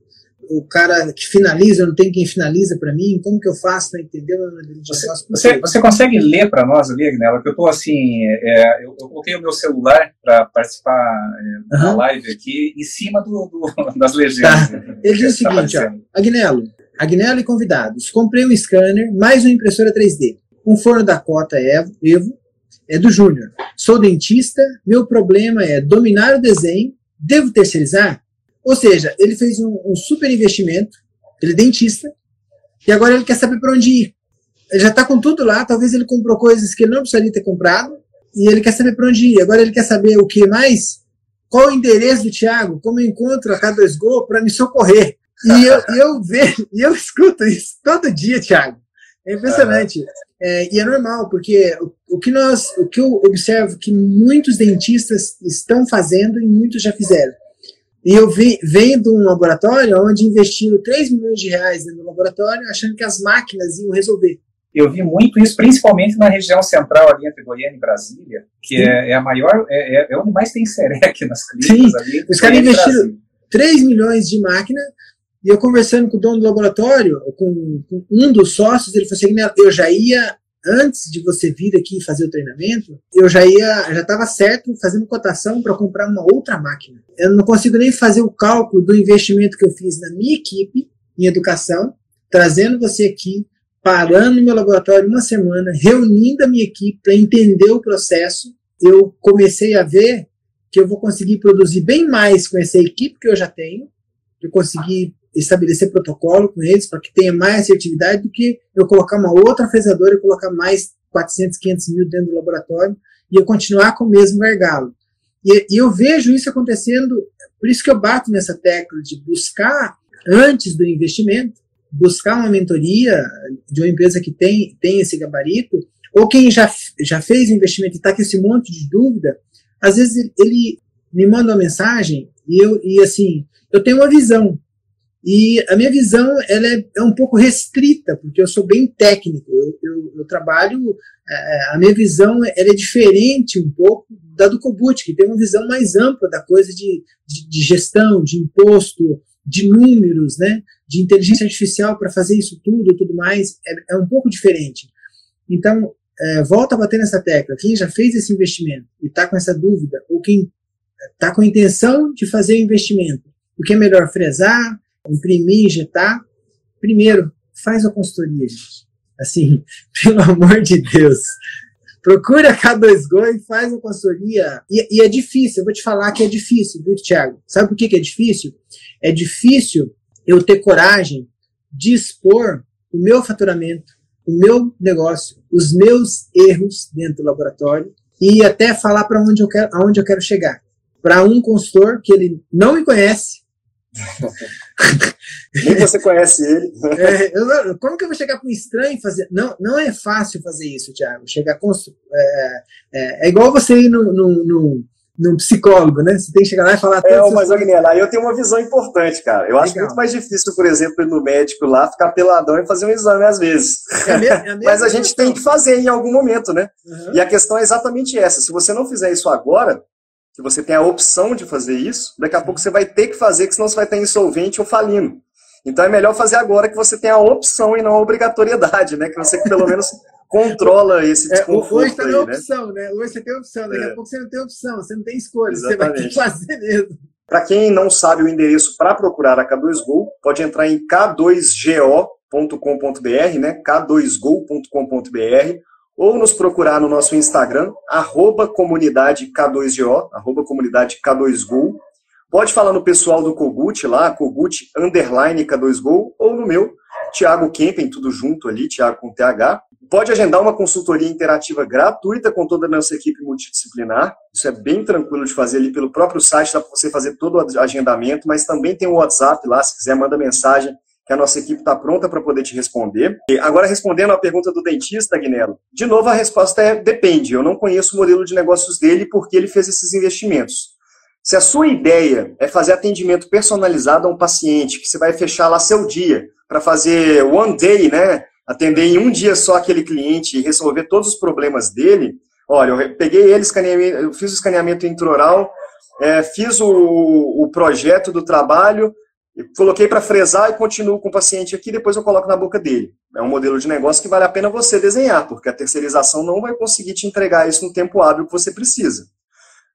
o cara que finaliza, não tem quem finaliza para mim, como que eu faço para entender o modelo de você, Você, você consegue ler para nós ali, Agnella, que eu estou assim, é, eu, eu, coloquei o meu celular para participar é, uhum. da live aqui em cima do, do das legendas. Tá. Ele diz o tá seguinte, ó, Agnello, Agnello e convidados, comprei um scanner mais uma impressora 3D, um forno da Cota Evo, Evo é do Júnior. Sou dentista, meu problema é dominar o desenho, devo terceirizar? Ou seja, ele fez um, um super investimento, ele é dentista, e agora ele quer saber para onde ir. Ele já está com tudo lá, talvez ele comprou coisas que ele não precisaria ter comprado, e ele quer saber para onde ir. Agora ele quer saber o que mais? Qual o endereço do Thiago? Como eu encontro a K2Go para me socorrer? E eu, eu vejo, e eu escuto isso todo dia, Thiago. É impressionante. É, e é normal, porque o, o, que nós, o que eu observo que muitos dentistas estão fazendo e muitos já fizeram e eu vi, venho de um laboratório onde investiram 3 milhões de reais no laboratório, achando que as máquinas iam resolver. Eu vi muito isso, principalmente na região central ali entre Goiânia e Brasília, que é, é, a maior, é, é, é, onde mais tem sereque nas clínicas Sim. ali. Os caras investiram 3 milhões de máquina, e eu conversando com o dono do laboratório, com, com um dos sócios, ele falou assim, eu já ia antes de você vir aqui fazer o treinamento, eu já ia, já estava certo fazendo cotação para comprar uma outra máquina. Eu não consigo nem fazer o cálculo do investimento que eu fiz na minha equipe em educação, trazendo você aqui, parando no meu laboratório uma semana, reunindo a minha equipe para entender o processo. Eu comecei a ver que eu vou conseguir produzir bem mais com essa equipe que eu já tenho, eu consegui estabelecer protocolo com eles para que tenha mais assertividade do que eu colocar uma outra fresadora e colocar mais 400, 500 mil dentro do laboratório e eu continuar com o mesmo gargalo. E, e eu vejo isso acontecendo, por isso que eu bato nessa tecla de buscar, antes do investimento, buscar uma mentoria de uma empresa que tem, tem esse gabarito, ou quem já, já fez o investimento e está com esse monte de dúvida, às vezes ele me manda uma mensagem e eu e assim eu tenho uma visão e a minha visão ela é, é um pouco restrita, porque eu sou bem técnico. Eu, eu, eu trabalho, é, a minha visão ela é diferente um pouco da do Cobut, que tem uma visão mais ampla da coisa de, de, de gestão, de imposto, de números, né, de inteligência artificial para fazer isso tudo, tudo mais, é, é um pouco diferente. Então, é, volta a bater nessa tecla. Quem já fez esse investimento e está com essa dúvida, ou quem está com a intenção de fazer o investimento, o que é melhor fresar, imprimir, injetar. Primeiro, faz a consultoria, gente. Assim, pelo amor de Deus. Procura a K2Go e faz a consultoria. E, e, é difícil, eu vou te falar que é difícil, viu, Thiago? Sabe por que, que é difícil? É difícil eu ter coragem de expor o meu faturamento, o meu negócio, os meus erros dentro do laboratório e até falar para onde eu quero, aonde eu quero chegar. Para um consultor que ele não me conhece, Nem você conhece ele. É, eu, como que eu vou chegar para um estranho e fazer? Não, não é fácil fazer isso, Thiago. Chegar com, é, é, é igual você ir no, no, no, num psicólogo, né? Você tem que chegar lá e falar. É, mas, Agnella, aí eu tenho uma visão importante, cara. Eu Legal. acho muito mais difícil, por exemplo, ir no médico lá, ficar peladão e fazer um exame às vezes. É a mesma, é a mas a gente questão. tem que fazer em algum momento, né? Uhum. E a questão é exatamente essa. Se você não fizer isso agora, que você tem a opção de fazer isso, daqui a pouco você vai ter que fazer, que senão você vai estar insolvente ou falindo. Então é melhor fazer agora que você tem a opção e não a obrigatoriedade, né? Que você pelo menos controla esse desconforto. É, hoje está na opção, né? Hoje você tem opção, daqui é. a pouco você não tem opção, você não tem escolha, Exatamente. você vai ter que fazer mesmo. Para quem não sabe o endereço para procurar a K2Go, pode entrar em k2go.com.br, né? k2go.com.br ou nos procurar no nosso Instagram, arroba comunidade K2GO, arroba comunidade K2Go. Pode falar no pessoal do Kogut lá, Kogut underline K2Go, ou no meu, Tiago Kempen, tudo junto ali, Tiago com TH. Pode agendar uma consultoria interativa gratuita com toda a nossa equipe multidisciplinar. Isso é bem tranquilo de fazer ali pelo próprio site, dá para você fazer todo o agendamento, mas também tem o WhatsApp lá, se quiser, manda mensagem que a nossa equipe está pronta para poder te responder. E agora, respondendo à pergunta do dentista, Guinelo, de novo a resposta é depende. Eu não conheço o modelo de negócios dele porque ele fez esses investimentos. Se a sua ideia é fazer atendimento personalizado a um paciente, que você vai fechar lá seu dia para fazer one day, né? Atender em um dia só aquele cliente e resolver todos os problemas dele. Olha, eu peguei ele, eu fiz o escaneamento intraoral, é, fiz o, o projeto do trabalho, coloquei para fresar e continuo com o paciente aqui, depois eu coloco na boca dele. É um modelo de negócio que vale a pena você desenhar, porque a terceirização não vai conseguir te entregar isso no tempo hábil que você precisa.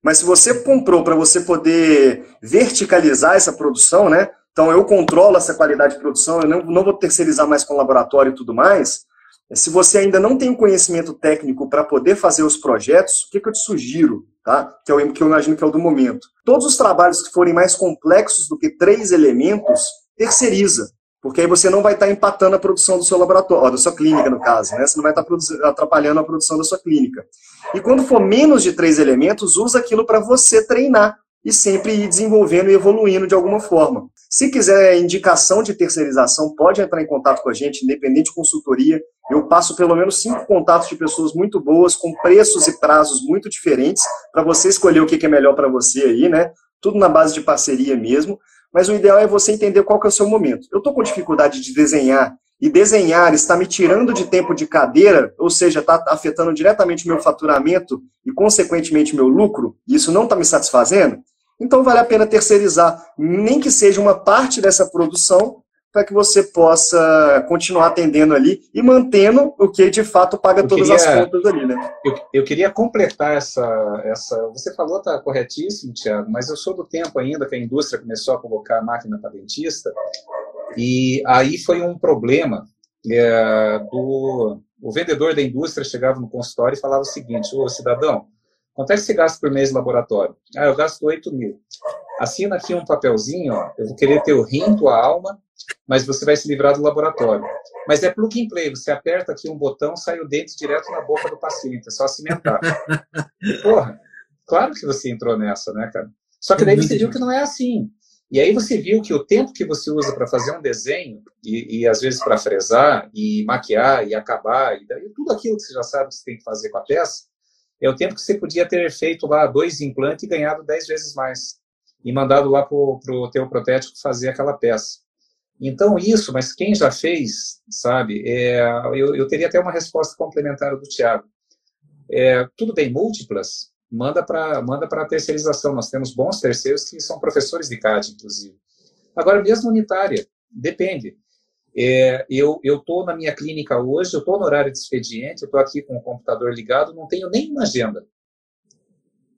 Mas se você comprou para você poder verticalizar essa produção, né? Então eu controlo essa qualidade de produção, eu não, não vou terceirizar mais com laboratório e tudo mais. Se você ainda não tem o conhecimento técnico para poder fazer os projetos, o que, que eu te sugiro? Tá? Que, é o, que eu imagino que é o do momento. Todos os trabalhos que forem mais complexos do que três elementos, terceiriza. Porque aí você não vai estar tá empatando a produção do seu laboratório, da sua clínica, no caso, né? Você não vai estar tá atrapalhando a produção da sua clínica. E quando for menos de três elementos, usa aquilo para você treinar e sempre ir desenvolvendo e evoluindo de alguma forma. Se quiser indicação de terceirização, pode entrar em contato com a gente, independente de consultoria. Eu passo pelo menos cinco contatos de pessoas muito boas, com preços e prazos muito diferentes, para você escolher o que é melhor para você aí, né? Tudo na base de parceria mesmo mas o ideal é você entender qual que é o seu momento. Eu estou com dificuldade de desenhar, e desenhar está me tirando de tempo de cadeira, ou seja, está afetando diretamente meu faturamento e, consequentemente, meu lucro, e isso não está me satisfazendo, então vale a pena terceirizar, nem que seja uma parte dessa produção, para que você possa continuar atendendo ali e mantendo o que de fato paga eu todas queria, as contas ali, né? Eu, eu, queria completar essa, essa. Você falou, está corretíssimo, Tiago, mas eu sou do tempo ainda que a indústria começou a colocar a máquina para dentista, e aí foi um problema é, do. O vendedor da indústria chegava no consultório e falava o seguinte: Ô cidadão, quanto é que você gasta por mês no laboratório? Ah, eu gasto 8 mil. Assina aqui um papelzinho, ó, eu vou querer ter o rim, tua alma, mas você vai se livrar do laboratório. Mas é plug and play, você aperta aqui um botão, sai o dente direto na boca do paciente, é só cimentar. Porra, claro que você entrou nessa, né, cara? Só que daí você viu que não é assim. E aí você viu que o tempo que você usa para fazer um desenho, e, e às vezes para fresar, e maquiar, e acabar, e, daí, tudo aquilo que você já sabe que você tem que fazer com a peça, é o tempo que você podia ter feito lá dois implantes e ganhado dez vezes mais. E mandado lá para o teu protético fazer aquela peça. Então, isso, mas quem já fez, sabe, é, eu, eu, teria até uma resposta complementar do Tiago. É, tudo bem, múltiplas, manda para manda a terceirização. Nós temos bons terceiros que são professores de CAD, inclusive. Agora, mesmo unitária, depende. É, eu estou na minha clínica hoje, eu estou no horário de expediente, eu estou aqui com o computador ligado, não tenho nenhuma agenda.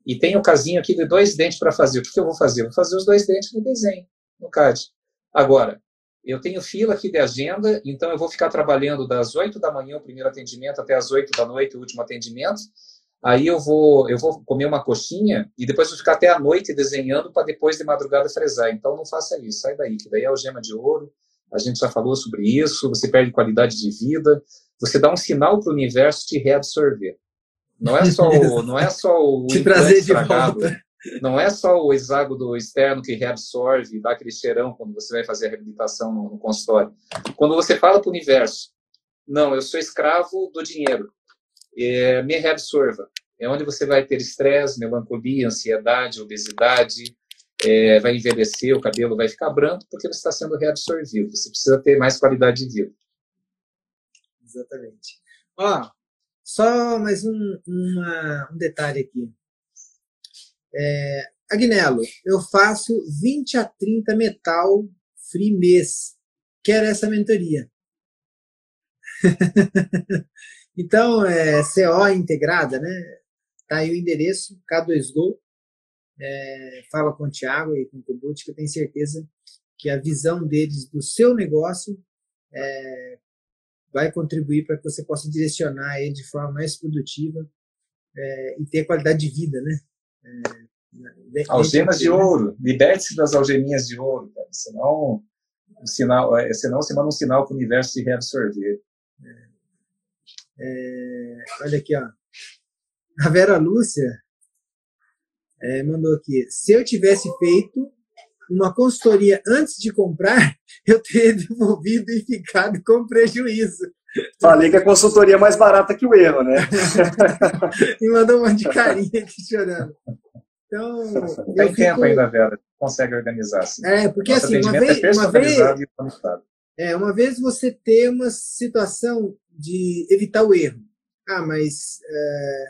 E tenho o casinho aqui de dois dentes para fazer. O que, que eu vou fazer? Vou fazer os dois dentes no desenho, no CAD. Agora, eu tenho fila aqui de agenda, então eu vou ficar trabalhando das 8 da manhã o primeiro atendimento até as 8 da noite o último atendimento. Aí eu vou eu vou comer uma coxinha e depois vou ficar até a noite desenhando para depois de madrugada fresar. Então não faça isso, sai daí, que daí é algema de ouro. A gente já falou sobre isso, você perde qualidade de vida, você dá um sinal para o universo te reabsorver. Não é só o, não é só o te trazer de volta. Não é só o hexágono externo que reabsorve, dá aquele cheirão quando você vai fazer a reabilitação no, no consultório. Quando você fala para o universo, não, eu sou escravo do dinheiro, é, me reabsorva. É onde você vai ter estresse, melancolia, ansiedade, obesidade, é, vai envelhecer, o cabelo vai ficar branco porque você está sendo reabsorvido. Você precisa ter mais qualidade de vida. Exatamente. Ó, só mais um, uma, um detalhe aqui. É, Agnello, eu faço 20 a 30 metal free mês. Quero essa mentoria. então, é CO integrada, né? Tá aí o endereço, K2Go. É, fala com o Thiago e com o Kubut, que eu tenho certeza que a visão deles do seu negócio é, vai contribuir para que você possa direcionar ele de forma mais produtiva é, e ter qualidade de vida, né? É, Algemas de ouro. Liberte-se das algeminhas de ouro, cara. Senão um sinal, é, senão você manda um sinal para o universo se reabsorver. É, olha aqui, ó. A Vera Lúcia é, mandou aqui. Se eu tivesse feito uma consultoria antes de comprar, eu teria devolvido e ficado com prejuízo. Falei que a consultoria é mais barata que o erro, né? e mandou um monte de carinha aqui chorando. Então, Tem fico... tempo ainda, Vera. Consegue organizar assim. É, porque Nosso assim, uma vez, é uma vez, é, uma vez você ter uma situação de evitar o erro. Ah, mas é,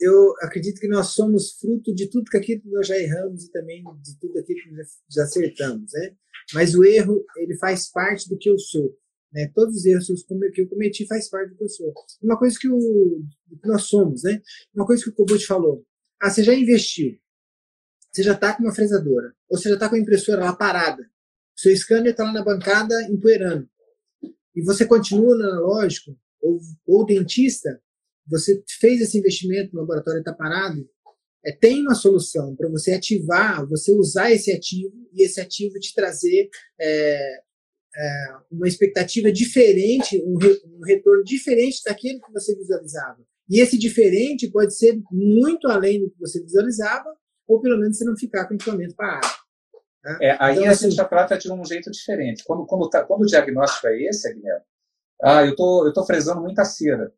eu acredito que nós somos fruto de tudo aquilo que nós já erramos e também de tudo aquilo que nós já acertamos, né? Mas o erro, ele faz parte do que eu sou. Né? Todos os erros que eu cometi faz parte do que eu sou. Uma coisa que, o, que nós somos, né? Uma coisa que o Kobut falou. Ah, você já investiu. Você já está com uma fresadora. Ou você já está com a impressora lá parada. O seu scanner está lá na bancada empoeirando. E você continua no analógico, ou, ou dentista, você fez esse investimento no laboratório está parado, é, tem uma solução para você ativar, você usar esse ativo e esse ativo te trazer é, é, uma expectativa diferente, um, re, um, retorno diferente daquilo que você visualizava. E esse diferente pode ser muito além do que você visualizava, ou pelo menos você não ficar com o equipamento parado. Tá? É, aí então, a assim, gente já trata de um jeito diferente. Quando, quando, tá, quando o diagnóstico é esse, Guilherme, ah, eu tô, estou tô fresando muita cera.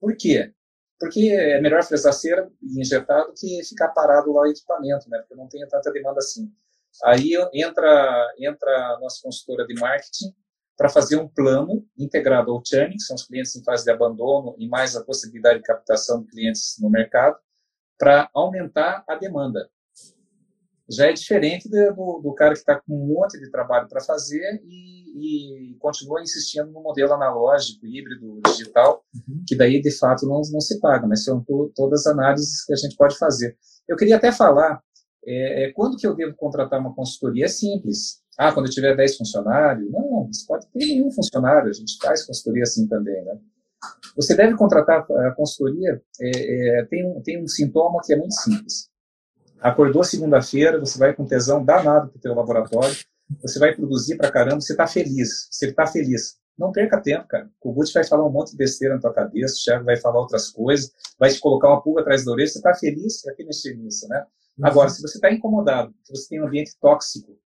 Por quê? Porque é melhor fresar cera e injetar do que ficar parado lá o equipamento, né? Porque não tem tanta demanda assim. Aí entra, entra a nossa consultora de marketing para fazer um plano integrado ao churn, que são os clientes em fase de abandono, e mais a possibilidade de captação de clientes no mercado, para aumentar a demanda já é diferente do, do cara que está com um monte de trabalho para fazer e, e, continua insistindo no modelo analógico, híbrido, digital, uhum. que daí de fato não, não se paga, mas são to, todas análises que a gente pode fazer. Eu queria até falar, é, é, quando que eu devo contratar uma consultoria? É simples. Ah, quando eu tiver 10 funcionários? Não, você pode ter nenhum funcionário, a gente faz consultoria assim também, né? Você deve contratar a consultoria, é, é, tem, um, tem um sintoma que é muito simples acordou segunda-feira, você vai com tesão danado para o teu laboratório, você vai produzir para caramba, você está feliz, você está feliz. Não perca tempo, cara. O Gucci vai falar um monte de besteira na tua cabeça, o chefe vai falar outras coisas, vai te colocar uma pulga atrás da orelha, você está feliz, é que mexer nisso, né? Uhum. Agora, se você está incomodado, se você tem um ambiente tóxico,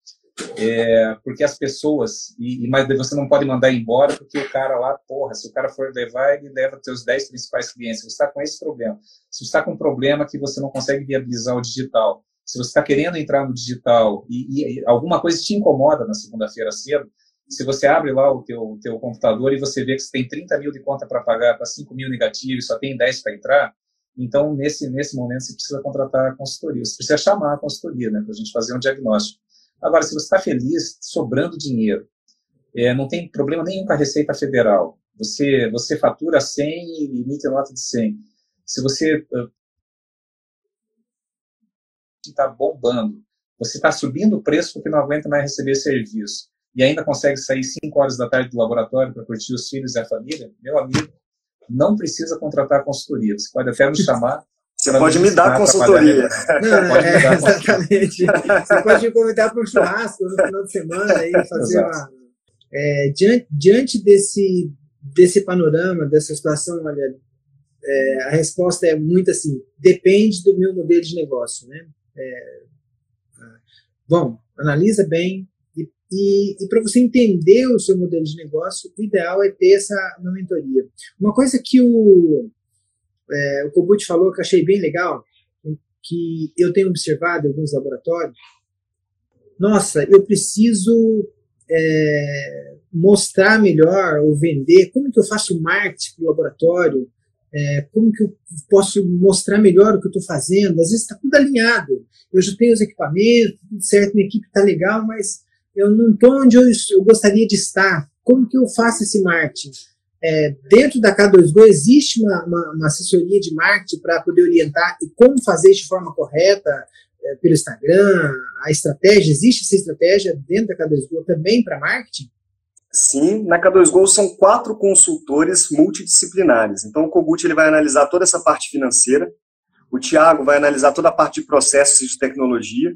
é, porque as pessoas, e, e, mas você não pode mandar embora porque o cara lá, porra, se o cara for levar, ele leva seus 10 principais clientes. Você está com esse problema. Se você está com um problema que você não consegue viabilizar o digital, se você está querendo entrar no digital e, e alguma coisa te incomoda na segunda-feira cedo, se você abre lá o teu, teu computador e você vê que você tem 30 mil de conta para pagar, para 5 mil negativos, só tem 10 para entrar, então nesse, nesse momento você precisa contratar a consultoria. Você precisa chamar a consultoria, né, para a gente fazer um diagnóstico. Agora, se você está feliz, sobrando dinheiro, é, não tem problema nenhum com a Receita Federal. Você, você fatura 100 e emite nota de 100. Se você está bombando, você está subindo o preço porque não aguenta mais receber serviço e ainda consegue sair 5 horas da tarde do laboratório para curtir os filhos e a família, meu amigo, não precisa contratar consultoria. Você pode até nos chamar você pode me dar consultoria. Não, é, exatamente. Você pode me convidar para um churrasco no final de semana aí fazer uma. É, diante, diante desse, desse panorama, dessa situação, olha, é, a resposta é muito assim: depende do meu modelo de negócio, né? É, bom, analisa bem e, e, e para você entender o seu modelo de negócio, o ideal é ter essa uma mentoria. Uma coisa que o é, o Kobut falou que achei bem legal, que eu tenho observado em alguns laboratórios. Nossa, eu preciso é, mostrar melhor ou vender, como que eu faço marketing para o laboratório, é, como que eu posso mostrar melhor o que eu estou fazendo. Às vezes está tudo alinhado. Eu já tenho os equipamentos, tudo certo, minha equipe está legal, mas eu não estou onde eu, eu, gostaria de estar. Como que eu faço esse marketing? É, dentro da K2Go existe uma, uma, uma assessoria de marketing para poder orientar e como fazer de forma correta é, pelo Instagram, a estratégia, existe essa estratégia dentro da K2Go também para marketing? Sim, na K2Go são quatro consultores multidisciplinares. Então o Kogut ele vai analisar toda essa parte financeira, o Tiago vai analisar toda a parte de processos e de tecnologia,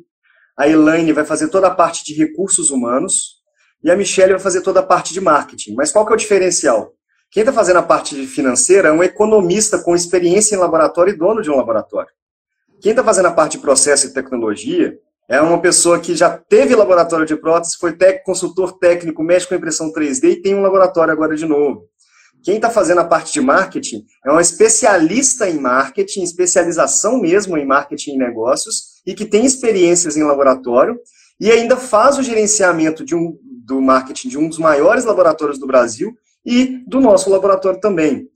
a Elaine vai fazer toda a parte de recursos humanos, e a Michelle vai fazer toda a parte de marketing. Mas qual que é o diferencial? Quem está fazendo a parte financeira é um economista com experiência em laboratório e dono de um laboratório. Quem está fazendo a parte de processo e tecnologia é uma pessoa que já teve laboratório de prótese, foi técnico, consultor técnico, mexe com impressão 3D e tem um laboratório agora de novo. Quem está fazendo a parte de marketing é um especialista em marketing, especialização mesmo em marketing e negócios, e que tem experiências em laboratório, e ainda faz o gerenciamento de um, do marketing de um dos maiores laboratórios do Brasil e do nosso laboratório também.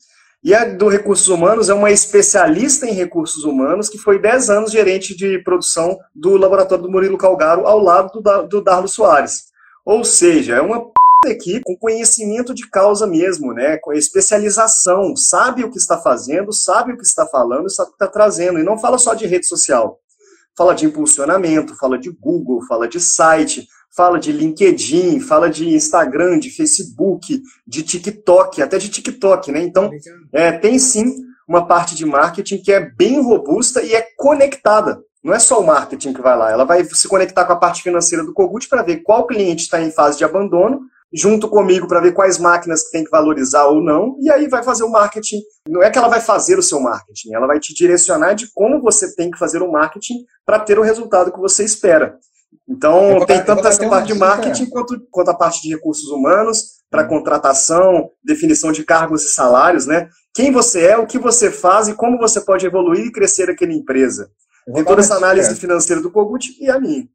E a do Recursos Humanos é uma especialista em recursos humanos que foi 10 anos gerente de produção do laboratório do Murilo Calgaro ao lado do, do Darlo Soares. Ou seja, é uma equipe com conhecimento de causa mesmo, né? Com especialização, sabe o que está fazendo, sabe o que está falando, sabe o que está trazendo. E não fala só de rede social. Fala de impulsionamento, fala de Google, fala de site, fala de LinkedIn, fala de Instagram, de Facebook, de TikTok, até de TikTok, né? Então, é, tem sim uma parte de marketing que é bem robusta e é conectada. Não é só o marketing que vai lá, ela vai se conectar com a parte financeira do Kogut para ver qual cliente está em fase de abandono, junto comigo para ver quais máquinas que tem que valorizar ou não, e aí vai fazer o marketing. Não é que ela vai fazer o seu marketing, ela vai te direcionar de como você tem que fazer o marketing para ter o resultado que você espera. Então, tem tanto essa parte de marketing quanto, quanto a parte de recursos humanos, para contratação, definição de cargos e salários, né? Quem você é, o que você faz e como você pode evoluir e crescer aquela empresa. Tem toda essa análise financeira do Kogut e a minha.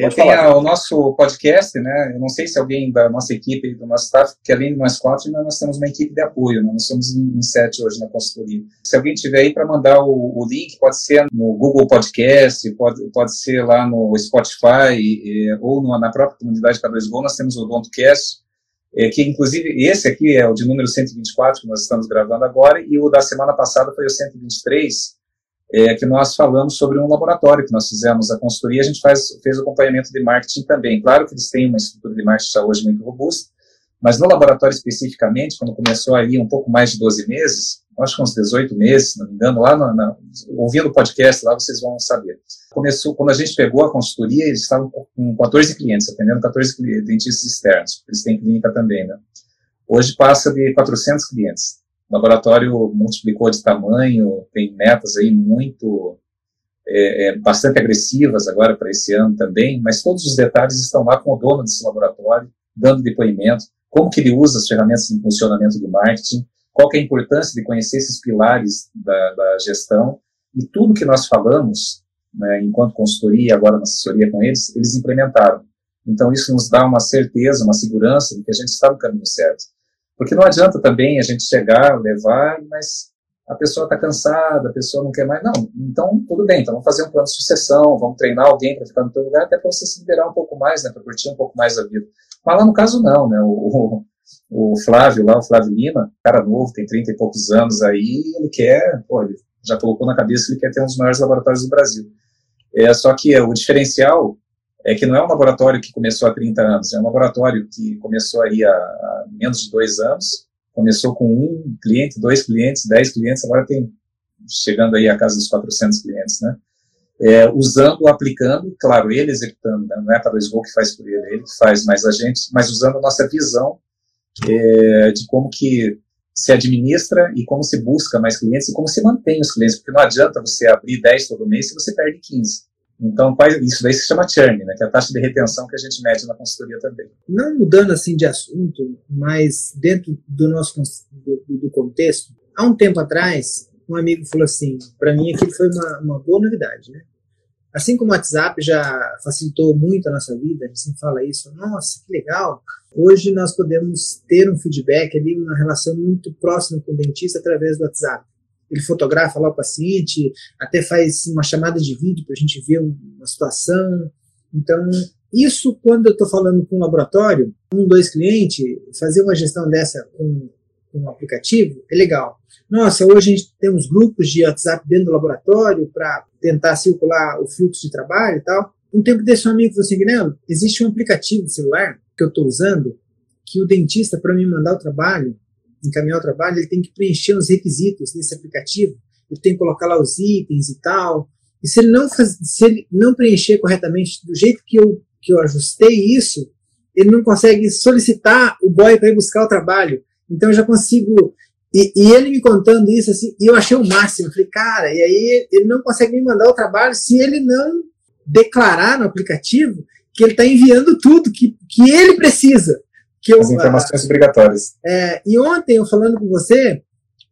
É, tem a, o nosso podcast, né? Eu não sei se alguém da nossa equipe, do nosso staff, que além de nós quatro, nós temos uma equipe de apoio, né? Nós somos em, sete hoje na consultoria. Se alguém tiver aí para mandar o, o, link, pode ser no Google Podcast, pode, pode ser lá no Spotify e, ou no, na própria comunidade K2Go, nós temos o Dontocast, é, que inclusive esse aqui é o de número 124 que nós estamos gravando agora, e o da semana passada foi o 123, é, que nós falamos sobre um laboratório que nós fizemos a consultoria, a gente faz, fez o acompanhamento de marketing também. Claro que eles têm uma estrutura de marketing hoje muito robusta, mas no laboratório especificamente, quando começou ali um pouco mais de 12 meses, acho que uns 18 meses, se não me engano, lá na, ouvindo o podcast, lá vocês vão saber. Começou, quando a gente pegou a consultoria, eles estavam com 14 clientes, atendendo 14 dentistas externos, eles têm clínica também, né? Hoje passa de 400 clientes. O laboratório multiplicou de tamanho, tem metas aí muito, é, é, bastante agressivas agora para esse ano também, mas todos os detalhes estão lá com o dono desse laboratório, dando depoimento, como que ele usa as ferramentas de funcionamento de marketing, qual que é a importância de conhecer esses pilares da, da gestão, e tudo que nós falamos, né, enquanto consultoria, agora na assessoria com eles, eles implementaram. Então, isso nos dá uma certeza, uma segurança de que a gente está no caminho certo. Porque não adianta também a gente chegar, levar, mas a pessoa está cansada, a pessoa não quer mais. Não, então tudo bem, então vamos fazer um plano de sucessão, vamos treinar alguém para ficar no teu lugar, até para você se liberar um pouco mais, né, para curtir um pouco mais a vida. Mas lá no caso não, né, o, o, o Flávio lá, o Flávio Lima, cara novo, tem 30 e poucos anos aí, ele quer, pô, ele já colocou na cabeça que ele quer ter um dos maiores laboratórios do Brasil. É, só que o diferencial é que não é um laboratório que começou há 30 anos, é um laboratório que começou aí há, há menos de dois anos, começou com um cliente, dois clientes, dez clientes, agora tem chegando aí a casa dos 400 clientes, né? É, usando, aplicando, claro, ele executando, né? não é a Voo que faz por ele, ele faz mais a gente, mas usando a nossa visão é, de como que se administra e como se busca mais clientes e como se mantém os clientes, porque não adianta você abrir 10 todo mês se você perde 15. Então, isso daí se chama churn, né, que é a taxa de retenção que a gente mede na consultoria também. Não mudando assim de assunto, mas dentro do nosso do, do contexto, há um tempo atrás, um amigo falou assim, para mim aquilo foi uma, uma boa novidade, né? Assim como o WhatsApp já facilitou muito a nossa vida, a gente sempre fala isso, nossa, que legal. Hoje nós podemos ter um feedback ali, uma relação muito próxima com o dentista através do WhatsApp ele fotografa lá o paciente, até faz uma chamada de vídeo para a gente ver uma situação. Então, isso quando eu estou falando com um laboratório, um, dois clientes, fazer uma gestão dessa com, com um aplicativo é legal. Nossa, hoje a gente tem uns grupos de WhatsApp dentro do laboratório para tentar circular o fluxo de trabalho e tal. Um tempo desse um amigo falou assim, Guilherme, existe um aplicativo de celular que eu estou usando que o dentista, para me mandar o trabalho, encaminhar o trabalho, ele tem que preencher os requisitos desse aplicativo, ele tem que colocar lá os itens e tal. E se ele não, faz, se ele não preencher corretamente do jeito que eu, que eu ajustei isso, ele não consegue solicitar o boy para ir buscar o trabalho. Então eu já consigo. E, e, ele me contando isso, assim, eu achei o máximo. Eu falei, cara, e aí ele não consegue me mandar o trabalho se ele não declarar no aplicativo que ele está enviando tudo que, que ele precisa. Que eu, As informações obrigatórias. É, e ontem, eu falando com você,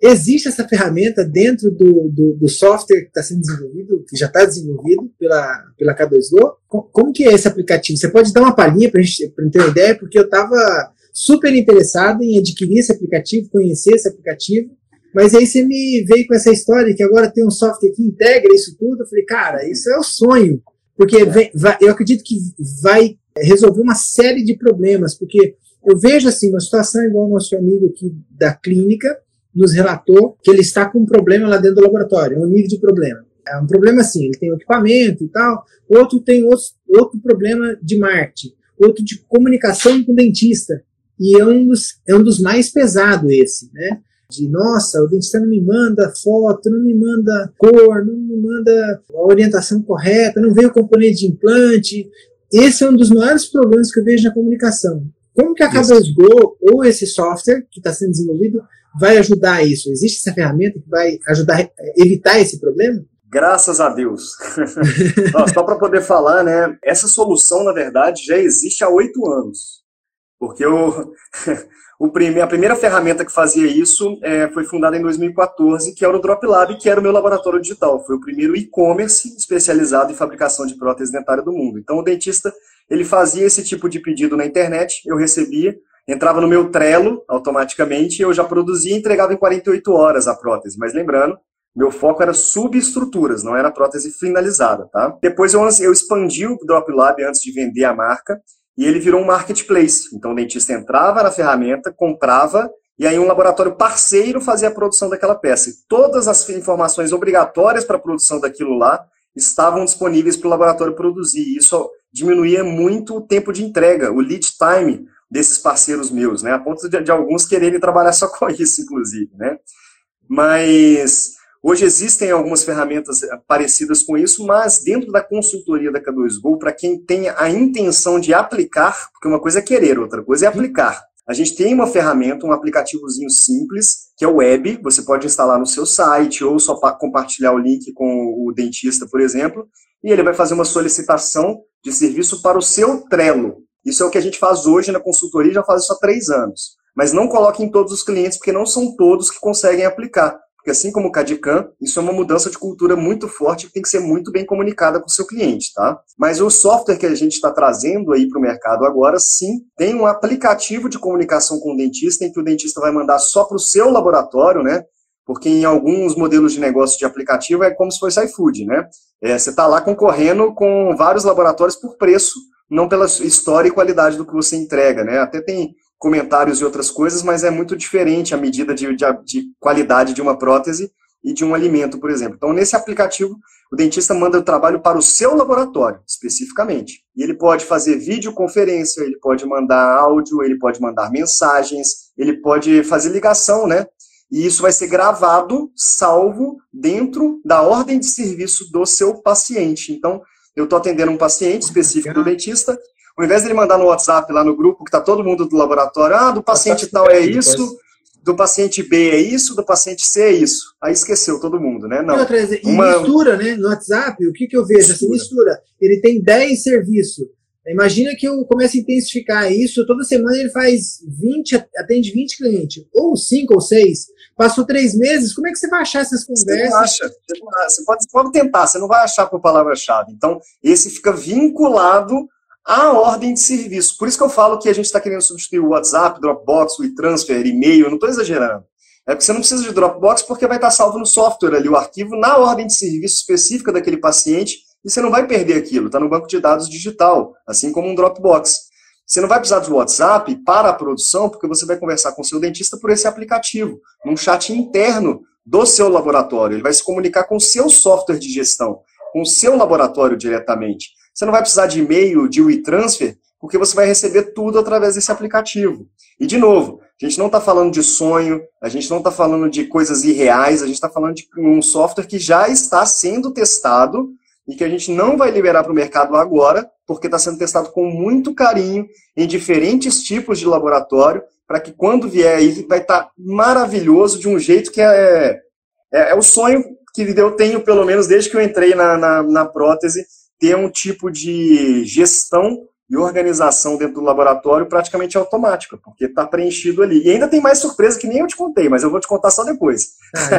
existe essa ferramenta dentro do, do, do software que está sendo desenvolvido, que já está desenvolvido pela, pela K2Go. Como que é esse aplicativo? Você pode dar uma palhinha para a gente ter uma ideia? Porque eu estava super interessado em adquirir esse aplicativo, conhecer esse aplicativo, mas aí você me veio com essa história que agora tem um software que integra isso tudo. Eu falei, cara, isso é o sonho. Porque vem, vai, eu acredito que vai resolver uma série de problemas, porque eu vejo assim, uma situação igual o nosso amigo aqui da clínica nos relatou que ele está com um problema lá dentro do laboratório, é um nível de problema. É um problema assim, ele tem o equipamento e tal, outro tem outro, outro problema de marketing, outro de comunicação com o dentista, e é um dos, é um dos mais pesados esse, né? de nossa, o dentista não me manda foto, não me manda cor, não me manda a orientação correta, não vem o componente de implante. Esse é um dos maiores problemas que eu vejo na comunicação. Como que a K2Go ou esse software que está sendo desenvolvido vai ajudar isso? Existe essa ferramenta que vai ajudar a evitar esse problema? Graças a Deus. só para poder falar, né? Essa solução, na verdade, já existe há oito anos. Porque eu, O prime, a primeira ferramenta que fazia isso é, foi fundada em 2014, que era o Drop Lab, que era o meu laboratório digital. Foi o primeiro e-commerce especializado em fabricação de prótese dentária do mundo. Então, o dentista ele fazia esse tipo de pedido na internet, eu recebia, entrava no meu Trello automaticamente, eu já produzia e entregava em 48 horas a prótese. Mas lembrando, meu foco era subestruturas, não era prótese finalizada, tá? Depois eu, eu expandi o Drop Lab antes de vender a marca e ele virou um marketplace. Então o dentista entrava na ferramenta, comprava, e aí um laboratório parceiro fazia a produção daquela peça. E todas as informações obrigatórias para a produção daquilo lá estavam disponíveis para o laboratório produzir. Isso diminuía muito o tempo de entrega, o lead time desses parceiros meus, né? A ponto de, de alguns quererem trabalhar só com isso, inclusive, né? Mas Hoje existem algumas ferramentas eh, parecidas com isso, mas dentro da consultoria da K2Go, para quem tem a intenção de aplicar, porque uma coisa é querer, outra coisa é aplicar. A gente tem uma ferramenta, um aplicativozinho simples, que é o web, você pode instalar no seu site ou só compartilhar o link com o dentista, por exemplo, e ele vai fazer uma solicitação de serviço para o seu Trello. Isso é o que a gente faz hoje na consultoria, já faz isso há três anos. Mas não coloque em todos os clientes, porque não são todos que conseguem aplicar. Porque assim como o CADICAM, isso é uma mudança de cultura muito forte que tem que ser muito bem comunicada com o seu cliente, tá? Mas o software que a gente está trazendo aí para o mercado agora, sim, tem um aplicativo de comunicação com o dentista, em que o dentista vai mandar só para o seu laboratório, né? Porque em alguns modelos de negócio de aplicativo é como se fosse iFood, né? É, você está lá concorrendo com vários laboratórios por preço, não pela história e qualidade do que você entrega, né? Até tem comentários e outras coisas, mas é muito diferente a medida de, de, de, qualidade de uma prótese e de um alimento, por exemplo. Então, nesse aplicativo, o dentista manda o trabalho para o seu laboratório, especificamente. E ele pode fazer videoconferência, ele pode mandar áudio, ele pode mandar mensagens, ele pode fazer ligação, né? E isso vai ser gravado, salvo, dentro da ordem de serviço do seu paciente. Então, eu estou atendendo um paciente específico do dentista, ao invés de ele mandar no WhatsApp, lá no grupo, que está todo mundo do laboratório, ah, do paciente tal é isso, do paciente B é isso, do paciente C é isso. Aí esqueceu todo mundo, né? Não. E, Uma... mistura, né? No WhatsApp, o que, que eu vejo? Assim, mistura. Assim, mistura. Ele tem 10 serviços. Imagina que eu comece a intensificar isso, toda semana ele faz 20, atende 20 clientes, ou 5 ou 6. Passou três meses, como é que você vai achar essas conversas? Você não acha, você pode, pode tentar, você não vai achar por palavra-chave. Então, esse fica vinculado a ordem de serviço. Por isso que eu falo que a gente está querendo substituir o WhatsApp, Dropbox, o e-transfer, e-mail, eu não estou exagerando. É porque você não precisa de Dropbox porque vai estar salvo no software ali, o arquivo, na ordem de serviço específica daquele paciente, e você não vai perder aquilo, está no banco de dados digital, assim como um Dropbox. Você não vai precisar do WhatsApp para a produção, porque você vai conversar com o seu dentista por esse aplicativo, num chat interno do seu laboratório. Ele vai se comunicar com o seu software de gestão, com o seu laboratório diretamente. Você não vai precisar de e-mail, de WeTransfer, porque você vai receber tudo através desse aplicativo. E, de novo, a gente não está falando de sonho, a gente não está falando de coisas irreais, a gente está falando de um software que já está sendo testado e que a gente não vai liberar para o mercado agora, porque está sendo testado com muito carinho em diferentes tipos de laboratório, para que quando vier aí vai estar tá maravilhoso de um jeito que é, é, é, o sonho que eu tenho, pelo menos desde que eu entrei na, na, na prótese, ter um tipo de gestão e organização dentro do laboratório praticamente automática, porque está preenchido ali. E ainda tem mais surpresa que nem eu te contei, mas eu vou te contar só depois. Ah,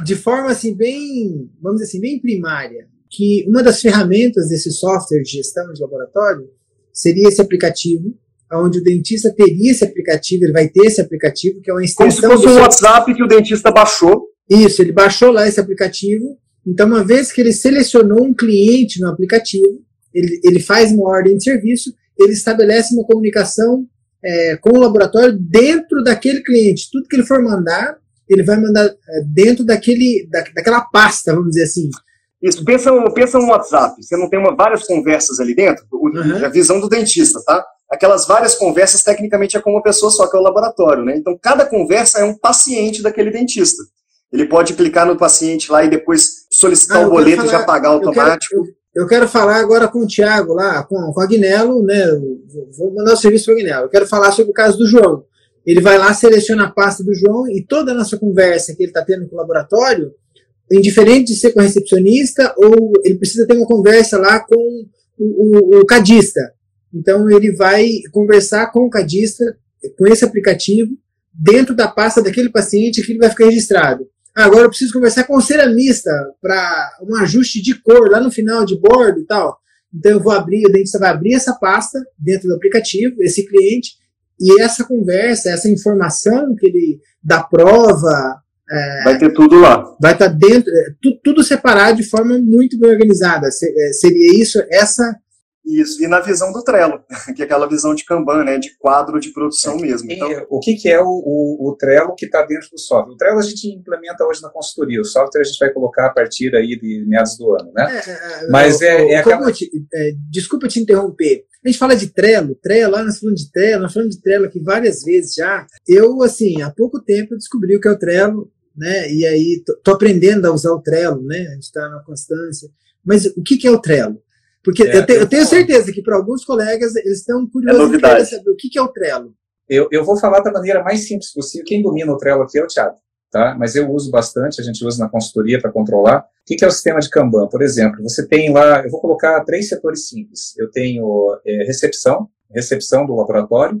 de, de, forma assim bem, vamos dizer assim, bem primária, que uma das ferramentas desse software de gestão de laboratório seria esse aplicativo, onde o dentista teria esse aplicativo, ele vai ter esse aplicativo, que é uma extensão... Como se fosse um WhatsApp que o dentista baixou. Isso, ele baixou lá esse aplicativo, então uma vez que ele selecionou um cliente no aplicativo, ele, ele faz uma ordem de serviço, ele estabelece uma comunicação é, com o laboratório dentro daquele cliente. Tudo que ele for mandar, ele vai mandar é, dentro daquele, da, daquela pasta, vamos dizer assim. Isso, pensa, pensa no WhatsApp, você não tem uma, várias conversas ali dentro, uhum. a visão do dentista, tá? Aquelas várias conversas, tecnicamente, é com uma pessoa só, que é o laboratório, né? Então, cada conversa é um paciente daquele dentista. Ele pode clicar no paciente lá e depois solicitar ah, o boleto falar, e já pagar automático. Eu quero, eu, eu quero, falar agora com o Tiago lá, com, com o Agnello, né? Vou mandar o serviço para o Agnello. Eu quero falar sobre o caso do João. Ele vai lá, seleciona a pasta do João e toda a nossa conversa que ele está tendo com o laboratório, indiferente de ser com a recepcionista ou ele precisa ter uma conversa lá com o, o, o cadista. Então ele vai conversar com o cadista com esse aplicativo dentro da pasta daquele paciente que ele vai ficar registrado. Ah, agora eu preciso conversar com o ceramista para um ajuste de cor lá no final de bordo e tal. Então eu vou abrir, o dentista vai abrir essa pasta dentro do aplicativo, esse cliente, e essa conversa, essa informação que ele da prova, é, vai ter tudo lá. Vai estar tá dentro, é, tudo, tudo separado de forma muito bem organizada. É, seria isso, essa. Isso, e na visão do Trello, que é aquela visão de Kanban, né, de quadro de produção é, mesmo. Então, o que, que é o, o, o, Trello que está dentro do software? O Trello a gente implementa hoje na consultoria, o software a gente vai colocar a partir aí de meados do ano, né? É, Mas é, é, aquela... te, desculpa te interromper, a gente fala de Trello, Trello, lá nós falamos de Trello, nós falamos de Trello aqui várias vezes já. Eu, assim, há pouco tempo descobri o que é o Trello, né? E aí tô, aprendendo a usar o Trello, né? A gente está na constância. Mas o que, que é o Trello? Porque é, eu, te, eu, tenho certeza que para alguns colegas eles estão curiosos é para saber o que, que é o Trello. Eu, eu vou falar da maneira mais simples possível. Quem domina o Trello aqui é o Thiago, tá? Mas eu uso bastante, a gente usa na consultoria para controlar. O que, que é o sistema de Kanban? Por exemplo, você tem lá, eu vou colocar três setores simples. Eu tenho é, recepção, recepção do laboratório,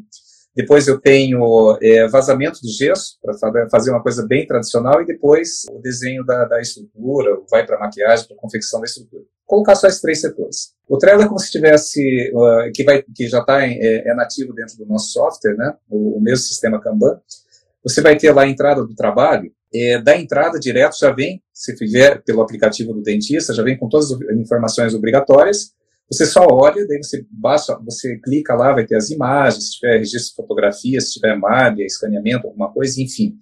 depois eu tenho é, vazamento de gesso, para fazer uma coisa bem tradicional, e depois o desenho da, da estrutura, vai para maquiagem, para confecção da estrutura. Colocar só esses três setores. O Trello é como se tivesse, uh, que, vai, que já está é, é, nativo dentro do nosso software, né? o, o mesmo sistema Kanban. Você vai ter lá a entrada do trabalho, é, da entrada direto já vem, se fizer pelo aplicativo do dentista, já vem com todas as informações obrigatórias, você só olha, daí você baixa, você clica lá, vai ter as imagens, se tiver registro de fotografia, se tiver malha, escaneamento, alguma coisa, enfim.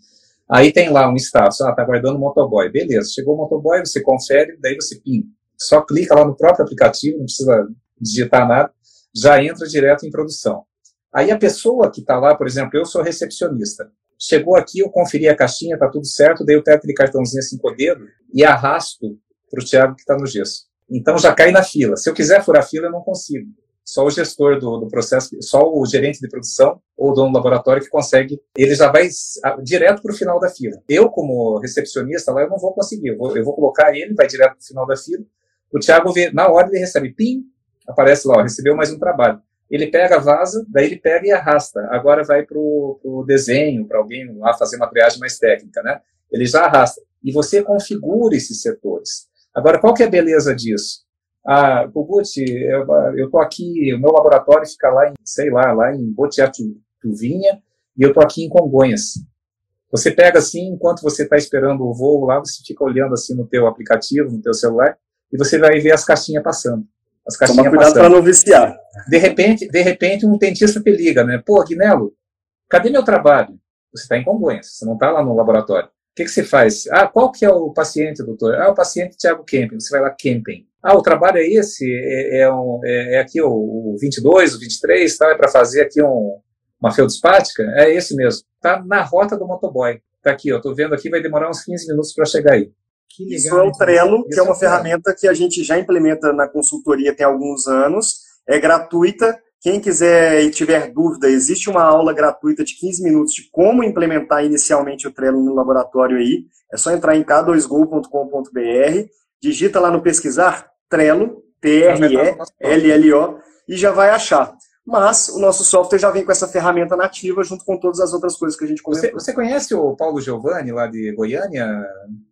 Aí tem lá um status, ah, tá guardando o motoboy. Beleza, chegou o motoboy, você confere, daí você pim. Só clica lá no próprio aplicativo, não precisa digitar nada, já entra direto em produção. Aí a pessoa que está lá, por exemplo, eu sou recepcionista. Chegou aqui, eu conferi a caixinha, tá tudo certo, daí eu pego aquele cartãozinho assim com o dedo e arrasto para o Thiago que está no gesso. Então já cai na fila. Se eu quiser furar fila, eu não consigo. Só o gestor do, do processo, só o gerente de produção ou o dono do laboratório que consegue, ele já vai direto para o final da fila. Eu, como recepcionista lá, eu não vou conseguir. Eu vou, eu vou colocar ele, vai direto para o final da fila. O Thiago vê, na hora ele recebe, pim, aparece lá, ó, recebeu mais um trabalho. Ele pega, vaza, daí ele pega e arrasta. Agora vai para o desenho, para alguém lá fazer uma triagem mais técnica, né? Ele já arrasta. E você configura esses setores. Agora, qual que é a beleza disso? Ah, Guguti, eu estou aqui, o meu laboratório fica lá em, sei lá, lá em Botiatuvinha, e eu estou aqui em Congonhas. Você pega assim, enquanto você está esperando o voo lá, você fica olhando assim no teu aplicativo, no teu celular, e você vai ver as caixinhas passando. As caixinhas Toma cuidado para não viciar. De repente, de repente, um dentista te liga, né? Pô, Guinelo, cadê meu trabalho? Você está em Congonhas, você não está lá no laboratório. O que, que você faz? Ah, qual que é o paciente, doutor? Ah, o paciente Tiago Kemping. Você vai lá, Kemping. Ah, o trabalho é esse? É, é, um, é, é aqui o, o 22, o 23, tal, é para fazer aqui um, uma feldospática? É esse mesmo. Tá na rota do motoboy. Tá aqui, ó. Tô vendo aqui, vai demorar uns 15 minutos para chegar aí. Legal, Isso é o Trello, que é uma é ferramenta que a gente já implementa na consultoria tem alguns anos é gratuita. Quem quiser e tiver dúvida, existe uma aula gratuita de 15 minutos de como implementar inicialmente o Trello no laboratório aí. É só entrar em k2go.com.br, digita lá no pesquisar Trello, T-R-E-L-L-O, e já vai achar. Mas o nosso software já vem com essa ferramenta nativa junto com todas as outras coisas que a gente comentou. Você, você conhece o Paulo Giovanni, lá de Goiânia?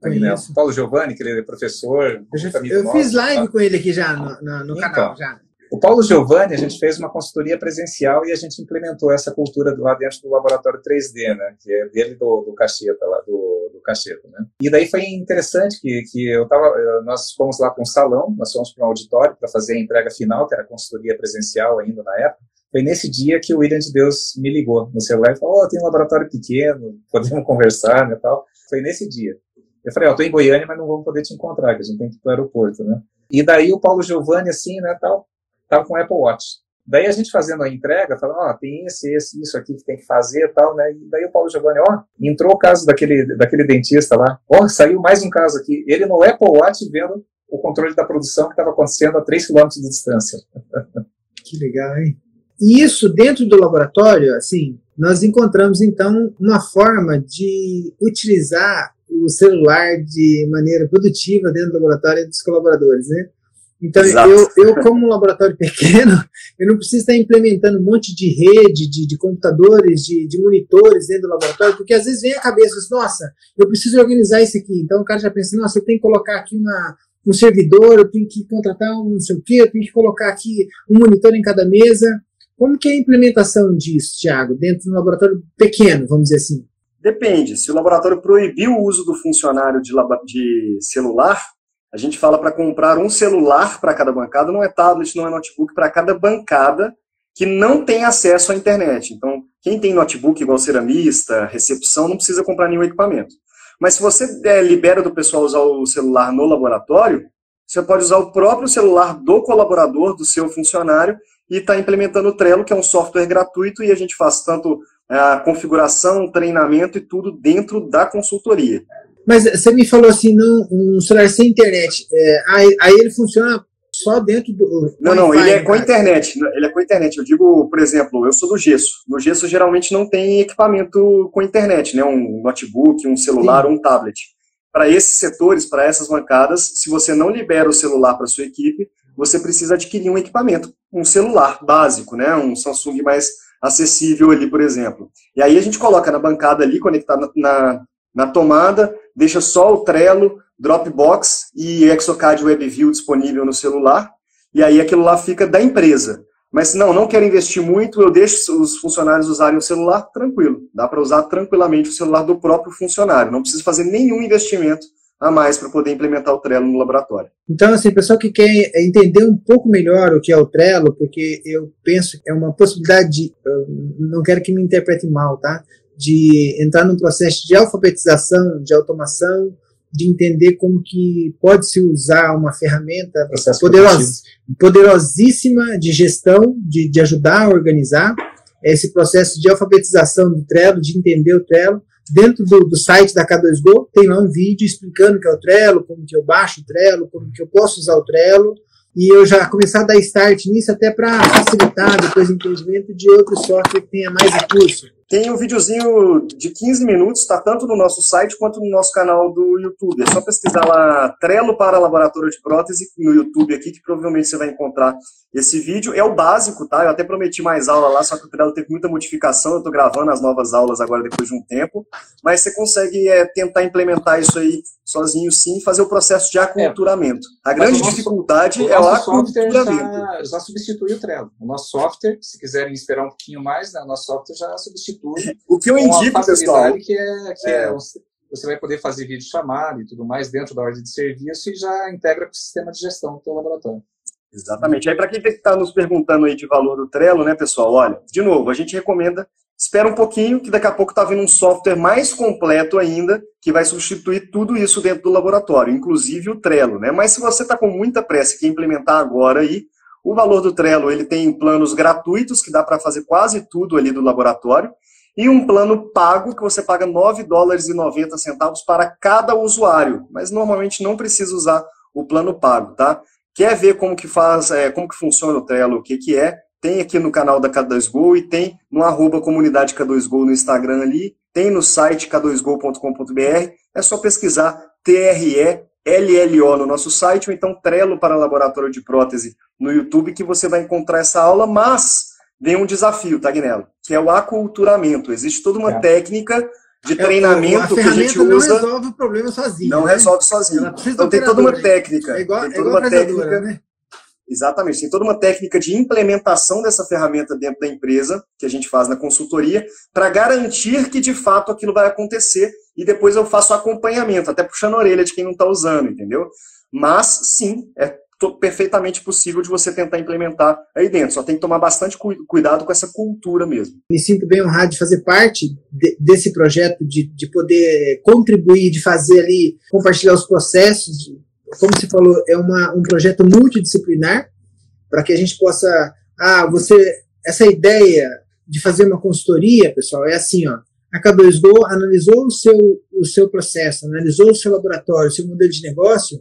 Conheço. Paulo Giovanni, que ele é professor. Eu, já, eu fiz live tá? com ele aqui já no, no, no então, canal. Já. O Paulo Giovanni, a gente fez uma consultoria presencial e a gente implementou essa cultura lá dentro do laboratório 3D, né? Que é dele do, do Cacheta, lá do, do Cacheta, né? E daí foi interessante que, que eu tava, nós fomos lá para um salão, nós fomos para um auditório para fazer a entrega final, que era consultoria presencial ainda na época. Foi nesse dia que o William de Deus me ligou no celular e falou: oh, tem um laboratório pequeno, podemos conversar, né, tal. Foi nesse dia. Eu falei: Ó, oh, tô em Goiânia, mas não vamos poder te encontrar, que a gente tem que ir para o aeroporto, né? E daí o Paulo Giovanni, assim, né, tal, estava com o Apple Watch. Daí a gente fazendo a entrega, falando, ó, oh, tem esse, esse, isso aqui que tem que fazer e tal, né? E daí o Paulo Giovanni, ó, oh, entrou o caso daquele, daquele dentista lá, ó, oh, saiu mais um caso aqui. Ele no Apple Watch vendo o controle da produção que estava acontecendo a 3 km de distância. Que legal, hein? E isso dentro do laboratório, assim, nós encontramos então uma forma de utilizar o celular de maneira produtiva dentro do laboratório dos colaboradores, né? Então, eu, eu, como um laboratório pequeno, eu não preciso estar implementando um monte de rede, de, de computadores, de, de, monitores dentro do laboratório, porque às vezes vem a cabeça, assim, nossa, eu preciso organizar isso aqui. Então, o cara já pensa, nossa, eu tenho que colocar aqui uma, um servidor, eu tenho que contratar um não sei o quê, eu tenho que colocar aqui um monitor em cada mesa. Como que é a implementação disso, Tiago, dentro de um laboratório pequeno, vamos dizer assim? Depende. Se o laboratório proibiu o uso do funcionário de, de celular, a gente fala para comprar um celular para cada bancada, não é tablet, não é notebook, para cada bancada que não tem acesso à internet. Então, quem tem notebook igual ceramista, recepção, não precisa comprar nenhum equipamento. Mas se você é, libera do pessoal usar o celular no laboratório, você pode usar o próprio celular do colaborador, do seu funcionário, e está implementando o Trello, que é um software gratuito, e a gente faz tanto a configuração, treinamento e tudo dentro da consultoria. Mas você me falou assim, não, um celular sem internet. É, aí, aí, ele funciona só dentro do. Não, não, ele é com internet. Ele é com internet. Eu digo, por exemplo, eu sou do Gesso. No Gesso geralmente não tem equipamento com internet, né? Um notebook, um celular, Sim. um tablet. Para esses setores, para essas bancadas, se você não libera o celular para sua equipe, você precisa adquirir um equipamento, um celular básico, né? Um Samsung mais acessível ali, por exemplo. E aí a gente coloca na bancada ali, conectado na, na tomada, deixa só o Trello, Dropbox e Exocad WebView disponível no celular, e aí aquilo lá fica da empresa. Mas não, não quero investir muito, eu deixo os funcionários usarem o celular, tranquilo. Dá para usar tranquilamente o celular do próprio funcionário. Não precisa fazer nenhum investimento a mais para poder implementar o Trello no laboratório. Então, assim, pessoal que quer entender um pouco melhor o que é o Trello, porque eu penso que é uma possibilidade de, não quero que me interprete mal, tá? De entrar num processo de alfabetização, de automação, de entender como que pode se usar uma ferramenta poderos, poderosíssima de gestão, de, de ajudar a organizar esse processo de alfabetização do Trello, de entender o Trello. Dentro do, do site da K2Go tem lá um vídeo explicando o que é o Trello, como que eu baixo o Trello, como que eu posso usar o Trello, e eu já começar a dar start nisso até para facilitar depois o entendimento de outro software que tenha mais recurso. Tem um videozinho de 15 minutos, está tanto no nosso site quanto no nosso canal do YouTube. É só pesquisar lá Trello para Laboratório de Prótese no YouTube aqui, que provavelmente você vai encontrar esse vídeo. É o básico, tá? Eu até prometi mais aula lá, só que o Trello teve muita modificação. Eu estou gravando as novas aulas agora depois de um tempo. Mas você consegue é, tentar implementar isso aí sozinho sim e fazer o processo de aculturamento. É, a grande nosso, dificuldade é o aculturamento. Já, já substitui o Trello. O nosso software, se quiserem esperar um pouquinho mais, né, o nosso software já substitui tudo. O que eu indico, pessoal. Que é, que é. é você vai poder fazer vídeo chamado e tudo mais dentro da ordem de serviço e já integra com o sistema de gestão do teu laboratório. Exatamente. Aí, para quem está nos perguntando aí de valor do Trello, né, pessoal? Olha, de novo, a gente recomenda, espera um pouquinho, que daqui a pouco está vindo um software mais completo ainda, que vai substituir tudo isso dentro do laboratório, inclusive o Trello, né? Mas se você está com muita pressa e quer implementar agora aí, o valor do Trello, ele tem planos gratuitos, que dá para fazer quase tudo ali do laboratório, e um plano pago que você paga 9 dólares e 90 centavos para cada usuário, mas normalmente não precisa usar o plano pago, tá? Quer ver como que faz, é, como que funciona o Trello, o que que é? Tem aqui no canal da K2Go e tem no arroba comunidade K2Go no Instagram ali, tem no site k2go.com.br, é só pesquisar T-R-E-L-L-O no nosso site, ou então Trello para Laboratório de Prótese no YouTube, que você vai encontrar essa aula, mas vem um desafio, tá, Guinelo? Que é o aculturamento. Existe toda uma é. técnica de é, treinamento a que a gente usa. Não resolve o problema sozinho. Não né? resolve sozinho. Então tem toda uma técnica. É igual, tem toda uma técnica. Né? Exatamente. Tem toda uma técnica de implementação dessa ferramenta dentro da empresa, que a gente faz na consultoria, para garantir que de fato aquilo vai acontecer e depois eu faço acompanhamento, até puxando a orelha de quem não está usando, entendeu? Mas sim, é perfeitamente possível de você tentar implementar aí dentro. Só tem que tomar bastante cu cuidado com essa cultura mesmo. Me sinto bem honrado de fazer parte de, desse projeto, de, de poder contribuir, de fazer ali, compartilhar os processos. Como você falou, é uma, um projeto multidisciplinar para que a gente possa. Ah, você. Essa ideia de fazer uma consultoria, pessoal, é assim, ó. A K2Go analisou o seu, o seu processo, analisou o seu laboratório, o seu modelo de negócio,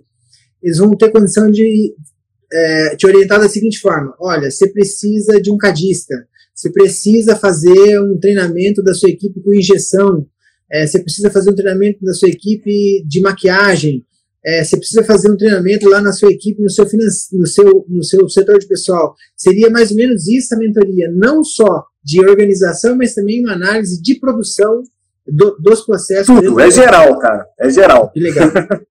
eles vão ter condição de é, te orientar da seguinte forma: olha, você precisa de um cadista, você precisa fazer um treinamento da sua equipe com injeção, é, você precisa fazer um treinamento da sua equipe de maquiagem, é, você precisa fazer um treinamento lá na sua equipe, no seu, no, seu, no seu setor de pessoal. Seria mais ou menos isso a mentoria, não só de organização, mas também uma análise de produção do, dos processos. Tudo, é geral, cara, é geral. Que legal.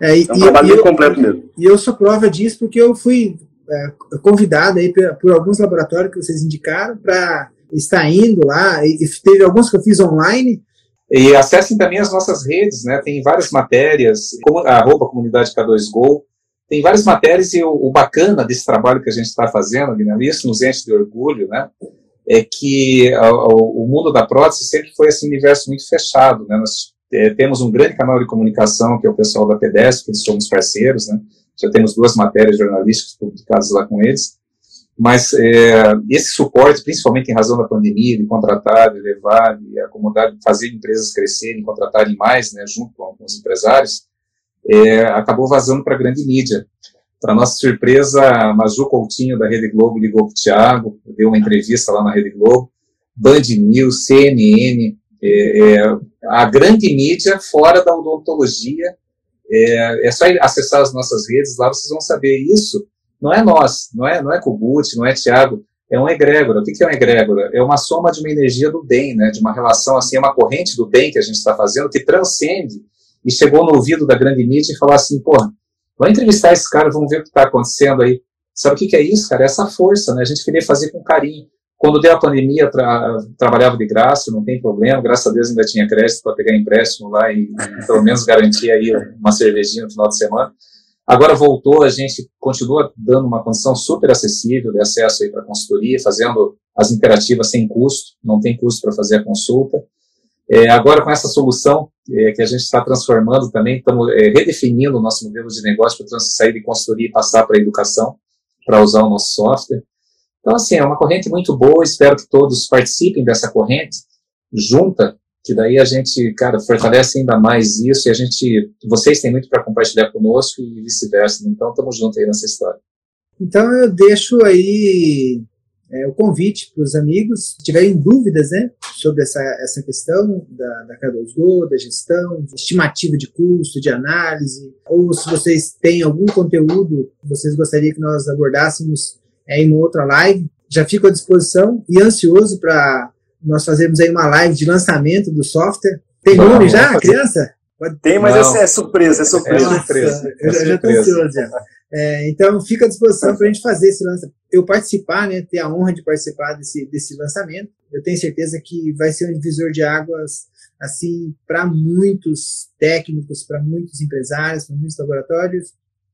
É, e, é um trabalho eu, completo mesmo. E eu sou prova disso porque eu fui é, convidado aí por, por, alguns laboratórios que vocês indicaram para estar indo lá, e, e teve alguns que eu fiz online, e acessem também as nossas redes, né? Tem várias matérias, como, arroba comunidade K2Go, tem várias matérias e o, o, bacana desse trabalho que a gente está fazendo, né? isso nos enche de orgulho, né? É que a, a, o mundo da prótese sempre foi esse universo muito fechado, né? Nós é, temos um grande canal de comunicação, que é o pessoal da PDS, que somos parceiros, né? Já temos duas matérias jornalísticas publicadas lá com eles. Mas é, esse suporte, principalmente em razão da pandemia, de contratar, de levar, de acomodar, de fazer empresas crescerem, contratarem mais, né, junto com, com os empresários, é, acabou vazando para a grande mídia. Para nossa surpresa, a Maju Coutinho, da Rede Globo, ligou para o Thiago, deu uma entrevista lá na Rede Globo, Band News, CNN, é, é, a grande mídia fora da odontologia. É, é, só acessar as nossas redes, lá vocês vão saber isso. Não é nós, não é, não é Kogut, não é Tiago, é um egrégora. O que é um egrégora? É uma soma de uma energia do bem, né, de uma relação, assim, é uma corrente do bem que a gente está fazendo, que transcende e chegou no ouvido da grande mídia e falou assim, porra, vamos entrevistar esse cara, vamos ver o que está acontecendo aí. Sabe o que, que é isso, cara? É essa força, né? A gente queria fazer com carinho. Quando deu a pandemia, tra trabalhava de graça, não tem problema, graças a Deus ainda tinha crédito para pegar empréstimo lá e, e pelo menos garantir aí uma cervejinha no final de semana. Agora voltou, a gente continua dando uma condição super acessível de acesso aí para consultoria, fazendo as interativas sem custo, não tem custo para fazer a consulta. É, agora, com essa solução é, que a gente está transformando também, estamos é, redefinindo o nosso modelo de negócio para sair de consultoria e passar para educação, para usar o nosso software. Então, assim, é uma corrente muito boa, espero que todos participem dessa corrente junta, que daí a gente, cara, fortalece ainda mais isso e a gente, vocês têm muito para compartilhar conosco e vice-versa. Então, estamos juntos aí nessa história. Então, eu deixo aí é, o convite para os amigos, se tiverem dúvidas né, sobre essa, essa questão da, da K2Go, da gestão, de estimativa de custo, de análise, ou se vocês têm algum conteúdo que vocês gostariam que nós abordássemos é, em uma outra live. Já fico à disposição e ansioso para nós fazermos aí uma live de lançamento do software. Tem Não, nome já, criança? Tem, mas essa é surpresa, é surpresa. É surpresa. eu já estou ansioso já. É, então, fica à disposição para a gente fazer esse lançamento. Eu participar, né, ter a honra de participar desse, desse lançamento. Eu tenho certeza que vai ser um divisor de águas assim para muitos técnicos, para muitos empresários, para muitos laboratórios,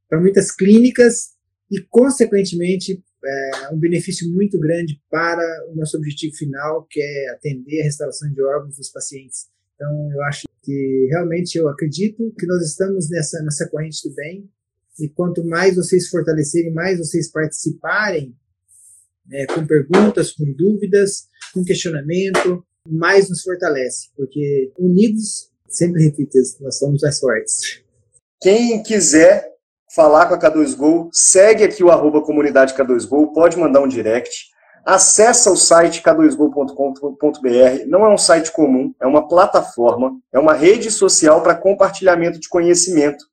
para muitas clínicas e, consequentemente, é, um benefício muito grande para o nosso objetivo final, que é atender a restauração de órgãos dos pacientes. Então, eu acho que realmente eu acredito que nós estamos nessa, nessa corrente do bem, e quanto mais vocês fortalecerem, mais vocês participarem é, com perguntas, com dúvidas, com questionamento, mais nos fortalece, porque unidos, sempre repito, nós somos mais fortes. Quem quiser falar com a K2Go, segue aqui o arroba comunidade K2Go, pode mandar um direct. Acesse o site k2go.com.br. Não é um site comum, é uma plataforma, é uma rede social para compartilhamento de conhecimento.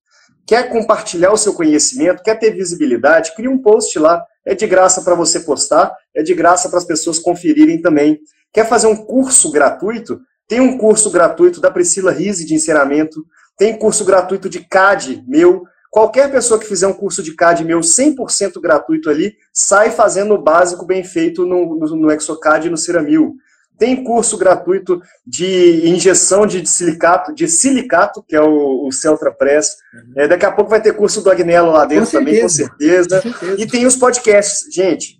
Quer compartilhar o seu conhecimento, quer ter visibilidade, cria um post lá. É de graça para você postar, é de graça para as pessoas conferirem também. Quer fazer um curso gratuito? Tem um curso gratuito da Priscila Rise de encerramento, tem curso gratuito de CAD meu. Qualquer pessoa que fizer um curso de CAD meu 100% gratuito ali, sai fazendo o básico bem feito no, no, no Exocad e no Ceramil. Tem curso gratuito de injeção de silicato, de silicato, que é o, o Celtra Press. Uhum. É, daqui a pouco vai ter curso do Agnello lá dentro com também, com certeza. com certeza. E tem os podcasts. Gente,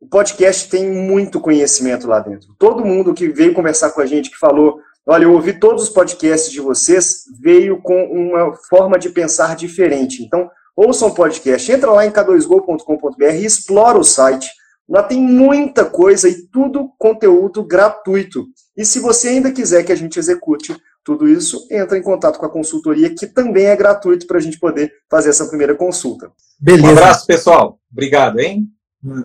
o podcast tem muito conhecimento lá dentro. Todo mundo que veio conversar com a gente, que falou, olha, eu ouvi todos os podcasts de vocês, veio com uma forma de pensar diferente. Então, ouçam o podcast, entra lá em k2go.com.br e explora o site. Lá tem muita coisa e tudo conteúdo gratuito. E se você ainda quiser que a gente execute tudo isso, entra em contato com a consultoria, que também é gratuito para a gente poder fazer essa primeira consulta. Beleza. Um abraço, pessoal. Obrigado, hein? Hum.